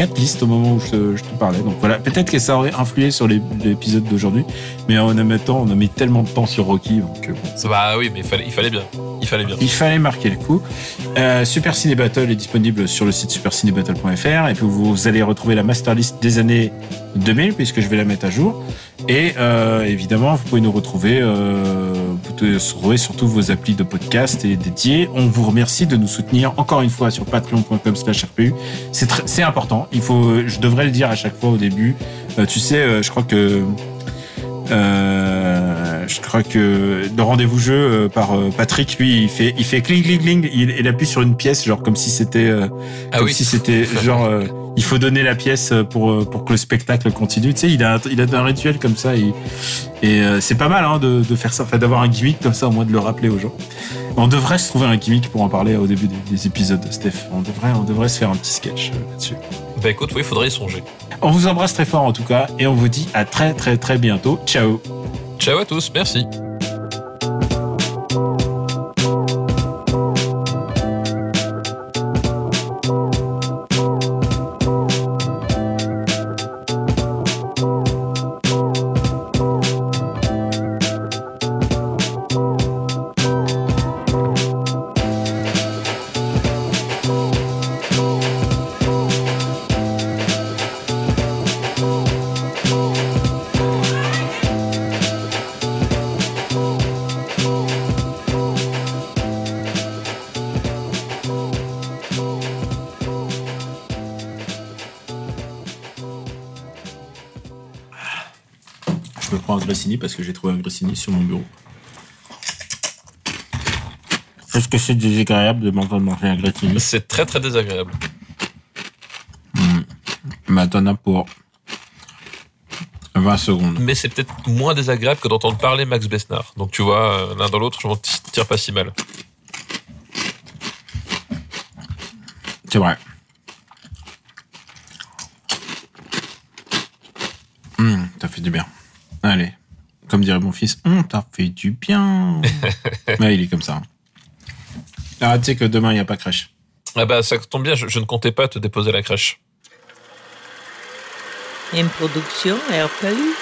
quatre listes au moment où je, te- je te parlais donc voilà peut-être que ça aurait influé sur l'épisode d'aujourd'hui mais en même temps on a mis tellement de temps sur Rocky donc euh, bon. Bah oui, mais il fallait, il fallait bien. Il fallait bien. il fallait marquer le coup. Euh, Super Ciné Battle est disponible sur le site supercinébattle.fr et puis vous allez retrouver la master list des années 2000 puisque je vais la mettre à jour. Et euh, évidemment, vous pouvez nous retrouver, euh, vous pouvez retrouver sur tous vos applis de podcast et dédiés. On vous remercie de nous soutenir encore une fois sur patreon.com/rpu. C'est très- c'est important. Il faut, je devrais le dire à chaque fois au début. Euh, tu sais, euh, je crois que euh, je crois que le rendez-vous jeu euh, par euh, Patrick, lui, il fait, il fait cling cling cling. Il, il appuie sur une pièce, genre comme si c'était, euh, Ah oui. si c'était genre, euh, *laughs* il faut donner la pièce pour euh, pour que le spectacle continue. Tu sais, il a, un- il a un rituel comme ça. Et, et euh, c'est pas mal hein, de, de faire ça, enfin, d'avoir un gimmick comme ça, au moins de le rappeler aux gens. On devrait se trouver un gimmick pour en parler au début des, des épisodes, Steph. On devrait, on devrait se faire un petit sketch euh, là-dessus. Bah écoute, oui, il faudrait y songer. On vous embrasse très fort en tout cas, et on vous dit à très très très bientôt. Ciao. Ciao à tous, merci. Parce que j'ai trouvé un Grissini sur mon bureau. Est-ce que c'est désagréable de m'entendre manger un Grissini? C'est très très désagréable. Mais t'en as pour 20 secondes. Mais c'est peut-être moins désagréable que d'entendre parler Max Besnard. Donc tu vois, euh, l'un dans l'autre, je m'en tire pas si mal. C'est vrai. Hum, t'as fait du bien. Allez. Comme dirait mon fils, hum, t'as fait du bien. *laughs* ouais, il est comme ça. Ah, tu sais que demain, il n'y a pas crèche. Ah bah ça tombe bien, je, je ne comptais pas te déposer à la crèche. Une production RPU.